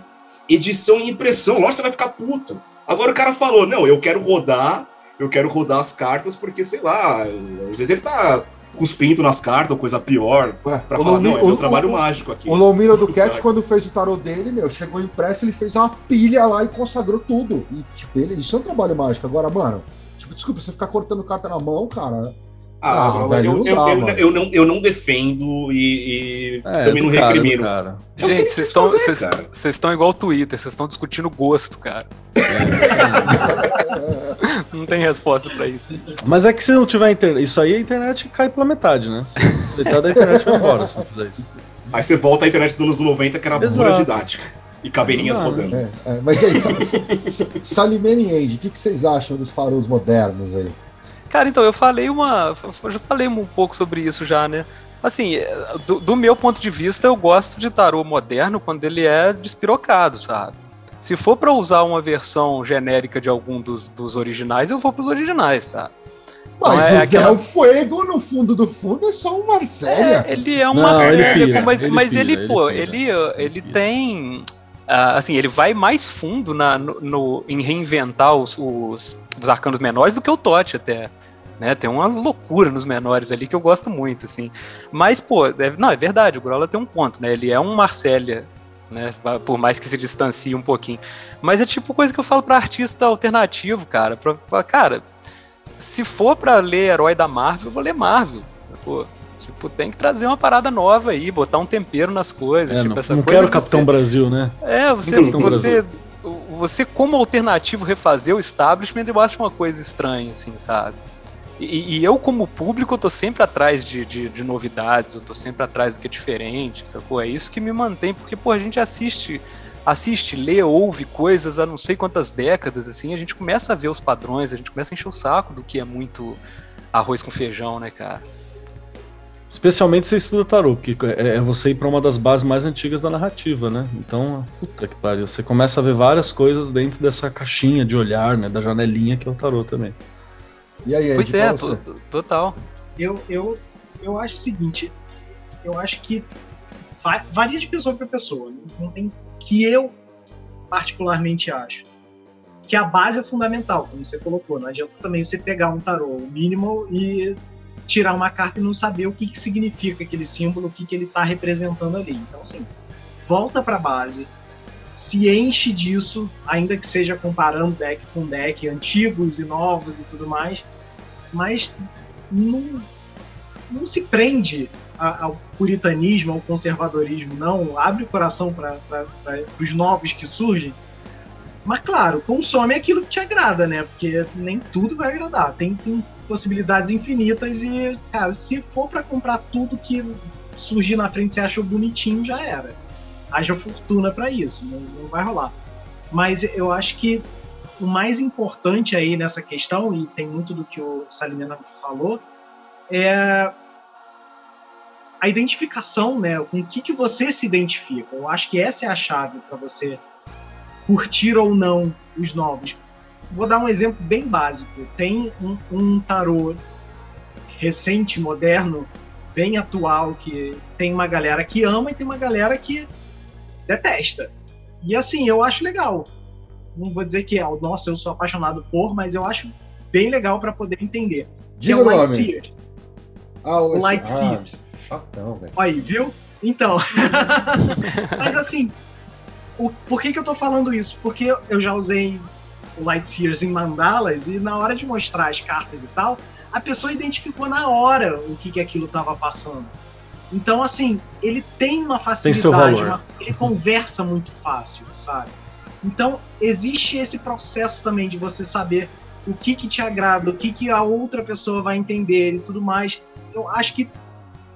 edição e impressão. Lógico que você vai ficar puto. Agora o cara falou: não, eu quero rodar, eu quero rodar as cartas, porque, sei lá, às vezes ele tá cuspindo nas cartas ou coisa pior, Ué, pra falar, não, é o, meu trabalho o, mágico aqui. O Lomino do Cat, quando fez o tarot dele, meu, chegou impresso, ele fez uma pilha lá e consagrou tudo. E, tipo, ele, isso é um trabalho mágico. Agora, mano, tipo, desculpa, você ficar cortando carta na mão, cara. Ah, ah velho, eu, eu, dá, eu, eu, não, eu não defendo e, e é, também não recrimino. Cara. Gente, vocês estão vocês estão igual o Twitter, vocês estão discutindo gosto, cara. não tem resposta para isso. Mas é que se não tiver internet, isso aí a internet cai pela metade, né? Se deitar da internet vai embora se não fizer isso. Aí você volta à internet dos anos 90, que era Exato. pura didática. E caveirinhas não, rodando. É, é. Mas e aí, Salimene e Andy, o que, que vocês acham dos tarôs modernos aí? Cara, então, eu falei uma. Eu já falei um pouco sobre isso já, né? Assim, do, do, meu ponto de vista, eu gosto de tarô moderno quando ele é despirocado, sabe? Se for para usar uma versão genérica de algum dos, dos originais, eu vou para os originais, sabe? Mas então, é, o aquela... Del Fuego, no fundo do fundo, é só um Marcélia. É, ele é um Marcélia, mas, ele, mas ele, ele pô, ele, ele, ele tem. Uh, assim, ele vai mais fundo na, no, no em reinventar os, os, os, arcanos menores do que o Totti até. Né? Tem uma loucura nos menores ali que eu gosto muito, assim. Mas, pô, é, não, é verdade, o Grola tem um ponto, né? Ele é um Marcélia, né? Por mais que se distancie um pouquinho. Mas é tipo coisa que eu falo para artista alternativo, cara. Pra, cara, se for para ler herói da Marvel, eu vou ler Marvel. Pô, tipo, tem que trazer uma parada nova aí, botar um tempero nas coisas. É, tipo, não, não coisa quero Capitão você... Brasil, né? É, você, você, você como alternativo refazer o establishment, eu acho uma coisa estranha, assim, sabe? E, e, eu, como público, eu tô sempre atrás de, de, de, novidades, eu tô sempre atrás do que é diferente, sacou? É isso que me mantém, porque, pô, a gente assiste, assiste, lê, ouve coisas há não sei quantas décadas, assim, a gente começa a ver os padrões, a gente começa a encher o saco do que é muito arroz com feijão, né, cara? Especialmente você estuda tarô, porque é, é você ir para uma das bases mais antigas da narrativa, né? Então, puta que pariu, você começa a ver várias coisas dentro dessa caixinha de olhar, né? Da janelinha que é o tarô também. E aí, Ed, pois é, total. Eu, eu, eu acho o seguinte, eu acho que varia de pessoa para pessoa. Não tem que eu particularmente acho que a base é fundamental, como você colocou. Não adianta também você pegar um tarô mínimo e tirar uma carta e não saber o que, que significa aquele símbolo, o que, que ele está representando ali. Então, assim, volta para a base, se enche disso, ainda que seja comparando deck com deck, antigos e novos e tudo mais, mas não, não se prende ao puritanismo, ao conservadorismo, não. Abre o coração para os novos que surgem. Mas, claro, consome aquilo que te agrada, né? Porque nem tudo vai agradar. Tem, tem possibilidades infinitas e, cara, se for para comprar tudo que surgir na frente você achou bonitinho, já era. Haja fortuna para isso, não, não vai rolar. Mas eu acho que o mais importante aí nessa questão, e tem muito do que o Salimena falou, é a identificação, né? Com o que, que você se identifica. Eu acho que essa é a chave para você curtir ou não os novos. Vou dar um exemplo bem básico. Tem um, um tarô recente, moderno, bem atual, que tem uma galera que ama e tem uma galera que detesta. E assim, eu acho legal não vou dizer que é, nossa, eu sou apaixonado por, mas eu acho bem legal para poder entender. Diga é o Light Sears. Ah, o Light ah. Chatão, velho. Aí, viu? Então. mas assim, o, por que, que eu tô falando isso? Porque eu já usei o Light Sears em mandalas e na hora de mostrar as cartas e tal, a pessoa identificou na hora o que, que aquilo tava passando. Então, assim, ele tem uma facilidade, tem uma, ele conversa muito fácil, sabe? Então, existe esse processo também de você saber o que, que te agrada, o que, que a outra pessoa vai entender e tudo mais. Eu acho que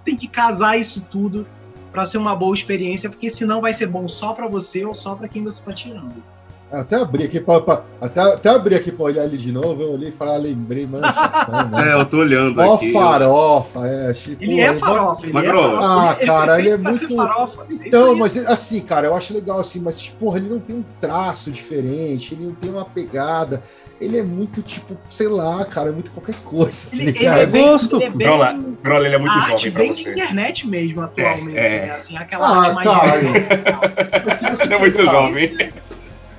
tem que casar isso tudo para ser uma boa experiência, porque senão vai ser bom só para você ou só para quem você está tirando. Até abri aqui para até, até abri aqui para olhar ele de novo, eu olhei e falei, ah, lembrei, mano. Chatão, É, eu tô olhando Ó aqui. farofa, é, tipo, ele é farofa, ele é farofa. Ah, cara, ele, é muito farofa, Então, mas assim, cara, eu acho legal assim, mas porra, ele não tem um traço diferente, ele não tem uma pegada. Ele é muito tipo, sei lá, cara, é muito qualquer coisa. Ele, ele é bem, gosto. Ele é bem, Grola, Grola, ele é muito jovem pra bem você. internet mesmo atualmente, é, é. Né? Assim, aquela ah, arte mais cara. Ele é muito jovem.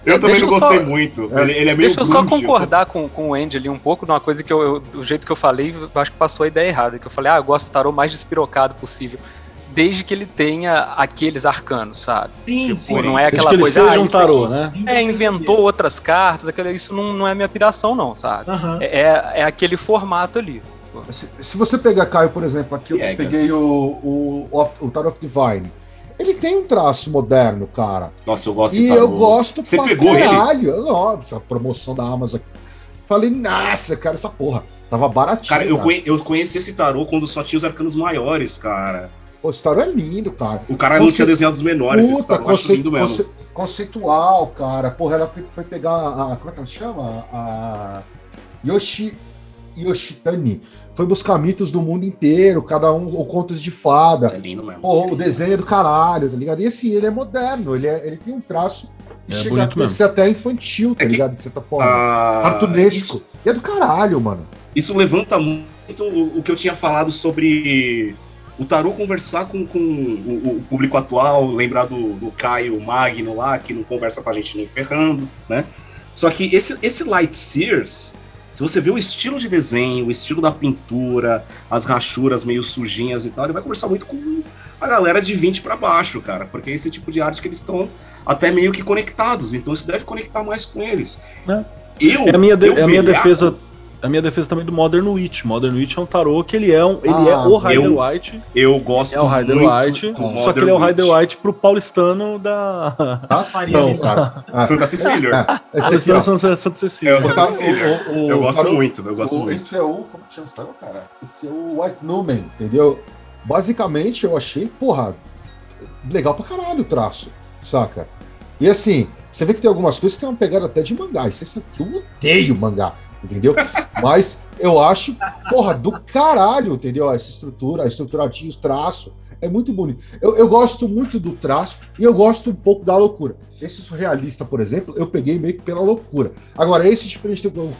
Eu também não gostei só, muito. Ele, ele, é meio Deixa eu só concordar com, com o Andy ali um pouco numa coisa que eu, eu, do jeito que eu falei, eu acho que passou a ideia errada. Que eu falei, ah, eu gosto do tarô mais despirocado possível. Desde que ele tenha aqueles arcanos, sabe? Sim, tipo, sim. Não é aquela que ele coisa. Seja ah, um tarô, aqui, né? É, inventou outras cartas, aquele, isso não, não é minha piração, não, sabe? Uhum. É, é aquele formato ali. Se, se, você pegar, Caio, por exemplo, aqui eu peguei o, o, o, o Tarot of Divine. Ele tem um traço moderno, cara. Nossa, eu gosto E eu gosto Você pegou caralho. ele? Nossa, a promoção da Amazon. Falei, nossa, cara, essa porra. Tava baratinho. Cara, eu, conhe eu conheci esse tarô quando só tinha os arcanos maiores, cara. Esse tarô é lindo, cara. O cara Conce... não tinha desenhado os menores. Puta, esse tarô conce... lindo mesmo. Conce... Conceitual, cara. Porra, ela foi pegar a. Como é que ela chama? A. Yoshi. Yoshitani foi buscar mitos do mundo inteiro, cada um, ou contos de fada. É lindo mesmo. Ou o desenho é do caralho, tá ligado? E assim, ele é moderno, ele, é, ele tem um traço que é chega a ser até infantil, tá é ligado? De certa forma. Ah, Cartunesco. Isso, e é do caralho, mano. Isso levanta muito o, o que eu tinha falado sobre o tarô conversar com, com o, o, público atual, lembrar do, do Caio Magno lá, que não conversa com a gente nem ferrando, né? Só que esse, esse Light Sears, se você vê o estilo de desenho, o estilo da pintura, as rachuras meio sujinhas e tal, ele vai conversar muito com a galera de 20 para baixo, cara, porque é esse tipo de arte que eles estão até meio que conectados, então isso deve conectar mais com eles. É, eu, é a minha, de, é a minha defesa a minha defesa também do Modern Witch. Modern Witch é um tarô que ele é, um, ele Ah, é o Rider eu- White. Eu gosto É o Rider muito White, do só Modern que ele é o Rider Witch. White pro paulistano da. Faria Não, cara. Ah, Santa Cecília. é. Paulistano Santa, Santa Cecília. É o Santa Cecília. o- o- Eu o gosto tarô- muito, eu gosto o- muito. Esse é o. Como que chama esse tarô, cara? Esse é o White Numen, entendeu? Basicamente, eu achei, porra, legal pra caralho o traço, saca? E assim, você vê que tem algumas coisas que tem uma pegada até de mangá. Isso sabe que eu odeio mangá, entendeu? Mas eu acho, porra, do caralho, entendeu? Essa estrutura, a estruturadinha, os traços, é muito bonito. Eu, eu gosto muito do traço e eu gosto um pouco da loucura. Esse surrealista, por exemplo, eu peguei meio que pela loucura. Agora, esse diferente do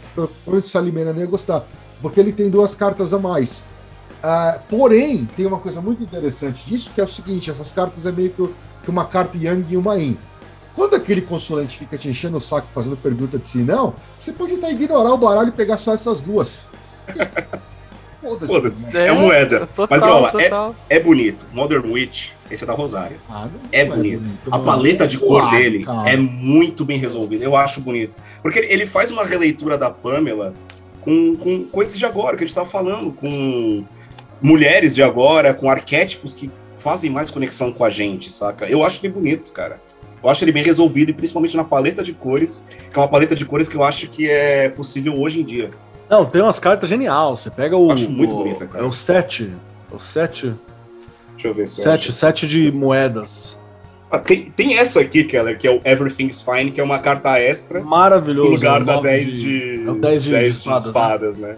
o Salimena nem gostar, porque ele tem duas cartas a mais. Ah, porém, tem uma coisa muito interessante disso, que é o seguinte: essas cartas é meio que, que uma carta Yang e uma Yin. Quando aquele consulente fica te enchendo o saco fazendo pergunta de si, não, você pode até ignorar o baralho e pegar só essas duas. Foda-se. Foda-se. É moeda. Total, Mas, Grola, total. É bonito. Modern Witch, esse é da Rosário. Ah, não É bonito. A mano. paleta de cor Ah, dele cara. é muito bem resolvida. Eu acho bonito. Porque ele- faz uma releitura da Pamela com, com coisas de agora, que a gente tava falando, com mulheres de agora, com arquétipos que fazem mais conexão com a gente, saca? Eu acho ele bonito, cara. Eu acho ele bem resolvido, e principalmente na paleta de cores, que é uma paleta de cores que eu acho que é possível hoje em dia. Não, tem umas cartas genial. Você pega o. Acho muito o- bonita, cara. É o 7. O 7. Deixa eu ver se eu 7, acho. 7 de moedas. Ah, tem, tem essa aqui, Keller, que é o Everything's Fine, que é uma carta extra. Maravilhoso. no lugar é da nove 10 de, é o 10 de- de espadas, né?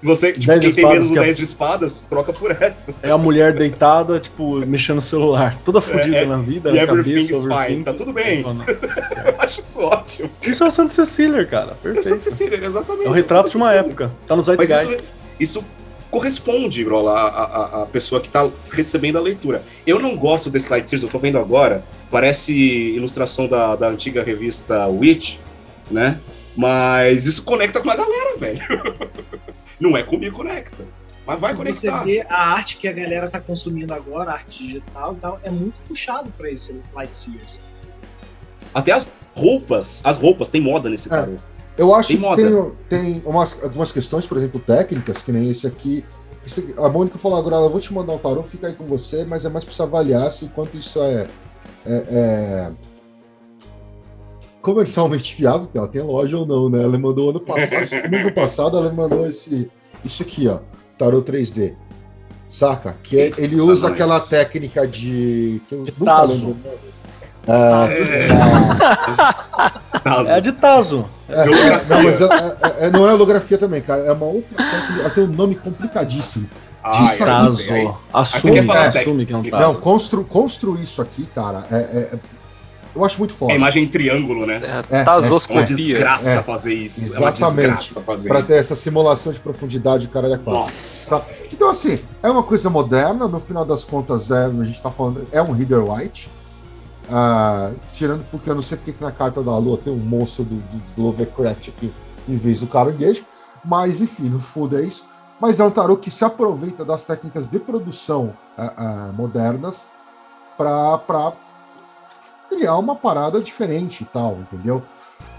Você, tipo, 10 de quem tem menos do que é- 10 de espadas, troca por essa. É a mulher deitada, tipo, mexendo no celular. Toda fodida é- na vida, e na everything's cabeça, fine, tá tudo bem. Eu acho isso ótimo. Isso é o Santa Cecília, cara. É Santa Perfeito. Cecília, exatamente. É o retrato de uma Santa época. Tá no Mas Zeitgeist. isso, isso corresponde, Grola, a, a, a pessoa que tá recebendo a leitura. Eu não gosto desse Light Series, eu tô vendo agora. Parece ilustração da, da antiga revista Witch, né? Mas isso conecta com a galera, velho. Não é comigo, conecta. Mas vai Você conectar. vê a arte que a galera tá consumindo agora, a arte digital e tal, é muito puxado pra esse Light Series. Até as roupas, as roupas, tem moda nesse É. tarô. Eu acho Tem que moda. tem, tem umas, algumas questões, por exemplo, técnicas, que nem esse aqui. A Mônica falou agora, eu vou te mandar um tarô, fica aí com você, mas é mais pra você avaliar se o quanto isso é, é- é comercialmente fiável, porque ela tem loja ou não, né? Ela mandou ano passado, ano passado ela mandou esse, isso aqui, ó, tarô 3D. Saca? Que é- ele usa nós. aquela técnica de. Que eu nunca tazo. lembro. Ah, É. ah, Tazo. É a de Tazo. é, Holografia. não, mas é- é- é- não é holografia também, cara. É uma outra técnica. Ela tem um nome complicadíssimo. Ai, ai, Tazo. Assume, falar assume que é um. Tazo. Não, constru, construir isso aqui, cara, é, é- é- eu acho muito É foda. a imagem em triângulo, né? É, É É, uma Tazoscopia. desgraça É. fazer isso. É uma Exatamente. desgraça fazer Pra isso. ter essa simulação de profundidade, cara, é quatro. Nossa. Tá? Então, assim, é uma coisa moderna, no final das contas, é, a gente tá falando, é um Reader White. Ah, tirando porque eu não sei porque que na carta da Lua tem um monstro do, do, do Lovecraft aqui em vez do caranguejo, mas enfim, no fundo é isso. Mas é um tarô que se aproveita das técnicas de produção ah, ah, modernas para criar uma parada diferente e tal, entendeu?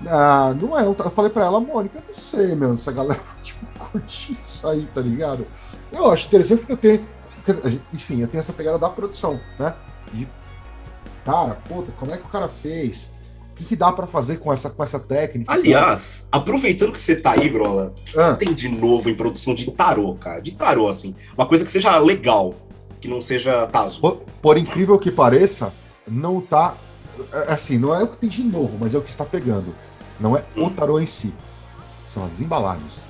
Ah, não é, eu falei pra ela, Mônica, não sei, meu, se a galera tipo, curtir isso aí, tá ligado? Eu acho interessante porque eu tenho, porque enfim, eu tenho essa pegada da produção, né? De, cara, puta, como é que o cara fez? O que, que dá pra fazer com essa, com essa técnica? Aliás, aproveitando que você tá aí, Grola, Ah, tem de novo em produção de tarô, cara. De tarô, assim. Uma coisa que seja legal, que não seja Tazo. por, por incrível que pareça, não tá. É, Assim, não é o que tem de novo, mas é o que está pegando. Não é o Hum. tarô em si. São as embalagens.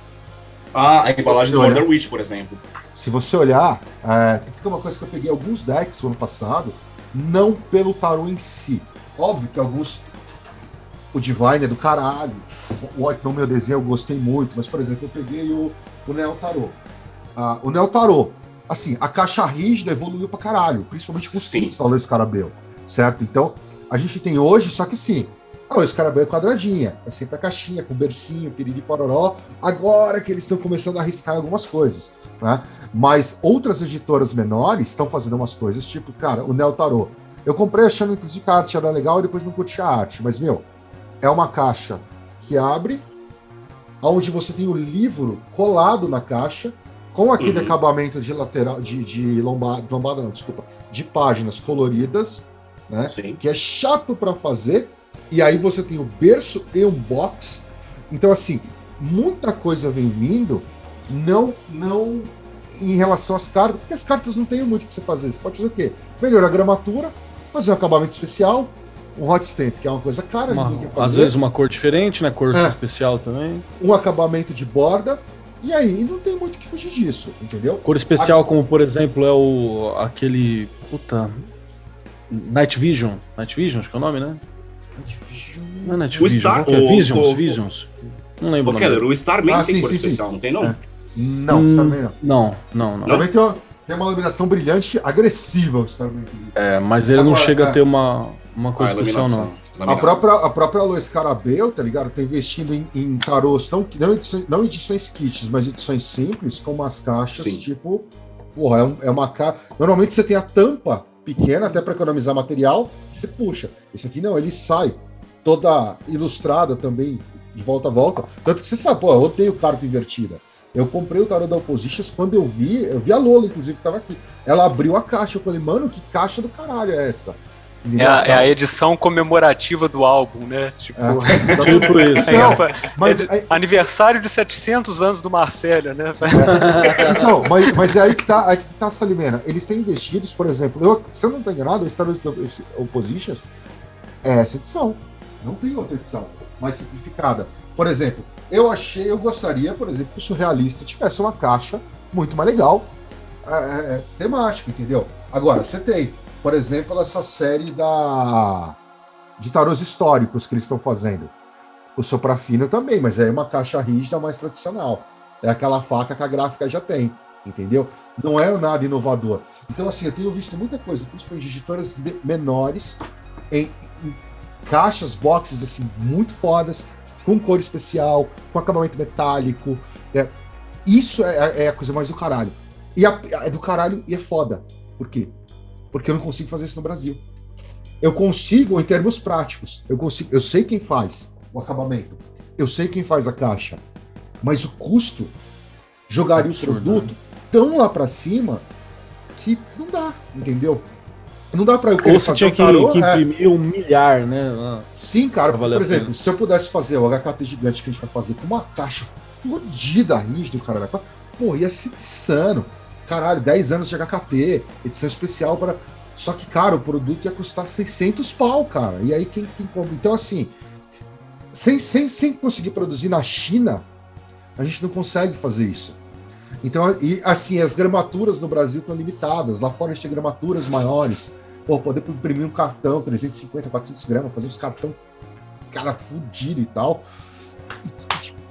Ah, a embalagem do. Modern Witch, por exemplo. Se você olhar, é, tem uma coisa que eu peguei alguns decks no ano passado, não pelo tarô em si. Óbvio que alguns. O Divine é do caralho. O White no meu desenho eu gostei muito, mas, por exemplo, eu peguei o, o Neo Tarô. Ah, o Neo Tarô, assim, a caixa rígida evoluiu pra caralho, principalmente com os kits do Escarabeu, certo? Então, a gente tem hoje, só que sim. Ah, o Escarabeu é quadradinha, é sempre a caixinha, com bercinho, piriri pororó. Agora que eles estão começando a arriscar algumas coisas, né? Mas outras editoras menores estão fazendo umas coisas, tipo, cara, o Neo Tarô. Eu comprei achando inclusive que a arte era legal e depois não curti a arte, mas, meu, é uma caixa que abre onde você tem o livro colado na caixa, com aquele Uhum. acabamento de lateral, de, de lombada, lombada não, desculpa, de páginas coloridas, né? Sim. que é chato para fazer, e aí você tem o berço e um box. Então, assim, muita coisa vem vindo, não, não em relação às cartas, porque as cartas não tem muito o que você fazer. Você pode fazer o quê? Melhorar a gramatura, fazer um acabamento especial, um hot stamp, que é uma coisa cara, Uma- ninguém quer às fazer, vezes uma cor diferente, né? Cor É. especial também. um acabamento de borda, e aí não tem muito o que fugir disso, entendeu? Cor especial, como por exemplo, é o aquele. Puta. Night Vision. Night Vision, acho que é o nome, né? Não é Night O Vision. Star- é? o- Visions, o- Visions. Não lembro o nome. Keller, o Starman Ah, tem sim, cor sim, sim. especial, não tem não? É. Não, Hum, também não. Não, não, não. Também tem uma, tem uma iluminação brilhante agressiva, o Starman. É, mas ele não Agora, chega é. a ter uma, uma cor Ah, especial, iluminação. não. A própria, a própria Lois Carabel, tá ligado? Tá investindo em, em tarôs, não, não, edições, não edições kits, mas edições simples, com umas caixas, Sim. tipo. Porra, é, um- é uma caixa. Normalmente você tem a tampa pequena, até para economizar material, você puxa. Esse aqui não, ele sai toda ilustrada também, de volta a volta. Tanto que você sabe, pô, eu odeio carta invertida. Eu comprei o tarô da Oppositions quando eu vi, eu vi a Lola, inclusive, que tava aqui. Ela abriu a caixa, eu falei, mano, que caixa do caralho é essa? É a, é a edição comemorativa do álbum, né? Tipo, É. Tipo isso. é, Não, mas é aniversário de 700 anos do Marcelo, né? Então, mas, mas é aí que tá, aí que tá Salimena. Eles têm investidos, por exemplo, eu, se eu não estou enganado, a Star Wars Oppositions é essa edição. Não tem outra edição mais simplificada. Por exemplo, eu achei, eu gostaria, por exemplo, que o Surrealista tivesse uma caixa muito mais legal, é, é, temática, entendeu? Agora, você tem, por exemplo, essa série da de tarôs históricos que eles estão fazendo. O Soprafino também, mas é uma caixa rígida mais tradicional. É aquela faca que a gráfica já tem, entendeu? Não é nada inovador. Então, assim, eu tenho visto muita coisa, principalmente de editoras menores, em, em caixas, boxes, assim, muito fodas, com cor especial, com acabamento metálico. né? Isso é, é a coisa mais do caralho. E a- é do caralho e é foda. Por quê? Porque eu não consigo fazer isso no Brasil. Eu consigo em termos práticos. Eu consigo, eu sei quem faz o acabamento. Eu sei quem faz a caixa. Mas o custo jogaria Absurdo, o produto tão lá pra cima que não dá, entendeu? Não dá pra eu querer Ou você tinha que, tarô, que é, imprimir um milhar, né? Ah, Sim, cara. Por exemplo, pena. se eu pudesse fazer o HKT gigante que a gente vai fazer com uma caixa fodida rígida, cara, pô, ia ser insano. Caralho, 10 anos de HKT, edição especial para. Só que, cara, o produto ia custar 600 pau, cara. E aí quem, quem compra? Então, assim, sem, sem, sem conseguir produzir na China, a gente não consegue fazer isso. Então, e assim, as gramaturas no Brasil estão limitadas. Lá fora a gente tem gramaturas maiores. Pô, poder imprimir um cartão, 350, 400 gramas, fazer uns cartão, cara, fudido e tal.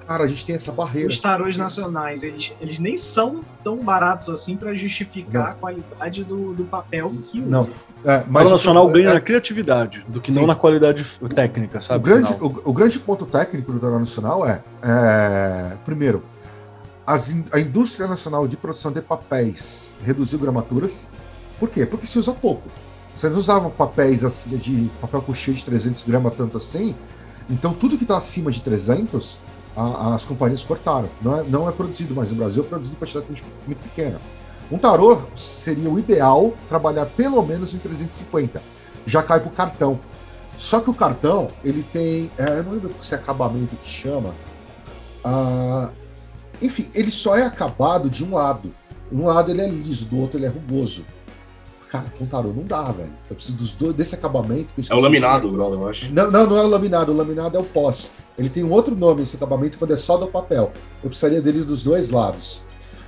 Cara, a gente tem essa barreira. Os tarôs nacionais, eles, eles nem são tão baratos assim para justificar Não. a qualidade do, do papel que usa. Não, É, Mas o nacional ganha é- na criatividade do que Sim. não na qualidade técnica, o, sabe? grande, final. o, o grande ponto técnico do Tarô Nacional é, é, primeiro, as in- a indústria nacional de produção de papéis reduziu gramaturas. Por quê? Porque se usa pouco. Vocês usavam papéis assim, de papel cochê de 300 gramas tanto assim. Então tudo que está acima de 300, a- as companhias cortaram. Não é, não é produzido mais no Brasil, é produzido em quantidade muito, muito pequena. Um tarô seria o ideal trabalhar pelo menos em 350. Já cai para o cartão. Só que o cartão, ele tem. é, eu não lembro se é acabamento que chama. Ah, enfim, ele só é acabado de um lado. Um lado ele é liso, do outro ele é rugoso. Cara, com tarô não dá, velho. Eu preciso dos dois, desse acabamento. É o laminado, brother, eu acho. não, não, não é o laminado. O laminado é o pós. Ele tem um outro nome, esse acabamento, quando é só do papel. Eu precisaria dele dos dois lados.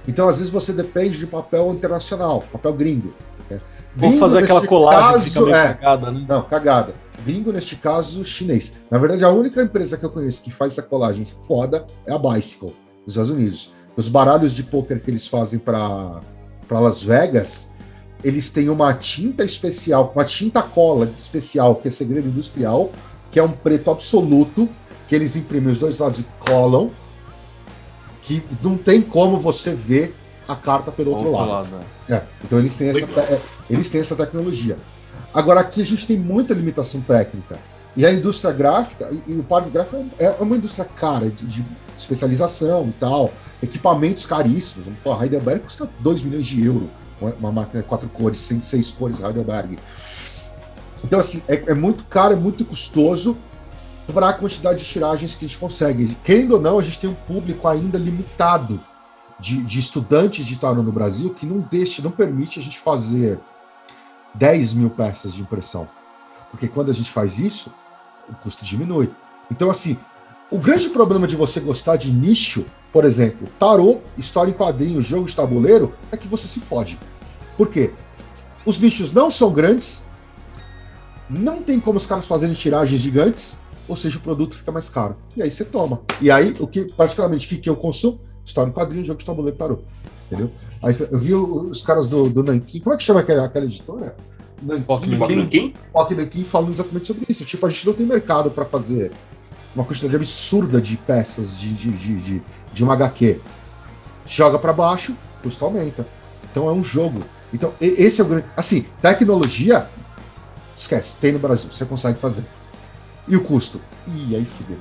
Então, às vezes, você depende de papel internacional, papel gringo. né? Vou fazer aquela colagem que fica caso, meio é, cagada, né? não, cagada. Gringo, neste caso, chinês. Na verdade, a única empresa que eu conheço que faz essa colagem foda é a Bicycle, dos Estados Unidos. Os baralhos de pôquer que eles fazem para Las Vegas, eles têm uma tinta especial, uma tinta cola especial, que é segredo industrial, que é um preto absoluto, que eles imprimem os dois lados e colam, que não tem como você ver a carta pelo outro, lado. né? É, então eles têm, essa, te- é, eles têm essa tecnologia. Agora aqui a gente tem muita limitação técnica. E a indústria gráfica, e, e o parque gráfico é, é uma indústria cara, de, de, especialização e tal, equipamentos caríssimos. Pô, a Heidelberg custa 2 milhões de euros, uma máquina de quatro cores, 106 cores Heidelberg. Então, assim, é, é muito caro, é muito custoso para a quantidade de tiragens que a gente consegue. Querendo ou não, a gente tem um público ainda limitado de, de estudantes de tarô no Brasil que não deixa, não permite a gente fazer 10 mil peças de impressão. Porque quando a gente faz isso, o custo diminui. Então, assim, o grande problema de você gostar de nicho, por exemplo, tarô, história em quadrinhos, jogo de tabuleiro, é que você se fode. Por quê? Os nichos não são grandes, não tem como os caras fazerem tiragens gigantes, ou seja, o produto fica mais caro. E aí você toma. E aí, o que, particularmente, o que, que eu consumo? História em quadrinhos, jogo de tabuleiro, tarô. Entendeu? Aí eu vi os caras do, do Nankin, como é que chama aquela, aquela editora? Nankin. Pock Nankin falando exatamente sobre isso. Tipo, a gente não tem mercado para fazer uma quantidade absurda de peças de, de, de, de, de uma HQ. Joga para baixo, custo aumenta. Então é um jogo. Então, esse é o grande. Assim, tecnologia, esquece, tem no Brasil, você consegue fazer. E o custo? Ih, aí fudeu.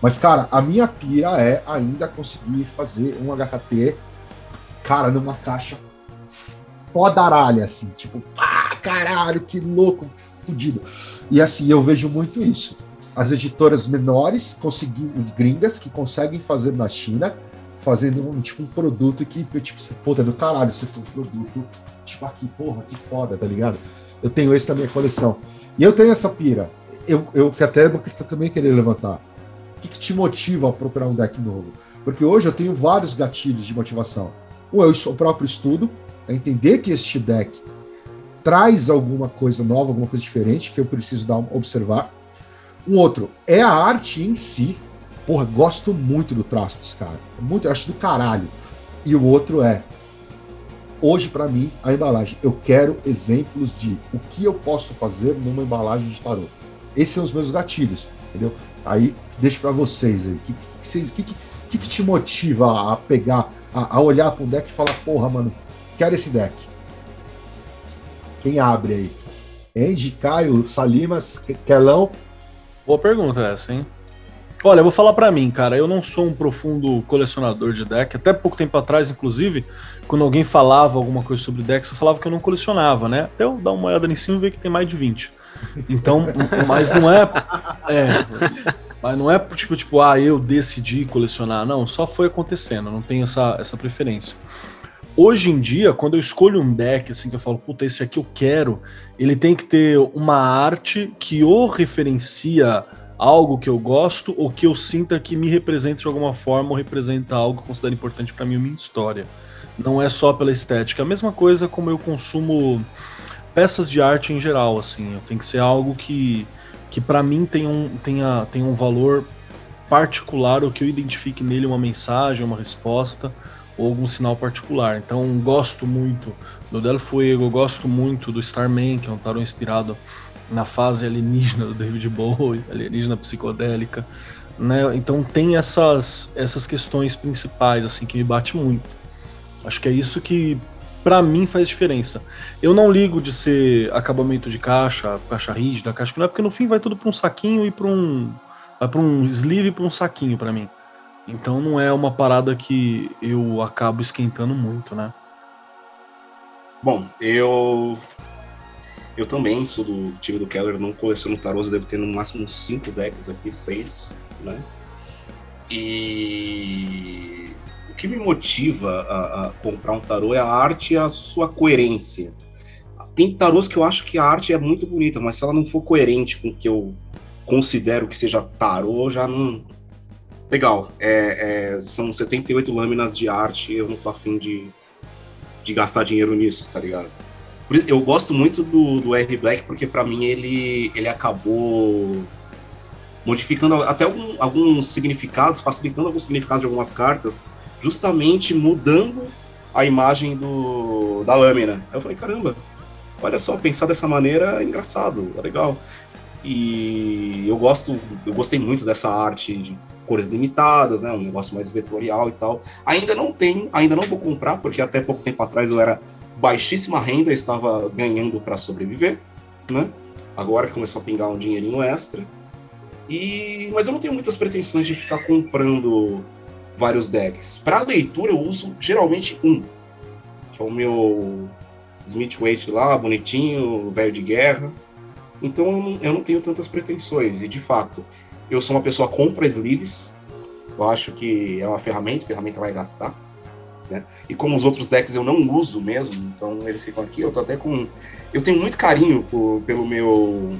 Mas, cara, a minha pira é ainda conseguir fazer um HKT, cara, numa caixa fodaralha, assim, tipo, ah, caralho, que louco, fudido. E assim, eu vejo muito isso. As editoras menores, conseguindo, gringas, que conseguem fazer na China, fazendo um, tipo, um produto que, tipo, puta, do caralho, isso é um produto, tipo, aqui, porra, que foda, tá ligado? Eu tenho esse na minha coleção. E eu tenho essa pira. Eu, eu que até é uma questão também querer levantar. O que, que te motiva a procurar um deck novo? Porque hoje eu tenho vários gatilhos de motivação. Um é o próprio estudo, é entender que este deck traz alguma coisa nova, alguma coisa diferente que eu preciso dar observar. Um outro é a arte em si. Porra, gosto muito do traço desse cara. Muito, acho do caralho. E o outro é hoje para mim a embalagem. Eu quero exemplos de o que eu posso fazer numa embalagem de tarô. Esses são os meus gatilhos, entendeu? Aí deixo para vocês aí. O que, que, que, que, que, te motiva a pegar, a, a olhar para um deck e falar, porra, mano, quero esse deck? Quem abre aí? Andy, Caio, Salimas, Kelão? Boa pergunta essa, hein? Olha, eu vou falar para mim, cara. Eu não sou um profundo colecionador de deck. Até pouco tempo atrás, inclusive, quando alguém falava alguma coisa sobre decks, eu falava que eu não colecionava, né? Até eu dar uma olhada em cima e ver que tem mais de 20. Então, mas não é, é. Mas não é tipo, tipo, ah, eu decidi colecionar. Não, só foi acontecendo. Não tenho essa, essa preferência. Hoje em dia, quando eu escolho um deck, assim, que eu falo, puta, esse aqui eu quero, ele tem que ter uma arte que ou referencia algo que eu gosto ou que eu sinta que me representa de alguma forma ou representa algo que eu considero importante para mim minha história. Não é só pela estética. A mesma coisa como eu consumo peças de arte em geral, assim. Tem que ser algo que, que para mim tem um, tenha, tem um valor particular ou que eu identifique nele uma mensagem, uma resposta ou algum sinal particular. Então, gosto muito do Del Fuego, gosto muito do Starman, que é um tarô inspirado na fase alienígena do David Bowie, alienígena psicodélica, né? Então tem essas essas questões principais assim que me bate muito. Acho que é isso que para mim faz diferença. Eu não ligo de ser acabamento de caixa, caixa rígida, caixa que não é porque no fim vai tudo para um saquinho e para um vai para um sleeve para um saquinho para mim. Então não é uma parada que eu acabo esquentando muito, né? Bom, eu eu também sou do time do Keller, não coleciono tarôs, devo ter no máximo 5 decks aqui, 6, né? E o que me motiva a, a, comprar um tarô é a arte e a sua coerência. Tem tarôs que eu acho que a arte é muito bonita, mas se ela não for coerente com o que eu considero que seja tarô, já não. Legal, é, é, são 78 lâminas de arte, eu não tô afim de, de gastar dinheiro nisso, tá ligado? Eu gosto muito do, do R. Black porque, para mim, ele, ele acabou modificando até algum, alguns significados, facilitando alguns significados de algumas cartas, justamente mudando a imagem do, da lâmina. Aí eu falei, caramba, olha só, pensar dessa maneira é engraçado, é legal. E eu gosto, eu gostei muito dessa arte de cores limitadas, né, um negócio mais vetorial e tal. Ainda não tenho, ainda não vou comprar, porque até pouco tempo atrás eu era baixíssima renda, estava ganhando para sobreviver, né? agora começou a pingar um dinheirinho extra. E mas eu não tenho muitas pretensões de ficar comprando vários decks. Para leitura eu uso geralmente um, que é o meu Smith Waite lá, bonitinho, velho de guerra. Então eu não tenho tantas pretensões e de fato eu sou uma pessoa contra sleeves. Eu acho que é uma ferramenta, a ferramenta vai gastar. Né? E como os outros decks eu não uso mesmo, então eles ficam aqui. Eu tô até com. Eu tenho muito carinho por, pelo meu.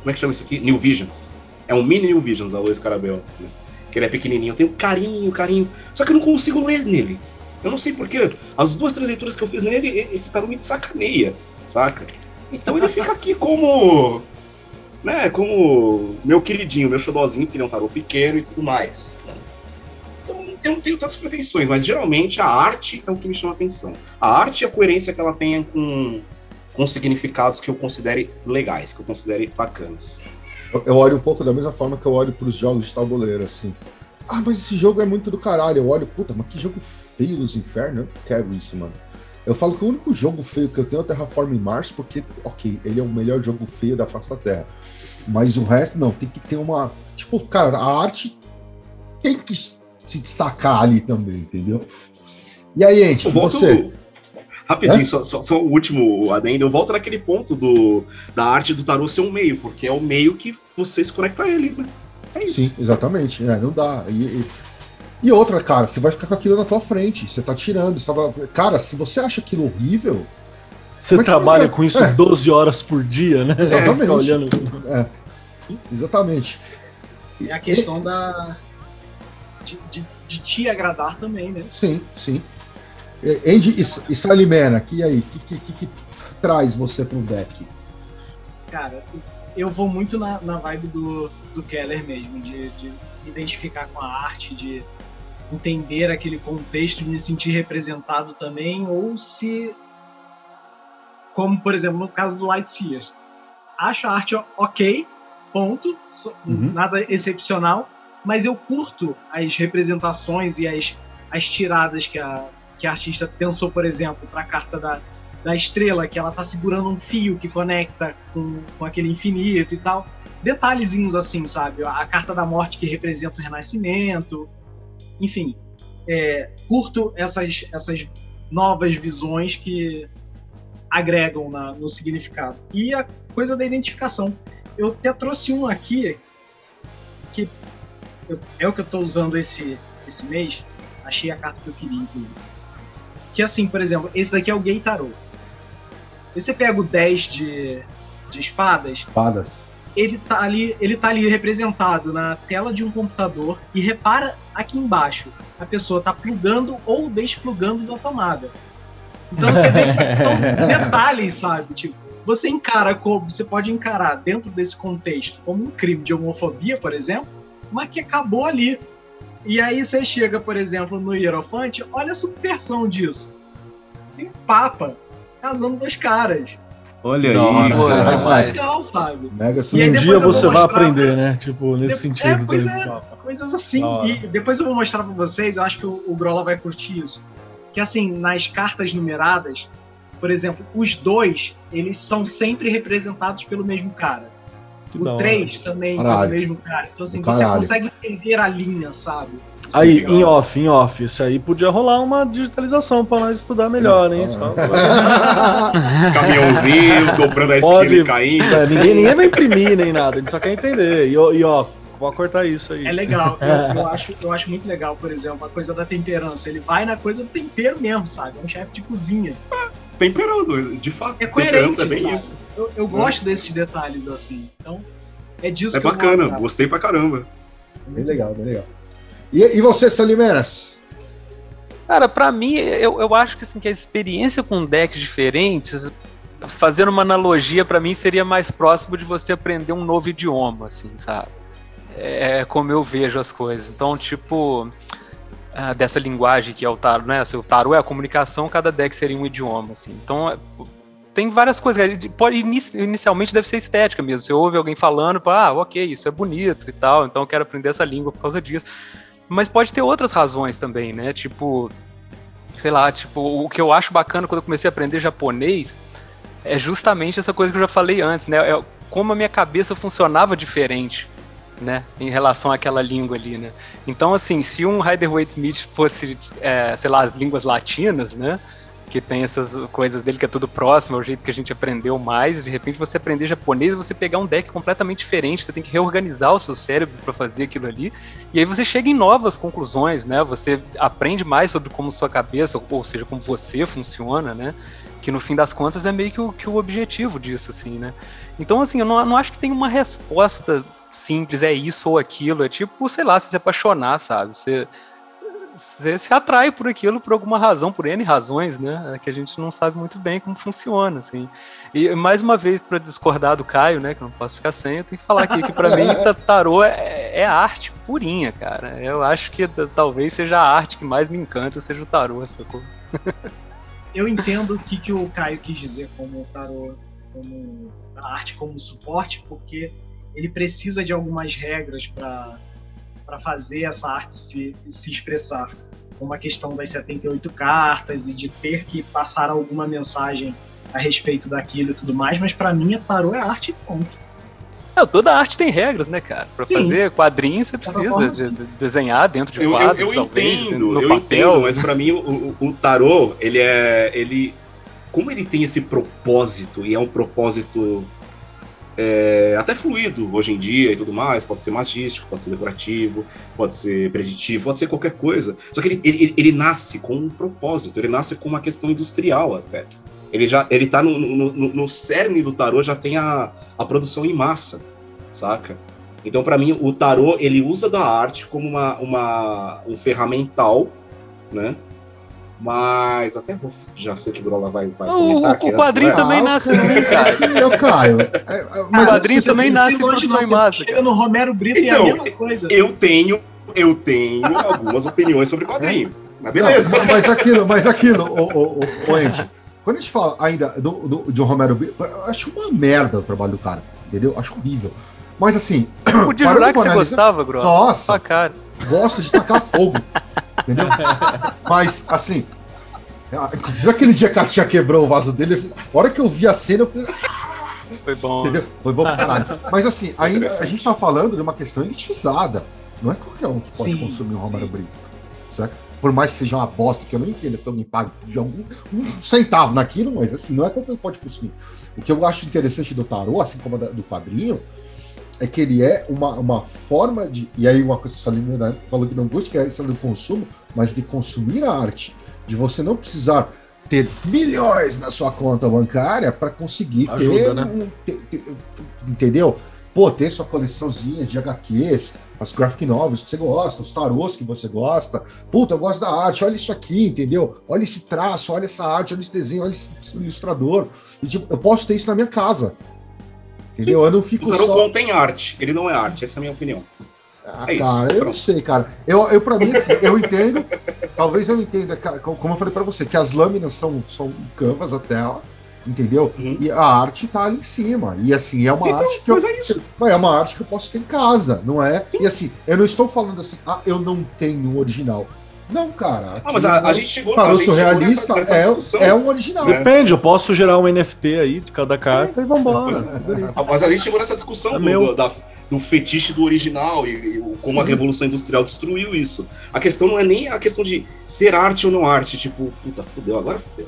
Como é que chama isso aqui? New Visions. É um mini New Visions, a Luiz Carabel. Né? Que ele é pequenininho. Eu tenho carinho, carinho. Só que eu não consigo ler nele. Eu não sei porquê. As duas, três leituras que eu fiz nele, esse tarô me sacaneia, saca? Então ele fica aqui como. Né, como meu queridinho, meu xodózinho, que ele é pequeno e tudo mais eu não tenho tantas pretensões, mas geralmente a arte é o que me chama a atenção. A arte e a coerência que ela tenha com, com significados que eu considere legais, que eu considere bacanas. Eu, eu olho um pouco da mesma forma que eu olho para os jogos de tabuleiro, assim. Ah, mas esse jogo é muito do caralho. Eu olho, puta, mas que jogo feio dos infernos. Eu não quero isso, mano. Eu falo que o único jogo feio que eu tenho é o Terraform Mars, porque, ok, ele é o melhor jogo feio da face da Terra. Mas o resto, não, tem que ter uma. Tipo, cara, a arte tem que se destacar ali também, entendeu? E aí, gente, você... Rapidinho, só, só, só, o último adendo. Eu volto naquele ponto do, da arte do tarô ser um meio, porque é o meio que você se conecta a ele, né? É isso. Sim, exatamente. É, não dá. E, e, e, outra, cara, você vai ficar com aquilo na tua frente. Você tá tirando. Você tá... Cara, se você acha aquilo horrível. Você é trabalha você com isso é. 12 horas por dia, né? Exatamente. olhando... É. Exatamente. É a questão e... da, de, de, de, te agradar também, né? Sim, sim. Andy e, e Salimena, que aí? O que, que, que, que, traz você para o deck? Cara, eu vou muito na, na vibe do, do Keller mesmo, de, de identificar com a arte, de entender aquele contexto, de me sentir representado também, ou se, como por exemplo no caso do Light Sears, acho a arte ok, ponto, uhum. nada excepcional, mas eu curto as representações e as, as tiradas que a, que a artista pensou, por exemplo, para a carta da, da estrela, que ela tá segurando um fio que conecta com, com aquele infinito e tal. Detalhezinhos assim, sabe? A carta da morte que representa o renascimento. Enfim, é, curto essas, essas novas visões que agregam na, no significado. E a coisa da identificação. Eu até trouxe um aqui que eu, é o que eu estou usando esse, esse mês. Achei a carta que eu queria, inclusive. Que assim, por exemplo, esse daqui é o Gay Tarot. E você pega o 10 de, de espadas. Espadas. Ele tá, ali, ele tá ali representado na tela de um computador e repara aqui embaixo. A pessoa tá plugando ou desplugando da tomada. Então você vê então, detalhes, sabe? Tipo, você encara como. Você pode encarar dentro desse contexto como um crime de homofobia, por exemplo, mas que acabou ali. E aí você chega, por exemplo, no Hierofante, olha a subversão disso. Tem um Papa casando dois caras. Olha aí, é legal, sabe? Mega um dia você vai aprender, né? Tipo, nesse de... sentido. É, coisa, coisas assim. E depois eu vou mostrar pra vocês, eu acho que o, o Grola vai curtir isso. Que assim, nas cartas numeradas, por exemplo, os dois, eles são sempre representados pelo mesmo cara. O 3 também é o mesmo cara. Então, assim, você consegue entender a linha, sabe? Aí, em off, em off, isso aí podia rolar uma digitalização para nós estudar melhor, hein? Só... Caminhãozinho, dobrando a esquina e caindo. É, ninguém, ninguém vai imprimir nem nada, a gente só quer entender. E, e ó, vou cortar isso aí. É legal, eu, eu, acho, eu acho muito legal, por exemplo, a coisa da temperança. Ele vai na coisa do tempero mesmo, sabe? É um chefe de cozinha temperando, de fato. É temperança é bem isso. Eu, eu gosto é. desses detalhes assim. Então, é disso é que bacana, eu gostei pra caramba. Bem legal, bem legal. E, e você, Salimeras? Cara, para mim, eu, eu acho que, assim, que a experiência com decks diferentes, fazendo uma analogia, para mim seria mais próximo de você aprender um novo idioma, assim, sabe? É como eu vejo as coisas. Então, tipo, uh, dessa linguagem que é o tarot, né? Se o tarot é a comunicação, cada deck seria um idioma, assim. Então, é, tem várias coisas. Pode, inicialmente deve ser estética mesmo. Você ouve alguém falando, ah, ok, isso é bonito e tal, então eu quero aprender essa língua por causa disso. Mas pode ter outras razões também, né? Tipo, sei lá, tipo, o que eu acho bacana quando eu comecei a aprender japonês é justamente essa coisa que eu já falei antes, né? É, como a minha cabeça funcionava diferente, né, em relação àquela língua ali, né. Então, assim, se um Rider-Waite Smith fosse, é, sei lá, as línguas latinas, né, que tem essas coisas dele que é tudo próximo, é o jeito que a gente aprendeu mais. De repente, você aprender japonês você pegar um deck completamente diferente, você tem que reorganizar o seu cérebro para fazer aquilo ali. E aí você chega em novas conclusões, né? Você aprende mais sobre como sua cabeça, ou seja, como você funciona, né? Que no fim das contas é meio que o, que o objetivo disso, assim, né? Então, assim, eu não, não acho que tem uma resposta simples, é isso ou aquilo. É tipo, sei lá, se se apaixonar, sabe? Você você se atrai por aquilo por alguma razão, por N razões, né? É que a gente não sabe muito bem como funciona, assim. E mais uma vez, para discordar do Caio, né? Que eu não posso ficar sem, eu tenho que falar aqui que para mim tarô é, é, arte purinha, cara. Eu acho que talvez seja a arte que mais me encanta, seja o tarô, sacou? eu entendo o que, que o Caio quis dizer como tarô, como a arte como suporte, porque ele precisa de algumas regras para para fazer essa arte se, se expressar. Como a questão das 78 cartas e de ter que passar alguma mensagem a respeito daquilo e tudo mais, mas para mim, tarô é arte e ponto. É, toda arte tem regras, né, cara? Para fazer quadrinhos você precisa de, de desenhar dentro de quadros. Eu, eu, eu entendo, no eu papel. entendo, mas para mim o, o, o tarô, ele é, ele, como ele tem esse propósito e é um propósito é, até fluido hoje em dia e tudo mais, pode ser magístico, pode ser decorativo, pode ser preditivo, pode ser qualquer coisa. Só que ele, ele, ele nasce com um propósito, ele nasce com uma questão industrial até. Ele já ele tá no, no, no, cerne do tarô, já tem a, a produção em massa, saca? Então, para mim, o tarô ele usa da arte como uma, uma, um ferramental, né? Mas até vou, já sei que o Grola vai, vai comentar aqui. O quadrinho antes, também né? nasce assim, cara. Sim, eu caio. É, é, mas o quadrinho também nasce por produção em massa. Chega no Romero Brito então, e é a então, mesma coisa. Eu tenho, eu tenho algumas opiniões sobre quadrinho. Mas beleza. Não, mas aquilo, mas aquilo, o, o, o, o Andy, quando a gente fala ainda do, do, do Romero Brito, eu acho uma merda o trabalho do cara, entendeu? Acho horrível. Mas assim. Podia jurar que você gostava, Grola. Nossa. cara. Gosto de tacar fogo. entendeu? Mas, assim. Inclusive aquele dia que a tia quebrou o vaso dele, a hora que eu vi a cena, eu falei. Foi bom. Entendeu? Foi bom pra caralho. Mas assim, ainda a gente tá falando de uma questão elitizada. Não é qualquer um que pode sim, consumir um Romero Brito. Certo? Por mais que seja uma bosta, que eu não entendo que alguém pague de algum um centavo naquilo, mas assim, não é qualquer um que pode consumir. O que eu acho interessante do tarô, assim como do quadrinho, é que ele é uma, uma forma de. E aí, uma coisa que né, falou que não gosta, que é essa do consumo, mas de consumir a arte. De você não precisar ter milhões na sua conta bancária para conseguir Ajuda, ter, né? um, ter, ter, Entendeu? Pô, ter sua coleçãozinha de HQs, as graphic novels que você gosta, os tarôs que você gosta. Puta, eu gosto da arte, olha isso aqui, entendeu? Olha esse traço, olha essa arte, olha esse desenho, olha esse ilustrador. E, tipo, eu posso ter isso na minha casa. Entendeu? Eu não fico. O tarô só... contém arte, ele não é arte, essa é a minha opinião. Ah, é cara, isso, eu não sei, cara. Eu, eu para mim, assim, eu entendo. talvez eu entenda, como eu falei para você, que as lâminas são, são canvas, a tela, entendeu? Uhum. E a arte tá ali em cima. E assim, é uma então, arte que eu. É, isso. é uma arte que eu posso ter em casa, não é? Sim. E assim, eu não estou falando assim, ah, eu não tenho o original. Não, cara. Ah, mas a, a, gente chegou, a gente surrealista chegou nessa, nessa é, é, um original. Depende, eu posso gerar um NFT aí de cada carta é. e vambora. É. Mas a gente chegou nessa discussão é do, da, do fetiche do original e, e como Sim. a Revolução Industrial destruiu isso. A questão não é nem a questão de ser arte ou não arte. Tipo, puta, fudeu, agora fudeu.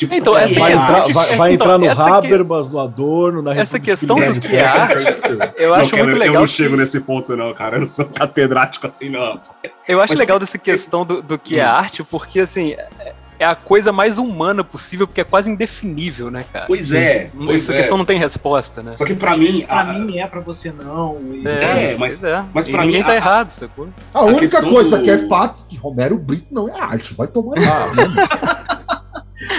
Tipo, então, essa vai, entrar, vai, vai então, entrar no Habermas, que... no Adorno, na Essa questão do que é arte, eu acho não, muito legal. Eu não chego nesse ponto, não, cara. Eu não sou catedrático assim, não. Eu acho Mas legal dessa questão do, do que é hum. arte, porque, assim, é a coisa mais humana possível, porque é quase indefinível, né, cara? Pois é. Pois Essa é. questão não tem resposta, né? Só que pra mim. Pra a... mim é, pra você não. É, é mas, é. mas pra ninguém mim. tá a... errado, sacou? A, a única coisa do... que é fato que Romero Brito não é arte, vai tomar lá.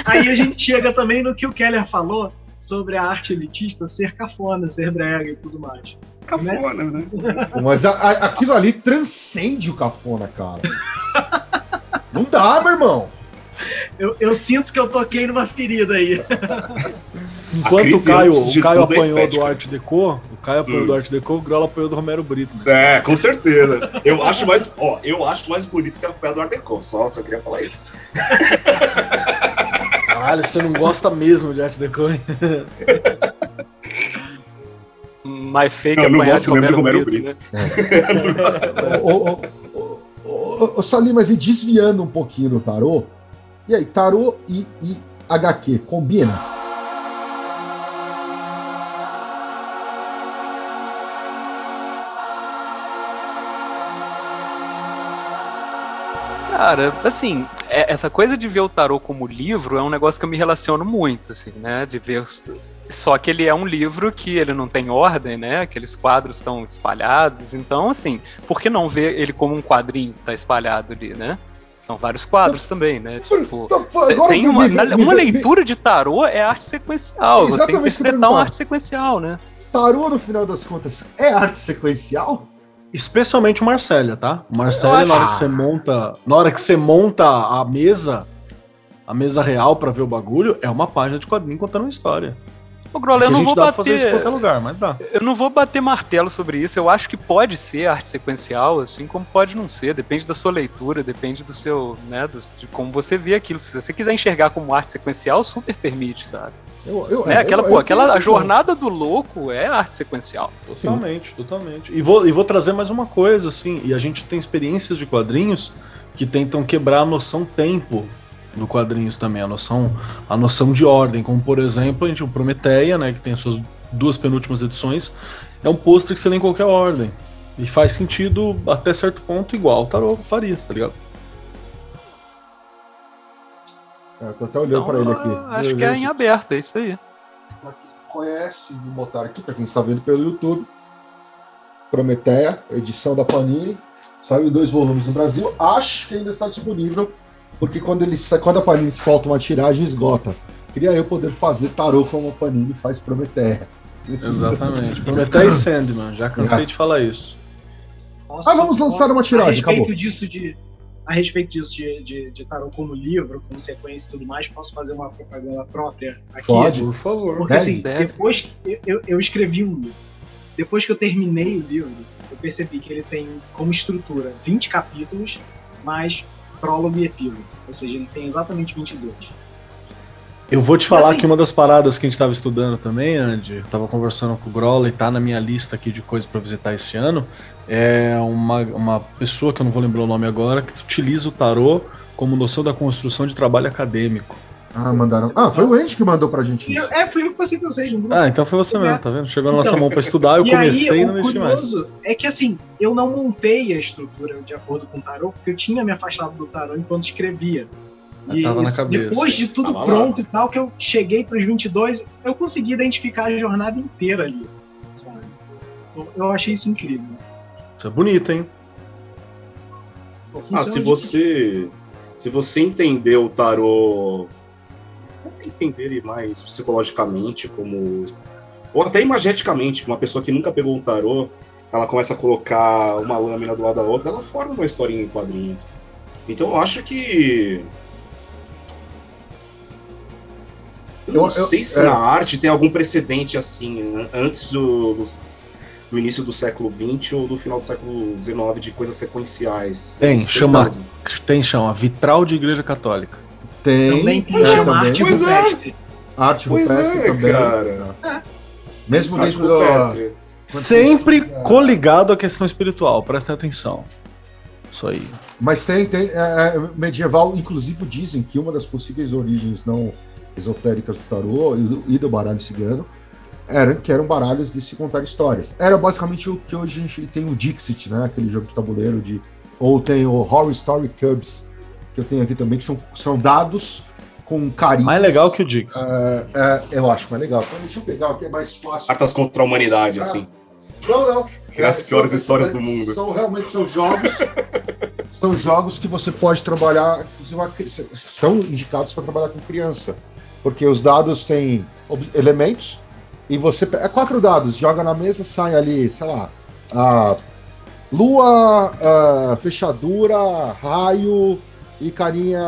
Aí a gente chega também no que o Keller falou sobre a arte elitista ser cafona, ser brega e tudo mais. Cafona, né? né? Mas a, a, aquilo ali transcende o cafona, cara. Não dá, meu irmão. Eu, eu, sinto que eu toquei numa ferida aí. Enquanto o Caio, o Caio apanhou do Art Deco, o Caio apanhou hum. do Art Deco, o Grola apanhou do Romero Brito. Né? É, com certeza. Eu acho mais, ó, eu acho mais bonito que apanhar do Art Deco. Só, só queria falar isso. Caralho, você não gosta mesmo de Art Deco, hein? mais fake Eu não apanhar gosto mesmo de Romero Brito, Brito. ô, ô, ô, ô, ô, Salim, mas e desviando um pouquinho do tarô, e aí, tarô e, e HQ, combina? Cara, assim, é- essa coisa de ver o tarô como livro é um negócio que eu me relaciono muito, assim, né? De ver. os- Só que ele é um livro que ele não tem ordem, né? Aqueles quadros estão espalhados. Então, assim, por que não ver ele como um quadrinho que tá espalhado ali, né? São vários quadros também, né? Tipo. Tem uma, uma leitura de tarô é arte sequencial. Você tem que interpretar uma arte sequencial, né? Tarô, no final das contas, é arte sequencial? Especialmente o Marcélia, tá? O acho- na hora que você monta. Na hora que você monta a mesa, a mesa real pra ver o bagulho, é uma página de quadrinho contando uma história. Ô, Grola, eu não vou pra fazer isso em bater. qualquer lugar, mas dá. Eu não vou bater martelo sobre isso. Eu acho que pode ser arte sequencial, assim como pode não ser. Depende da sua leitura, depende do seu, né, do- de como você vê aquilo. Se você quiser enxergar como arte sequencial, super permite, sabe? Eu, eu, Né? é, aquela, eu- pô, eu aquela tenho a essa visão. jornada do louco é arte sequencial. Totalmente, totalmente. E vou, e vou trazer mais uma coisa, assim, e a gente tem experiências de quadrinhos que tentam quebrar a noção tempo do quadrinhos também, a noção, a noção de ordem, como por exemplo, a gente o Prometeia, né, que tem as suas duas penúltimas edições, é um pôster que você lê em qualquer ordem. E faz sentido até certo ponto igual o Tarô faria, tá ligado? É, tô até olhando Então, para ele aqui. Acho Meu que é em aberto, é isso aí. Pra quem conhece, vou botar aqui para quem está vendo pelo YouTube. Prometeia, edição da Panini. Saiu dois volumes no Brasil. Acho que ainda está disponível, porque quando, ele, quando a Panini solta uma tiragem, esgota. Queria eu poder fazer tarô como a Panini faz Prometeia. Exatamente. Prometeia e Sandman, já cansei de falar isso. Posso- Ah, vamos lançar uma tiragem, a acabou. disso de a respeito disso de, de, de tarô como livro, como sequência e tudo mais, posso fazer uma propaganda própria aqui? Pode. Por favor. Porque Deve, assim, deve. depois que eu, eu escrevi um livro. Depois que eu terminei o livro, eu percebi que ele tem como estrutura 20 capítulos, mais prólogo e epílogo. Ou seja, ele tem exatamente 22. Eu vou te falar assim- que uma das paradas que a gente estava estudando também, Andy, eu tava conversando com o Grola e tá na minha lista aqui de coisas para visitar esse ano, é uma, uma pessoa que eu não vou lembrar o nome agora, que utiliza o tarô como noção da construção de trabalho acadêmico. Ah, mandaram. Ah, foi o Andy que mandou pra gente E eu- isso. é, foi eu que passei pra vocês no grupo. Ah, então foi você mesmo, tá vendo? Chegou na nossa Então, mão para estudar, eu e comecei aí, e não o mexi mais. é que assim, eu não montei a estrutura de acordo com o tarô, porque eu tinha me afastado do tarô enquanto escrevia. Ah, tava na cabeça. depois de tudo Tava lá. pronto e tal, que eu cheguei para os 22, eu consegui identificar a jornada inteira ali. sabe? Eu- Eu achei isso incrível. Isso é bonito, hein? Ah, funciona se você se você entender o tarô, entender ele mais psicologicamente, como ou até imageticamente, uma pessoa que nunca pegou um tarô, ela começa a colocar uma lâmina do lado da outra, ela forma uma historinha em quadrinho. Então eu acho que eu não Eu- eu- sei se é. na arte tem algum precedente assim, né? antes do, do, do início do século XX ou do final do século XIX de coisas sequenciais. Tem, sei chama-. Tem, chama Vitral de Igreja Católica. Tem. Também tem Pois é, é, também. arte Pois é. rupestre. Arte Pois é, também. cara. Mesmo Arte dentro rupestre. Sempre É. coligado à questão espiritual, prestem atenção. Isso aí. Mas tem, tem é, é, medieval, inclusive dizem que uma das possíveis origens não esotéricas do tarô e do, e do baralho cigano era que eram baralhos de se contar histórias. Era basicamente o que hoje a gente tem o Dixit, né? Aquele jogo de tabuleiro de ou tem o Horror Story Cubs que eu tenho aqui também que são, são dados com carinhos. Mais legal que o Dix. É, é, eu acho mais legal. Então, deixa eu pegar o que é mais fácil. Cartas contra a humanidade, assim. Não, não. É as piores histórias do são- mundo. São realmente são jogos. são jogos que você pode trabalhar. São indicados para trabalhar com criança. Porque os dados têm elementos e você. É quatro dados, joga na mesa, sai ali, sei lá. A lua, a fechadura, raio e carinha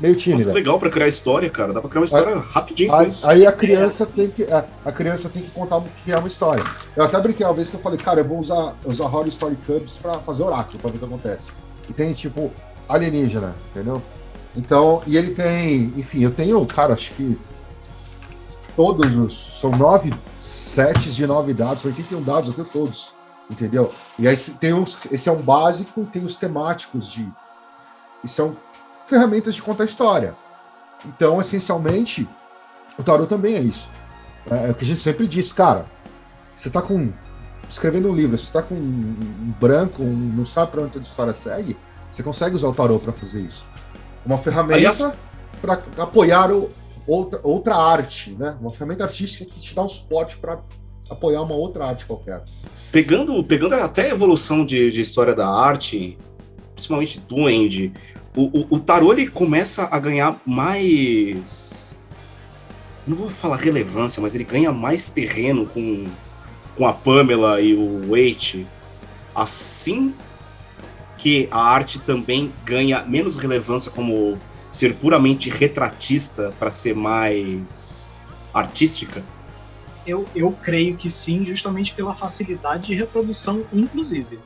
meio Nossa, tímida. que legal pra criar história, cara. Dá pra criar uma história rapidinho com Aí, aí a criança tem que a, a criança tem que contar criar uma história. Eu até brinquei uma vez que eu falei, cara, eu vou usar usar Horror Story Cubs pra fazer oráculo, pra ver o que acontece. E tem tipo alienígena, entendeu? Então, e ele tem, enfim, eu tenho, cara, acho que todos os. São nove sets de nove dados, 81 dados, eu tenho todos. Entendeu? E aí tem uns, esse é um básico, tem os temáticos de. E são ferramentas de contar história. Então, essencialmente, o tarot também é isso. É, é o que a gente sempre diz, cara. Você está com. escrevendo um livro, você está com um branco, um, não sabe para onde a história segue, você consegue usar o tarot para fazer isso. Uma ferramenta para apoiar o, outra, outra arte, né? Uma ferramenta artística que te dá um suporte para apoiar uma outra arte qualquer. Pegando, pegando até a evolução de, de história da arte, principalmente do Andy, o, o, o tarô ele começa a ganhar mais. Não vou falar relevância, mas ele ganha mais terreno com, com a Pamela e o Wait. Assim que a arte também ganha menos relevância como ser puramente retratista para ser mais artística? Eu, eu creio que sim, justamente pela facilidade de reprodução, inclusive.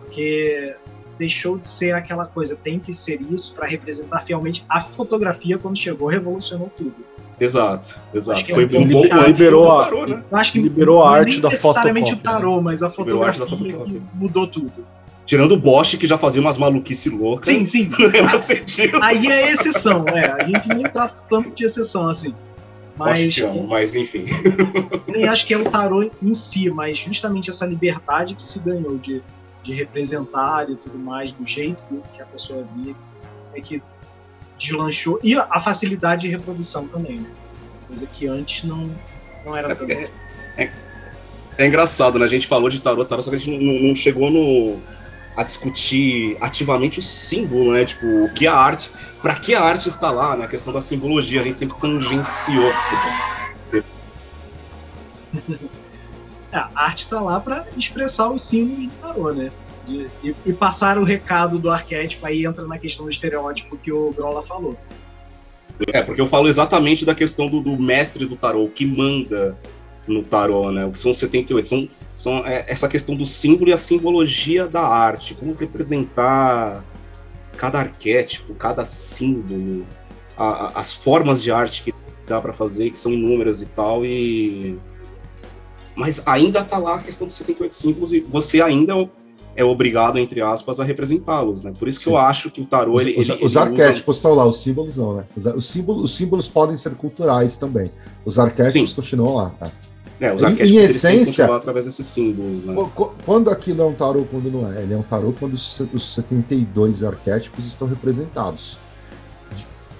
Porque deixou de ser aquela coisa, tem que ser isso para representar fielmente a fotografia quando chegou, revolucionou tudo. Exato, exato. Foi um pouco liberou a, tarô, né? acho que liberou a arte da fotografia. necessariamente o tarô, mas a fotografia, a fotografia. mudou tudo. Tirando o Bosch, que já fazia umas maluquice loucas. Sim, sim. Aí é exceção, é. A gente nem trata tanto de exceção assim. Mas, amo, mas enfim. Nem acho que é o tarô em si, mas justamente essa liberdade que se ganhou de, de representar e tudo mais, do jeito que a pessoa via, é que deslanchou. E a facilidade de reprodução também, né? Coisa que antes não, não era tão. É, é, é, engraçado, né? A gente falou de tarô, tarô, só que a gente não, não chegou no a discutir ativamente o símbolo, né? Tipo, o que a arte, para que a arte está lá, na questão da simbologia, a gente sempre tangenciou. É, a arte está lá para expressar os símbolos do tarô, né? De, e, e, passar o recado do arquétipo, aí entra na questão do estereótipo que o Grola falou. É, porque eu falo exatamente da questão do, do mestre do tarô, que manda no tarô, né? O que são 78? São são é, essa questão do símbolo e a simbologia da arte, como representar cada arquétipo, cada símbolo, a, a, as formas de arte que dá para fazer, que são inúmeras e tal, e mas ainda tá lá a questão dos 78 símbolos e você ainda é obrigado, entre aspas, a representá-los, né? Por isso que Sim. eu acho que o tarô... Ele, os, ele, os ele arquétipos usa... estão lá, os símbolos não, né? Os, os, símbolos, os símbolos podem ser culturais também. Os arquétipos Sim. continuam lá, tá? É, os em essência, através desses símbolos, né? Quando aquilo é um tarô, quando não é? Ele é um tarô quando os 72 arquétipos estão representados.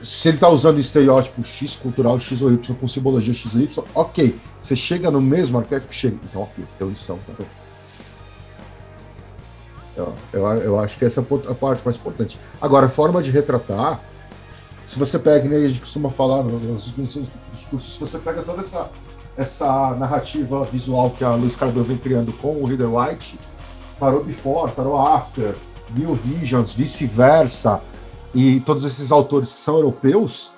Se ele está usando estereótipo X cultural, X ou Y, com simbologia X ou Y, ok. Você chega no mesmo arquétipo, chega. Então, ok, então isso é um tarô. Eu, eu, eu, acho que essa é a parte mais importante. Agora, a forma de retratar, se você pega, né, a gente costuma falar nos, nos, se você pega toda essa essa narrativa visual que a Luiz Cardoso vem criando com o Reader White, parou before, parou after, New Visions, vice-versa, e todos esses autores que são europeus,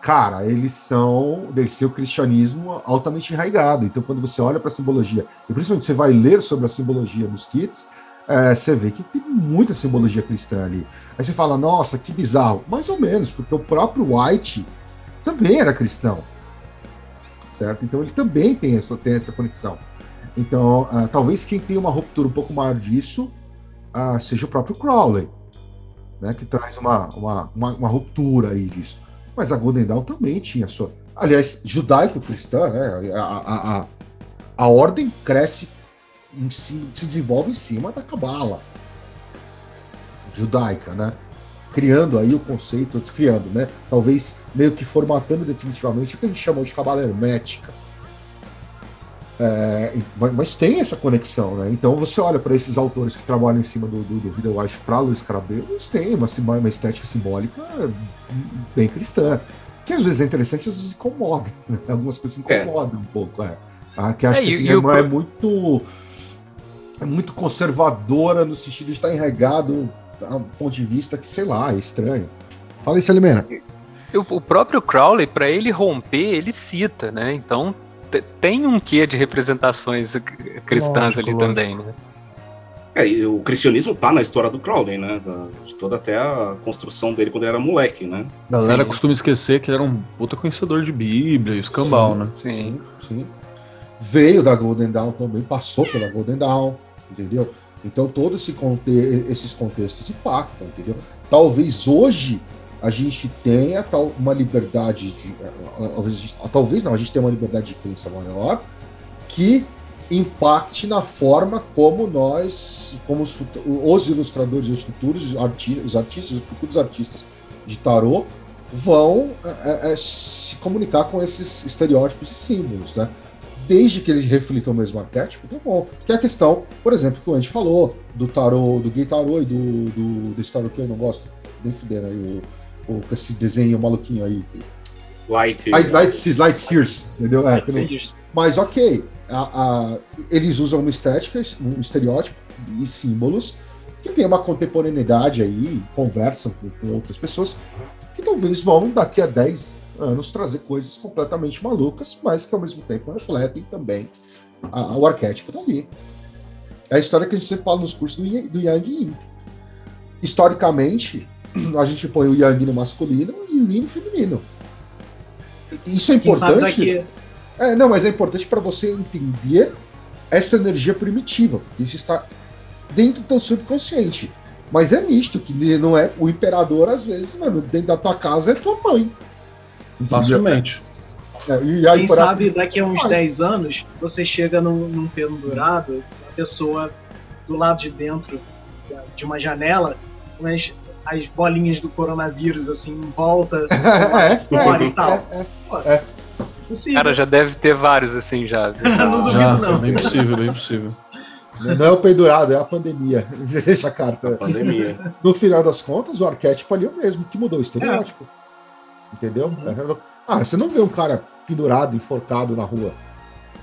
cara, eles são desse o cristianismo altamente enraigado. Então, quando você olha para a simbologia, e principalmente você vai ler sobre a simbologia dos kits, é, você vê que tem muita simbologia cristã ali. Aí você fala, nossa, que bizarro. Mais ou menos, porque o próprio White também era cristão certo? Então ele também tem essa, tem essa conexão. Então, uh, talvez quem tem uma ruptura um pouco maior disso uh, seja o próprio Crowley, né, que traz uma, uma, uma, uma, ruptura aí disso. Mas a Golden Dawn também tinha sua. Aliás, judaico-cristã, né, a, a, a, a, ordem cresce, se, se desenvolve em cima da Cabala judaica, né? Criando aí o conceito, criando, né? Talvez meio que formatando definitivamente o que a gente chamou de cabala hermética. É, mas tem essa conexão, né? Então você olha para esses autores que trabalham em cima do, do, do Riddle para Luiz Carabeu, eles têm uma, uma estética simbólica bem cristã. Que às vezes é interessante, às vezes incomoda. Né? Algumas coisas é. incomodam é. um pouco. É. Ah, que acho é, que assim, é, é muito é muito conservadora no sentido de estar enregado a um ponto de vista que, sei lá, é estranho. Fala aí, Salimena. O próprio Crowley, para ele romper, ele cita, né? Então tem um quê de representações cristãs lógico, ali lógico. também, né? É, o cristianismo tá na história do Crowley, né? Da, de toda até a construção dele quando ele era moleque, né? A galera sim. costuma esquecer que ele era um puta conhecedor de Bíblia e escambau, sim, né? Sim, sim. Veio da Golden Dawn também, passou pela Golden Dawn, entendeu? Então todos esse conte esses contextos impactam, entendeu? Talvez hoje a gente tenha tal, uma liberdade de. Talvez, talvez não, a gente tenha uma liberdade de crença maior que impacte na forma como nós, como os, os ilustradores os futuros artistas, os artistas, os futuros artistas de tarô vão é, é, se comunicar com esses estereótipos e símbolos, né? Desde que eles reflitam o mesmo arquétipo, tá bom. Que é a questão, por exemplo, que a gente falou do tarô, do gay tarô e do, do desse tarô que eu não gosto, nem fuder aí, o, o, esse desenho maluquinho aí. Light. Light, light, light Sears, entendeu? É, mas ok, a, a, eles usam uma estética, um estereótipo e símbolos que tem uma contemporaneidade aí, conversam com, com outras pessoas, que talvez vão, daqui a 10 anos, trazer coisas completamente malucas, mas que ao mesmo tempo refletem também a, o arquétipo dali. É a história que a gente sempre fala nos cursos do, do Yang Yin. Historicamente, a gente põe o Yang no masculino e o Yin no feminino. Isso é importante. É, não, mas é importante para você entender essa energia primitiva, porque isso está dentro do teu subconsciente. Mas é nisto que não é o imperador, às vezes, mano, dentro da tua casa é tua mãe. Facilmente. É, e aí, Quem sabe daqui a uns 10 anos você chega num, num pendurado, a pessoa do lado de dentro de uma janela, com as, as bolinhas do coronavírus assim em volta, é, fora é, e tal. É, é, é. Cara, já deve ter vários assim já. não já, não. bem possível, bem possível. Não é o pendurado, é a pandemia. Deixa a carta. A pandemia. No final das contas, o arquétipo ali é o mesmo, que mudou o estereótipo. É. Entendeu? Uhum. Ah, você não vê um cara pendurado, enforcado na rua.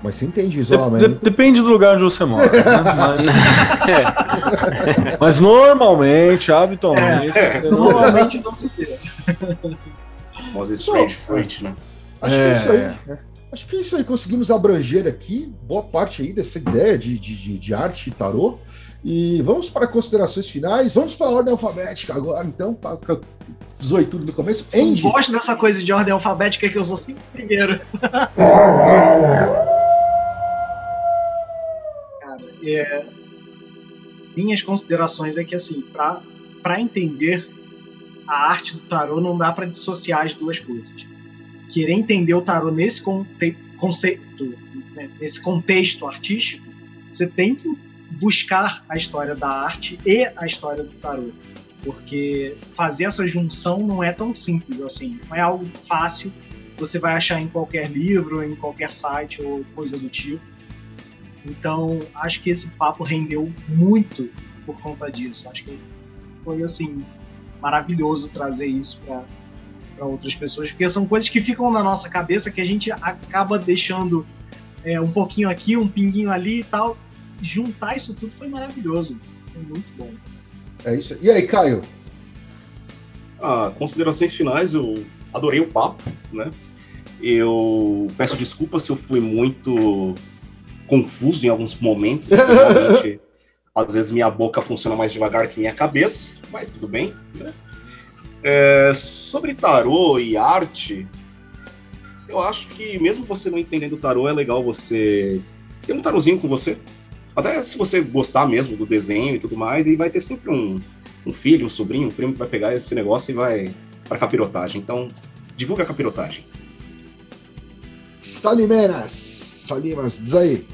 Mas você entende isolamento. De depende do lugar onde você mora. Né? Mas... é. Mas normalmente, habitualmente. É. Você normalmente não se vê. Mas strange fruit, né? Acho é... que é isso aí. Né? Acho que é isso aí. Conseguimos abranger aqui boa parte aí dessa ideia de, de, de arte e tarô. E vamos para considerações finais. Vamos para a ordem alfabética agora, então. Zoei tudo no começo. Andy. Eu gosto dessa coisa de ordem alfabética que eu sou sempre primeiro. Cara, é, minhas considerações é que, assim, para entender a arte do tarô, não dá para dissociar as duas coisas querer entender o tarô nesse conte conceito, né, nesse contexto artístico, você tem que buscar a história da arte e a história do tarô, porque fazer essa junção não é tão simples assim, não é algo fácil. Você vai achar em qualquer livro, em qualquer site ou coisa do tipo. Então, acho que esse papo rendeu muito por conta disso. Acho que foi assim maravilhoso trazer isso para outras pessoas, porque são coisas que ficam na nossa cabeça que a gente acaba deixando é, um pouquinho aqui, um pinguinho ali e tal. Juntar isso tudo foi maravilhoso. Foi muito bom. É isso. E aí, Caio? Ah, considerações finais, eu adorei o papo, né? Eu peço desculpas se eu fui muito confuso em alguns momentos. Realmente, às vezes minha boca funciona mais devagar que minha cabeça, mas tudo bem. Né? É, sobre tarô e arte, eu acho que mesmo você não entendendo tarô, é legal você ter um tarozinho com você. Até se você gostar mesmo do desenho e tudo mais, e vai ter sempre um, um filho, um sobrinho, um primo que vai pegar esse negócio e vai para capirotagem. Então, divulga a capirotagem. Salimenas, Salimas, diz aí.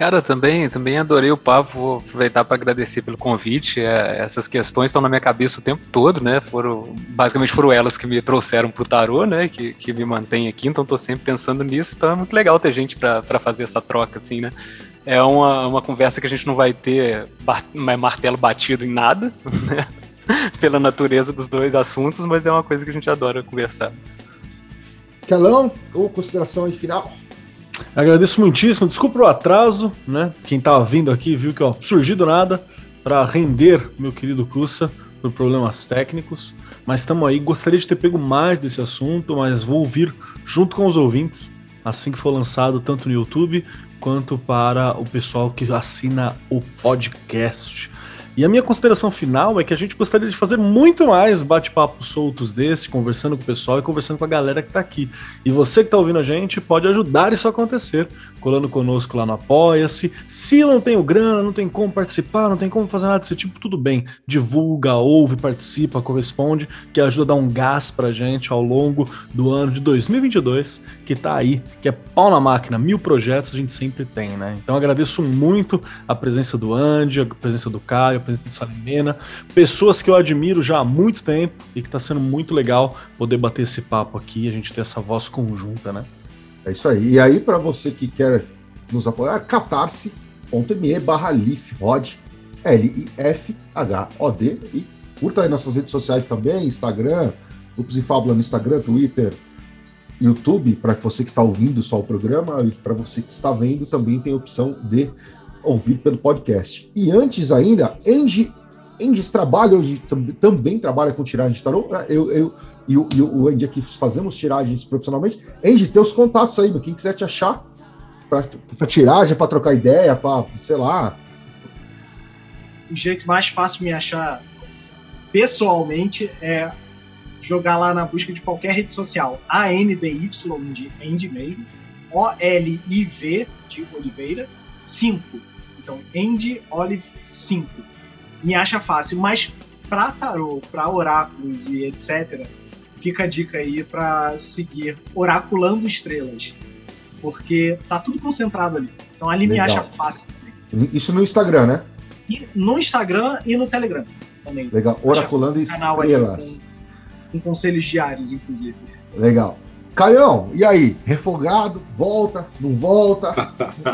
Cara, também, também adorei o papo. Vou aproveitar para agradecer pelo convite. É, essas questões estão na minha cabeça o tempo todo, né? Foram basicamente foram elas que me trouxeram pro tarô, né? Que, que me mantém aqui. Então estou sempre pensando nisso. Então é muito legal ter gente para fazer essa troca, assim, né? É uma, uma conversa que a gente não vai ter martelo batido em nada, né? Pela natureza dos dois assuntos, mas é uma coisa que a gente adora conversar. Calão, ou consideração aí final? Agradeço muitíssimo. Desculpa o atraso, né? Quem estava vindo aqui viu que ó, surgiu do nada para render meu querido Cussa por problemas técnicos. Mas estamos aí. Gostaria de ter pego mais desse assunto, mas vou ouvir junto com os ouvintes assim que for lançado, tanto no YouTube quanto para o pessoal que assina o podcast. E a minha consideração final é que a gente gostaria de fazer muito mais bate-papos soltos desse, conversando com o pessoal e conversando com a galera que está aqui. E você que está ouvindo a gente pode ajudar isso a acontecer colando conosco lá no Apoia-se. Se não tem o grana, não tem como participar, não tem como fazer nada desse tipo, tudo bem. Divulga, ouve, participa, corresponde, que ajuda a dar um gás pra gente ao longo do ano de 2022, que tá aí, que é pau na máquina, mil projetos a gente sempre tem, né? Então agradeço muito a presença do Andy, a presença do Caio, a presença do Salimena, pessoas que eu admiro já há muito tempo e que tá sendo muito legal poder bater esse papo aqui, a gente ter essa voz conjunta, né? É isso aí. E aí, para você que quer nos apoiar, catarse.me barra lifrod, L-I-F-H-O-D, e curta aí nossas redes sociais também, Instagram, Grupos em Fábula no Instagram, Twitter, YouTube, para você que está ouvindo só o programa, e para você que está vendo, também tem a opção de ouvir pelo podcast. E antes ainda, Andy, Andy trabalha hoje, também trabalha com tiragem de tarô. Eu, eu, e o, e o Andy aqui fazemos tiragens profissionalmente. Andy, tem os contatos aí, quem quiser te achar para tiragem, para trocar ideia, para, sei lá. O jeito mais fácil de me achar pessoalmente é jogar lá na busca de qualquer rede social. A-N-D-Y de Andy mesmo. O-L-I-V de Oliveira 5. Então, Andy Olive 5. Me acha fácil, mas para tarô, para oráculos e etc., fica a dica aí para seguir Oraculando Estrelas. Porque tá tudo concentrado ali. Então ali Legal. me acha fácil. Isso no Instagram, né? E no Instagram e no Telegram também. Legal. Oraculando Estrelas. Com, com conselhos diários, inclusive. Legal. Caião, e aí? Refogado? Volta? Não volta?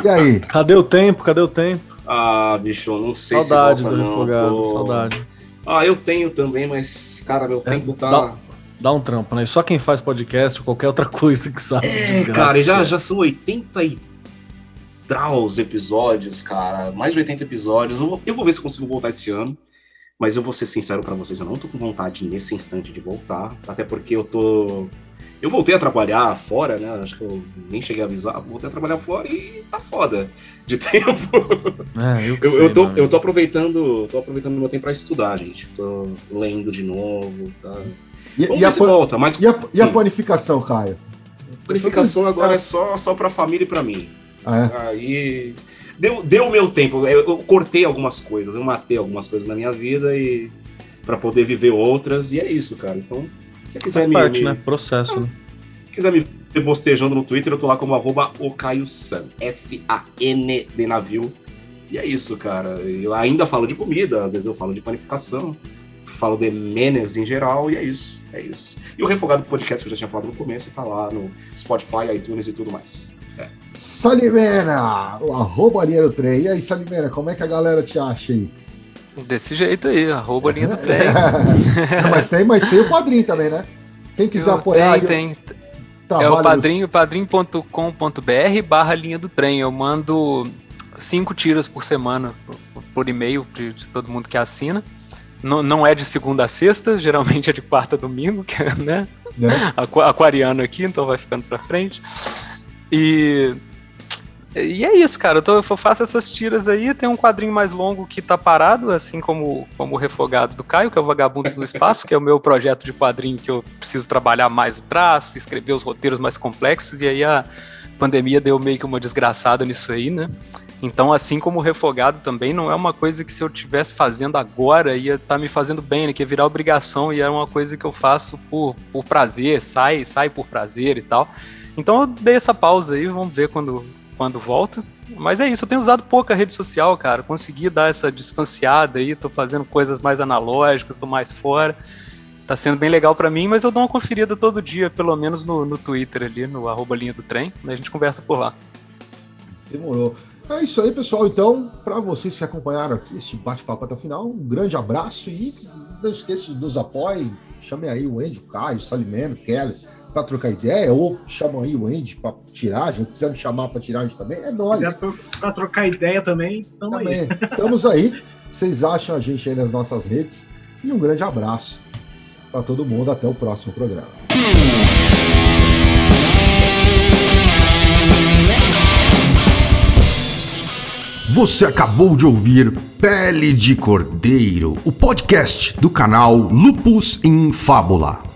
E aí? Cadê o tempo? Cadê o tempo? Ah, bicho, não sei saudade se volta, do refogado, tô... saudade. Ah, eu tenho também, mas, cara, meu é, tempo tá. Dá, dá um trampo, né? Só quem faz podcast ou qualquer outra coisa que sabe. É, cara, já, já são 80 e draus episódios, cara. Mais de 80 episódios. Eu vou, eu vou ver se consigo voltar esse ano. Mas eu vou ser sincero para vocês, eu não tô com vontade nesse instante de voltar. Até porque eu tô. Eu voltei a trabalhar fora, né? Acho que eu nem cheguei a avisar. Voltei a trabalhar fora e tá foda de tempo. É, eu, eu, sei, eu, tô, eu tô aproveitando. tô aproveitando meu tempo para estudar, gente. Tô lendo de novo, tá? E, e a, volta, mas... e, a, e a panificação, Caio? Panificação agora é só, só pra família e pra mim. Ah, é? Aí. Deu, deu o meu tempo. Eu, eu, cortei algumas coisas, eu matei algumas coisas na minha vida e. para poder viver outras, e é isso, cara. Então, se você quiser Faz me. parte, me, né? Processo, né? quiser me ver bostejando no Twitter, eu tô lá como arroba Okaio-san. S-A-N de navio. E é isso, cara. Eu ainda falo de comida, às vezes eu falo de panificação falo de Menes em geral, e é isso, é isso. E o Refogado Podcast, que eu já tinha falado no começo, tá lá no Spotify, iTunes e tudo mais. É. Salimena, o arroba do trem. E aí, Salimena, como é que a galera te acha aí? Desse jeito aí, arroba linha do trem. mas, tem, mas tem o padrinho também, né? Quem quiser eu, apoiar. Tem, tem. Tá, é o padrinho, padrinho.com.br barra linha do trem. Eu mando cinco tiras por semana por e-mail de, de todo mundo que assina não, não é de segunda a sexta, geralmente é de quarta a domingo, que é, né? É. Aquariano aqui, então vai ficando pra frente. E. E é isso, cara. Eu, tô, eu faço essas tiras aí. Tem um quadrinho mais longo que tá parado, assim como, como o Refogado do Caio, que é o Vagabundos no Espaço, que é o meu projeto de quadrinho que eu preciso trabalhar mais o traço, escrever os roteiros mais complexos. E aí a pandemia deu meio que uma desgraçada nisso aí, né? Então, assim como o refogado também, não é uma coisa que se eu estivesse fazendo agora ia estar tá me fazendo bem, né? Que ia virar obrigação e é uma coisa que eu faço por, por prazer, sai, sai por prazer e tal. Então eu dei essa pausa aí, vamos ver quando, quando volta. Mas é isso, eu tenho usado pouca rede social, cara. Consegui dar essa distanciada aí, tô fazendo coisas mais analógicas, tô mais fora. Tá sendo bem legal para mim, mas eu dou uma conferida todo dia, pelo menos no, no Twitter ali, no arroba linha do trem, né? a gente conversa por lá. Demorou. É isso aí, pessoal. Então, para vocês que acompanharam este bate-papo até o final, um grande abraço e não esqueça de nos. Chame aí o Andy, o Caio, o Salimeno, o Kelly, para trocar ideia, ou chamam aí o Andy para tiragem, ou quiser me chamar para tiragem também, é nós. Quiser para trocar ideia também, estamos aí. Estamos aí. Vocês acham a gente aí nas nossas redes. E um grande abraço para todo mundo. Até o próximo programa. Você acabou de ouvir Pele de Cordeiro, o podcast do canal Lupus em Fábula.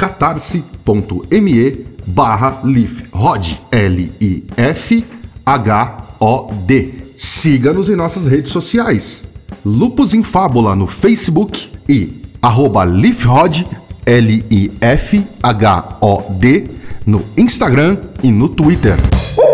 catarse.me barra lifhod L-I-F-H-O-D. Siga-nos em nossas redes sociais Lupus em Fábula no Facebook e arroba Lifhod, L-I-F-H-O-D, no Instagram e no Twitter. Uh!